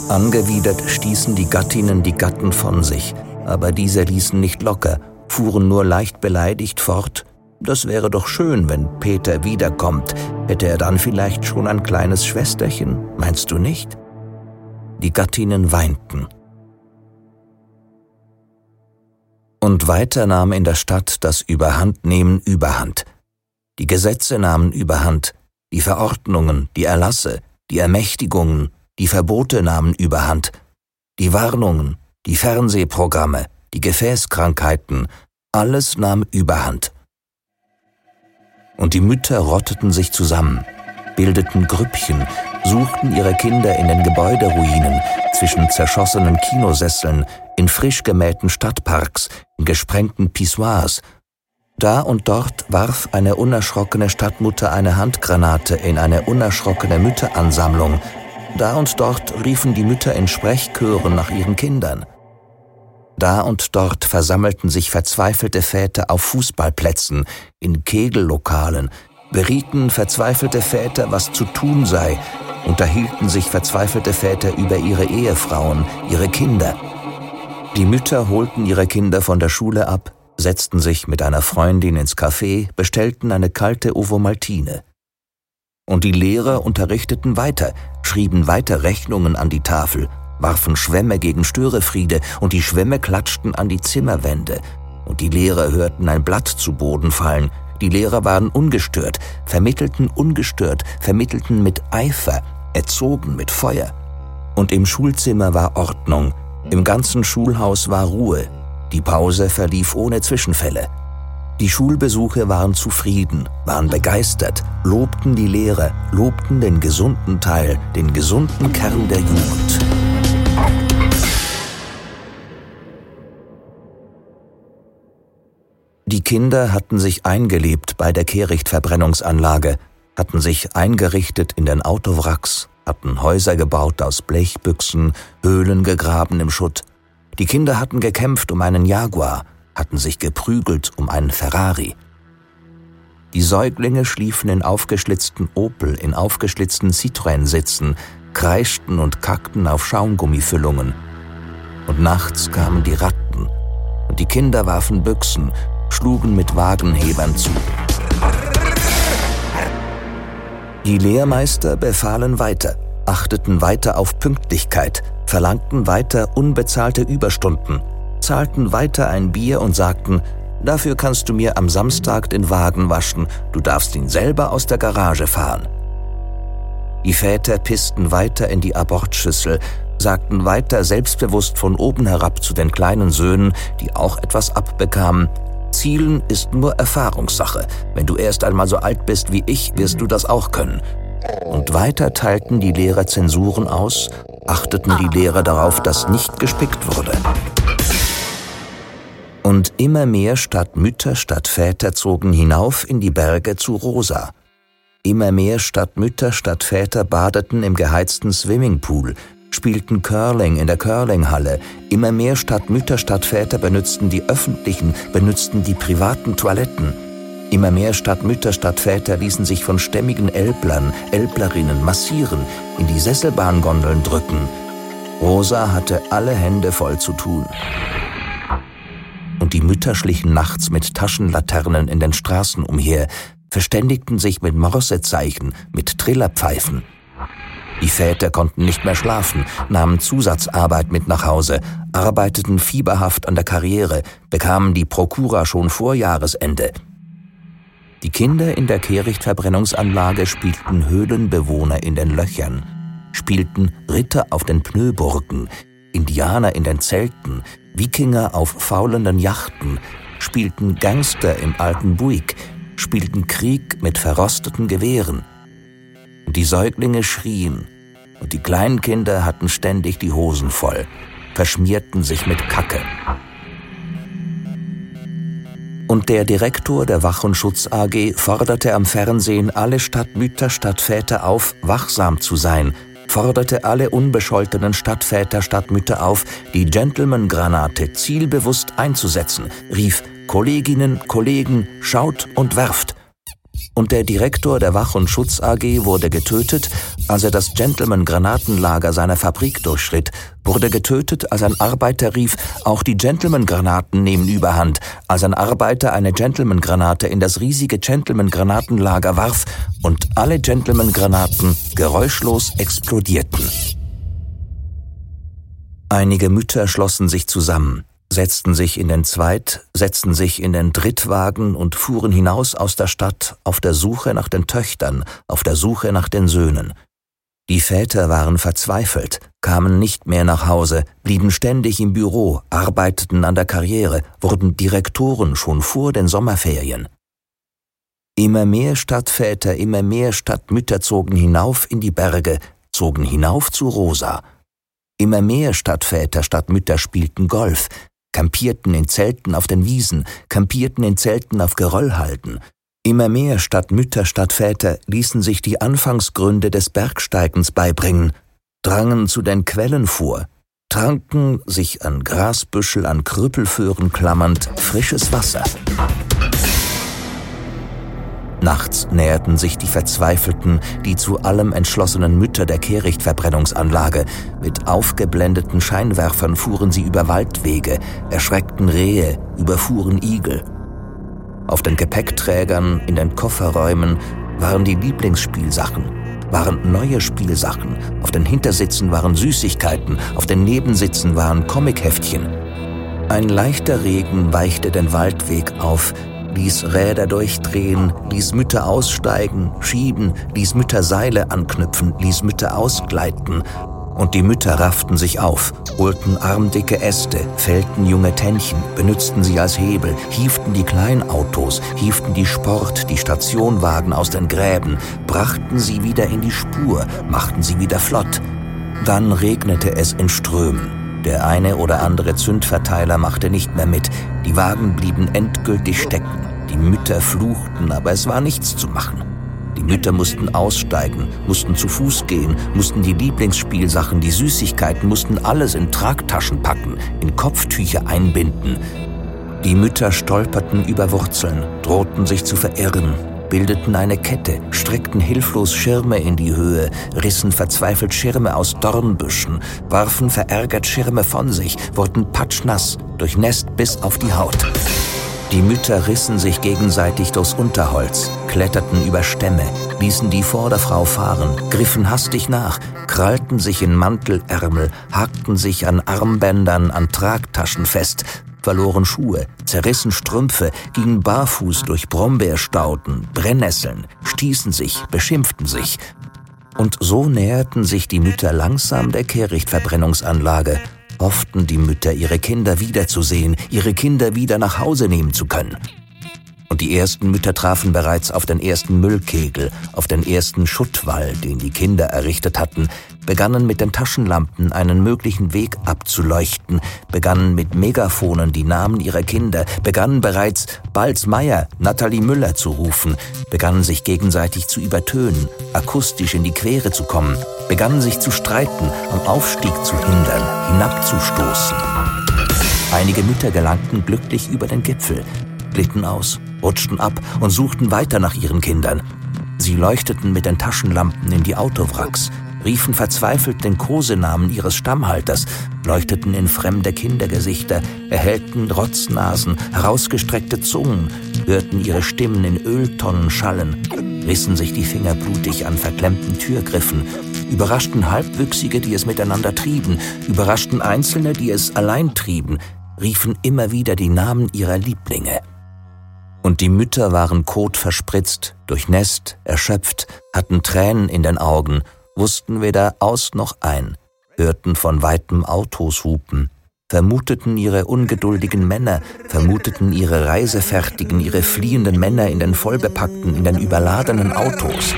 Angewidert stießen die Gattinnen die Gatten von sich, aber diese ließen nicht locker, fuhren nur leicht beleidigt fort, das wäre doch schön, wenn Peter wiederkommt. Hätte er dann vielleicht schon ein kleines Schwesterchen, meinst du nicht? Die Gattinnen weinten. Und weiter nahm in der Stadt das Überhandnehmen überhand. Die Gesetze nahmen überhand, die Verordnungen, die Erlasse, die Ermächtigungen, die Verbote nahmen überhand, die Warnungen, die Fernsehprogramme, die Gefäßkrankheiten, alles nahm überhand und die Mütter rotteten sich zusammen, bildeten Grüppchen, suchten ihre Kinder in den Gebäuderuinen, zwischen zerschossenen Kinosesseln, in frisch gemähten Stadtparks, in gesprengten Pissoirs. Da und dort warf eine unerschrockene Stadtmutter eine Handgranate in eine unerschrockene Mütteransammlung. Da und dort riefen die Mütter in Sprechchören nach ihren Kindern. Da und dort versammelten sich verzweifelte Väter auf Fußballplätzen, in Kegellokalen, berieten verzweifelte Väter, was zu tun sei, unterhielten sich verzweifelte Väter über ihre Ehefrauen, ihre Kinder. Die Mütter holten ihre Kinder von der Schule ab, setzten sich mit einer Freundin ins Café, bestellten eine kalte Ovomaltine. Und die Lehrer unterrichteten weiter, schrieben weiter Rechnungen an die Tafel, warfen Schwämme gegen Störefriede und die Schwämme klatschten an die Zimmerwände und die Lehrer hörten ein Blatt zu Boden fallen. Die Lehrer waren ungestört, vermittelten ungestört, vermittelten mit Eifer, erzogen mit Feuer. Und im Schulzimmer war Ordnung, im ganzen Schulhaus war Ruhe, die Pause verlief ohne Zwischenfälle. Die Schulbesuche waren zufrieden, waren begeistert, lobten die Lehrer, lobten den gesunden Teil, den gesunden Kern der Jugend. Die Kinder hatten sich eingelebt bei der Kehrichtverbrennungsanlage, hatten sich eingerichtet in den Autowracks, hatten Häuser gebaut aus Blechbüchsen, Höhlen gegraben im Schutt. Die Kinder hatten gekämpft um einen Jaguar, hatten sich geprügelt um einen Ferrari. Die Säuglinge schliefen in aufgeschlitzten Opel, in aufgeschlitzten Citroën-Sitzen, kreischten und kackten auf Schaumgummifüllungen. Und nachts kamen die Ratten, und die Kinder warfen Büchsen, schlugen mit Wagenhebern zu. Die Lehrmeister befahlen weiter, achteten weiter auf Pünktlichkeit, verlangten weiter unbezahlte Überstunden, zahlten weiter ein Bier und sagten, dafür kannst du mir am Samstag den Wagen waschen, du darfst ihn selber aus der Garage fahren. Die Väter pissten weiter in die Abortschüssel, sagten weiter selbstbewusst von oben herab zu den kleinen Söhnen, die auch etwas abbekamen, Zielen ist nur Erfahrungssache. Wenn du erst einmal so alt bist wie ich, wirst du das auch können. Und weiter teilten die Lehrer Zensuren aus, achteten die Lehrer darauf, dass nicht gespickt wurde. Und immer mehr Stadtmütter, Stadtväter zogen hinauf in die Berge zu Rosa. Immer mehr Stadtmütter, Stadtväter badeten im geheizten Swimmingpool, spielten Curling in der Curlinghalle. Immer mehr Stadtmütter, Stadtväter benutzten die öffentlichen, benutzten die privaten Toiletten. Immer mehr Stadtmütter, Stadtväter ließen sich von stämmigen Elblern, Elblerinnen massieren, in die Sesselbahngondeln drücken. Rosa hatte alle Hände voll zu tun. Und die Mütter schlichen nachts mit Taschenlaternen in den Straßen umher, verständigten sich mit Morsezeichen, mit Trillerpfeifen. Die Väter konnten nicht mehr schlafen, nahmen Zusatzarbeit mit nach Hause, arbeiteten fieberhaft an der Karriere, bekamen die Prokura schon vor Jahresende. Die Kinder in der Kehrichtverbrennungsanlage spielten Höhlenbewohner in den Löchern, spielten Ritter auf den Pneuburgen, Indianer in den Zelten, Wikinger auf faulenden Yachten, spielten Gangster im alten Buick, spielten Krieg mit verrosteten Gewehren – und die Säuglinge schrien, und die kleinen Kinder hatten ständig die Hosen voll, verschmierten sich mit Kacke. Und der Direktor der Wach- und Schutz AG forderte am Fernsehen alle Stadtmütter, Stadtväter auf, wachsam zu sein, forderte alle unbescholtenen Stadtväter, Stadtmütter auf, die Gentleman-Granate zielbewusst einzusetzen, rief Kolleginnen, Kollegen, schaut und werft und der Direktor der Wach- und Schutz AG wurde getötet, als er das Gentleman-Granatenlager seiner Fabrik durchschritt, wurde getötet, als ein Arbeiter rief, auch die Gentleman-Granaten nehmen überhand, als ein Arbeiter eine Gentleman-Granate in das riesige Gentleman-Granatenlager warf und alle Gentleman-Granaten geräuschlos explodierten. Einige Mütter schlossen sich zusammen setzten sich in den Zweit-, setzten sich in den Drittwagen und fuhren hinaus aus der Stadt auf der Suche nach den Töchtern, auf der Suche nach den Söhnen. Die Väter waren verzweifelt, kamen nicht mehr nach Hause, blieben ständig im Büro, arbeiteten an der Karriere, wurden Direktoren schon vor den Sommerferien. Immer mehr Stadtväter, immer mehr Stadtmütter zogen hinauf in die Berge, zogen hinauf zu Rosa. Immer mehr Stadtväter, Stadtmütter spielten Golf, kampierten in Zelten auf den Wiesen, kampierten in Zelten auf Geröllhalden. Immer mehr statt Mütter, statt Väter ließen sich die Anfangsgründe des Bergsteigens beibringen, drangen zu den Quellen vor, tranken, sich an Grasbüschel, an Krüppelföhren klammernd, frisches Wasser. Nachts näherten sich die Verzweifelten, die zu allem entschlossenen Mütter der Kehrichtverbrennungsanlage. Mit aufgeblendeten Scheinwerfern fuhren sie über Waldwege, erschreckten Rehe, überfuhren Igel. Auf den Gepäckträgern, in den Kofferräumen waren die Lieblingsspielsachen, waren neue Spielsachen, auf den Hintersitzen waren Süßigkeiten, auf den Nebensitzen waren Comicheftchen. Ein leichter Regen weichte den Waldweg auf, ließ Räder durchdrehen, ließ Mütter aussteigen, schieben, ließ Mütter Seile anknüpfen, ließ Mütter ausgleiten. Und die Mütter rafften sich auf, holten armdicke Äste, fällten junge Tännchen, benutzten sie als Hebel, hieften die Kleinautos, hieften die Sport-, die Stationwagen aus den Gräben, brachten sie wieder in die Spur, machten sie wieder flott. Dann regnete es in Strömen. Der eine oder andere Zündverteiler machte nicht mehr mit, die Wagen blieben endgültig stecken. Die Mütter fluchten, aber es war nichts zu machen. Die Mütter mussten aussteigen, mussten zu Fuß gehen, mussten die Lieblingsspielsachen, die Süßigkeiten, mussten alles in Tragtaschen packen, in Kopftücher einbinden. Die Mütter stolperten über Wurzeln, drohten sich zu verirren, bildeten eine Kette, streckten hilflos Schirme in die Höhe, rissen verzweifelt Schirme aus Dornbüschen, warfen verärgert Schirme von sich, wurden patschnass, durchnässt bis auf die Haut. Die Mütter rissen sich gegenseitig durchs Unterholz, kletterten über Stämme, ließen die Vorderfrau fahren, griffen hastig nach, krallten sich in Mantelärmel, hakten sich an Armbändern, an Tragtaschen fest, verloren Schuhe, zerrissen Strümpfe, gingen barfuß durch Brombeerstauden, Brennnesseln, stießen sich, beschimpften sich. Und so näherten sich die Mütter langsam der Kehrichtverbrennungsanlage, hofften die Mütter, ihre Kinder wiederzusehen, ihre Kinder wieder nach Hause nehmen zu können. Und die ersten Mütter trafen bereits auf den ersten Müllkegel, auf den ersten Schuttwall, den die Kinder errichtet hatten, begannen mit den Taschenlampen einen möglichen Weg abzuleuchten, begannen mit Megafonen die Namen ihrer Kinder, begannen bereits Balz Meier, Nathalie Müller zu rufen, begannen sich gegenseitig zu übertönen, akustisch in die Quere zu kommen, begannen sich zu streiten, am Aufstieg zu hindern, hinabzustoßen. Einige Mütter gelangten glücklich über den Gipfel, glitten aus, rutschten ab und suchten weiter nach ihren Kindern. Sie leuchteten mit den Taschenlampen in die Autowracks, riefen verzweifelt den Kosenamen ihres Stammhalters, leuchteten in fremde Kindergesichter, erhellten Rotznasen, herausgestreckte Zungen, hörten ihre Stimmen in Öltonnen schallen, rissen sich die Finger blutig an verklemmten Türgriffen, überraschten Halbwüchsige, die es miteinander trieben, überraschten Einzelne, die es allein trieben, riefen immer wieder die Namen ihrer Lieblinge. Und die Mütter waren kotverspritzt, durchnässt, erschöpft, hatten Tränen in den Augen, wussten weder aus noch ein, hörten von weitem Autos hupen, vermuteten ihre ungeduldigen Männer, vermuteten ihre Reisefertigen, ihre fliehenden Männer in den vollbepackten, in den überladenen Autos.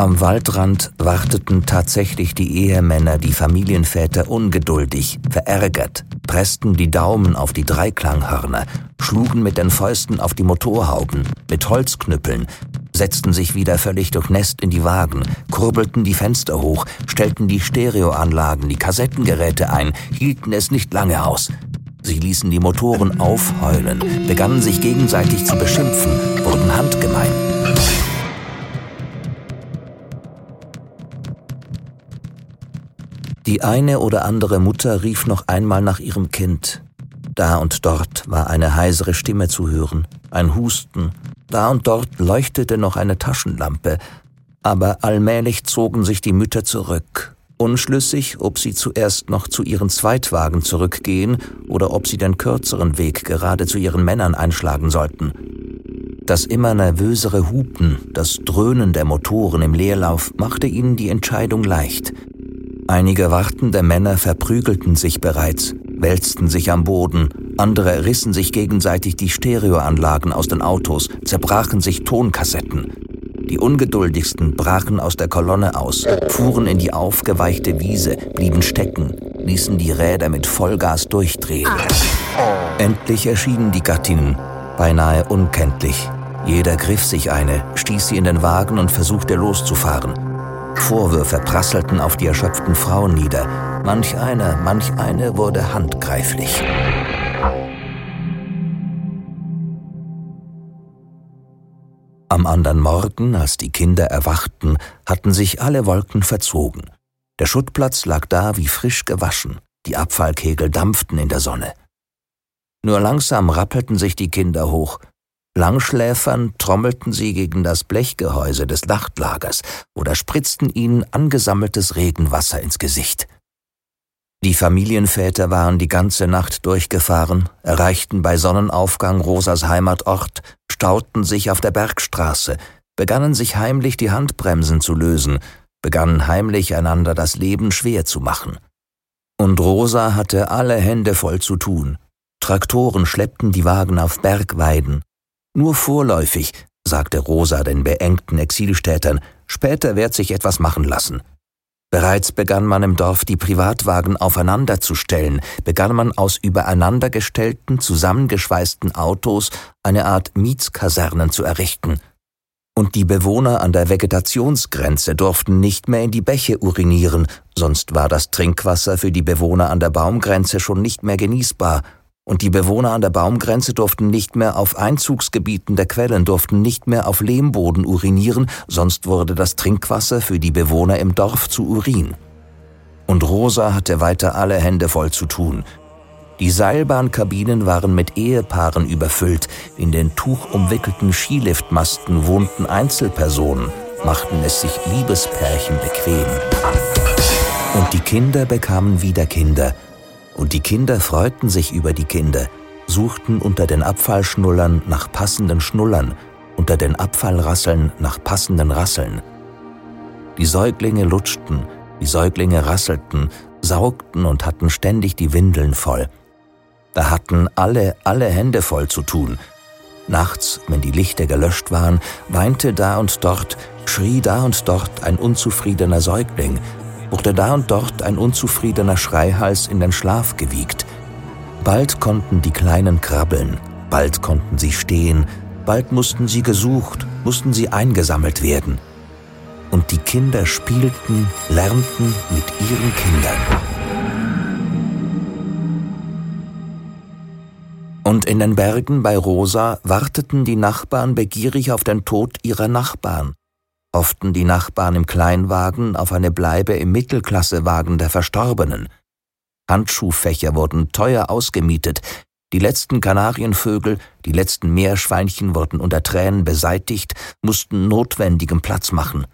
Am Waldrand warteten tatsächlich die Ehemänner, die Familienväter ungeduldig, verärgert, pressten die Daumen auf die Dreiklanghörner, schlugen mit den Fäusten auf die Motorhauben, mit Holzknüppeln, setzten sich wieder völlig durchnässt in die Wagen, kurbelten die Fenster hoch, stellten die Stereoanlagen, die Kassettengeräte ein, hielten es nicht lange aus. Sie ließen die Motoren aufheulen, begannen sich gegenseitig zu beschimpfen, wurden handgemein. Die eine oder andere Mutter rief noch einmal nach ihrem Kind. Da und dort war eine heisere Stimme zu hören, ein Husten, da und dort leuchtete noch eine Taschenlampe, aber allmählich zogen sich die Mütter zurück, unschlüssig, ob sie zuerst noch zu ihren Zweitwagen zurückgehen oder ob sie den kürzeren Weg gerade zu ihren Männern einschlagen sollten. Das immer nervösere Hupen, das Dröhnen der Motoren im Leerlauf machte ihnen die Entscheidung leicht – Einige wartende Männer verprügelten sich bereits, wälzten sich am Boden, andere rissen sich gegenseitig die Stereoanlagen aus den Autos, zerbrachen sich Tonkassetten. Die ungeduldigsten brachen aus der Kolonne aus, fuhren in die aufgeweichte Wiese, blieben stecken, ließen die Räder mit Vollgas durchdrehen. Endlich erschienen die Gattinnen, beinahe unkenntlich. Jeder griff sich eine, stieß sie in den Wagen und versuchte loszufahren. Vorwürfe prasselten auf die erschöpften Frauen nieder. Manch eine, manch eine wurde handgreiflich. Am anderen Morgen, als die Kinder erwachten, hatten sich alle Wolken verzogen. Der Schuttplatz lag da wie frisch gewaschen, die Abfallkegel dampften in der Sonne. Nur langsam rappelten sich die Kinder hoch, Langschläfern trommelten sie gegen das Blechgehäuse des Nachtlagers oder spritzten ihnen angesammeltes Regenwasser ins Gesicht. Die Familienväter waren die ganze Nacht durchgefahren, erreichten bei Sonnenaufgang Rosas Heimatort, stauten sich auf der Bergstraße, begannen sich heimlich die Handbremsen zu lösen, begannen heimlich einander das Leben schwer zu machen. Und Rosa hatte alle Hände voll zu tun. Traktoren schleppten die Wagen auf Bergweiden, nur vorläufig, sagte Rosa den beengten Exilstädtern, später wird sich etwas machen lassen. Bereits begann man im Dorf die Privatwagen aufeinanderzustellen, begann man aus übereinandergestellten, zusammengeschweißten Autos eine Art Mietskasernen zu errichten. Und die Bewohner an der Vegetationsgrenze durften nicht mehr in die Bäche urinieren, sonst war das Trinkwasser für die Bewohner an der Baumgrenze schon nicht mehr genießbar und die Bewohner an der Baumgrenze durften nicht mehr auf Einzugsgebieten der Quellen, durften nicht mehr auf Lehmboden urinieren, sonst wurde das Trinkwasser für die Bewohner im Dorf zu Urin. Und Rosa hatte weiter alle Hände voll zu tun. Die Seilbahnkabinen waren mit Ehepaaren überfüllt, in den tuchumwickelten Skiliftmasten wohnten Einzelpersonen, machten es sich Liebespärchen bequem. Und die Kinder bekamen wieder Kinder, und die Kinder freuten sich über die Kinder, suchten unter den Abfallschnullern nach passenden Schnullern, unter den Abfallrasseln nach passenden Rasseln. Die Säuglinge lutschten, die Säuglinge rasselten, saugten und hatten ständig die Windeln voll. Da hatten alle, alle Hände voll zu tun. Nachts, wenn die Lichter gelöscht waren, weinte da und dort, schrie da und dort ein unzufriedener Säugling, wurde da und dort ein unzufriedener Schreihals in den Schlaf gewiegt. Bald konnten die Kleinen krabbeln, bald konnten sie stehen, bald mussten sie gesucht, mussten sie eingesammelt werden. Und die Kinder spielten, lernten mit ihren Kindern. Und in den Bergen bei Rosa warteten die Nachbarn begierig auf den Tod ihrer Nachbarn hofften die Nachbarn im Kleinwagen auf eine Bleibe im Mittelklassewagen der Verstorbenen. Handschuhfächer wurden teuer ausgemietet, die letzten Kanarienvögel, die letzten Meerschweinchen wurden unter Tränen beseitigt, mussten notwendigem Platz machen.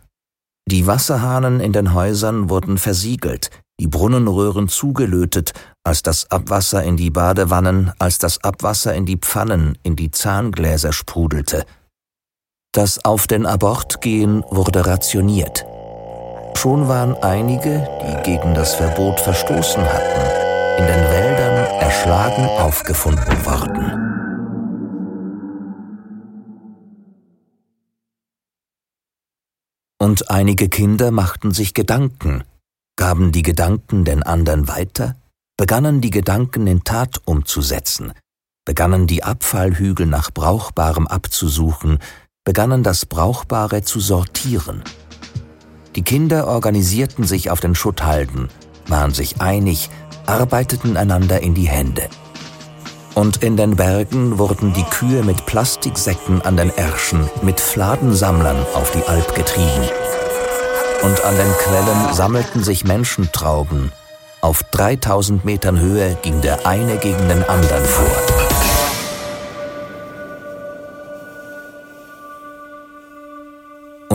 Die Wasserhahnen in den Häusern wurden versiegelt, die Brunnenröhren zugelötet, als das Abwasser in die Badewannen, als das Abwasser in die Pfannen, in die Zahngläser sprudelte. Das Auf den Abort gehen wurde rationiert. Schon waren einige, die gegen das Verbot verstoßen hatten, in den Wäldern erschlagen aufgefunden worden. Und einige Kinder machten sich Gedanken, gaben die Gedanken den anderen weiter, begannen die Gedanken in Tat umzusetzen, begannen die Abfallhügel nach Brauchbarem abzusuchen, begannen das Brauchbare zu sortieren. Die Kinder organisierten sich auf den Schutthalden, waren sich einig, arbeiteten einander in die Hände. Und in den Bergen wurden die Kühe mit Plastiksäcken an den Ärschen, mit Fladensammlern auf die Alp getrieben. Und an den Quellen sammelten sich Menschentrauben. Auf 3000 Metern Höhe ging der eine gegen den anderen vor.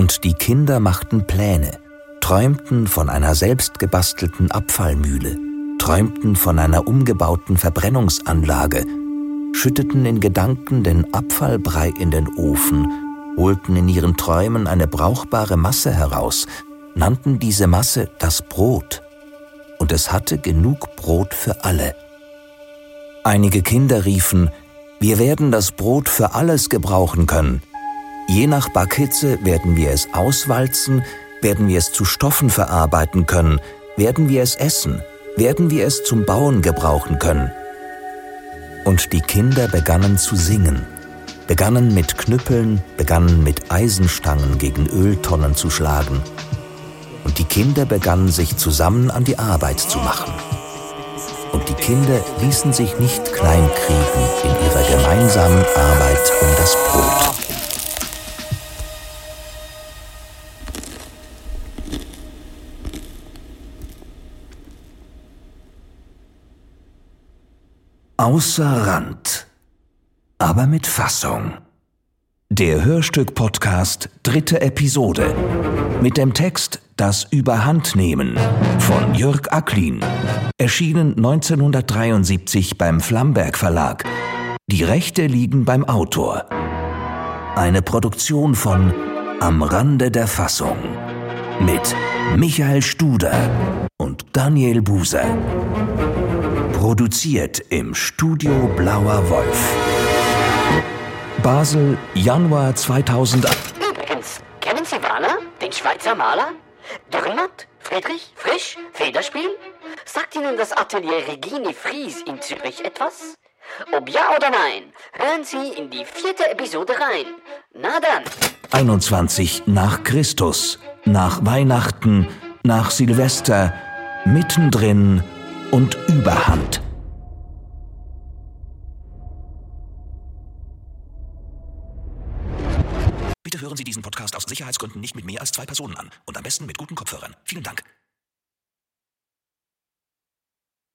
Und die Kinder machten Pläne, träumten von einer selbstgebastelten Abfallmühle, träumten von einer umgebauten Verbrennungsanlage, schütteten in Gedanken den Abfallbrei in den Ofen, holten in ihren Träumen eine brauchbare Masse heraus, nannten diese Masse das Brot. Und es hatte genug Brot für alle. Einige Kinder riefen, wir werden das Brot für alles gebrauchen können. Je nach Backhitze werden wir es auswalzen, werden wir es zu Stoffen verarbeiten können, werden wir es essen, werden wir es zum Bauen gebrauchen können. Und die Kinder begannen zu singen, begannen mit Knüppeln, begannen mit Eisenstangen gegen Öltonnen zu schlagen. Und die Kinder begannen sich zusammen an die Arbeit zu machen. Und die Kinder ließen sich nicht kleinkriegen in ihrer gemeinsamen Arbeit um das Brot. Außer Rand, aber mit Fassung. Der Hörstück-Podcast dritte Episode mit dem Text Das Überhandnehmen von Jörg Acklin, erschienen 1973 beim Flamberg Verlag. Die Rechte liegen beim Autor. Eine Produktion von Am Rande der Fassung mit Michael Studer und Daniel Buser. Produziert im Studio Blauer Wolf. Basel, Januar 2008. Übrigens, kennen Sie Warner, den Schweizer Maler? Dürrenmatt, Friedrich, Frisch, Federspiel? Sagt Ihnen das Atelier Regini Fries in Zürich etwas? Ob ja oder nein, hören Sie in die vierte Episode rein. Na dann. 21 nach Christus, nach Weihnachten, nach Silvester, mittendrin und Überhand. Bitte hören Sie diesen Podcast aus Sicherheitsgründen nicht mit mehr als zwei Personen an und am besten mit guten Kopfhörern. Vielen Dank.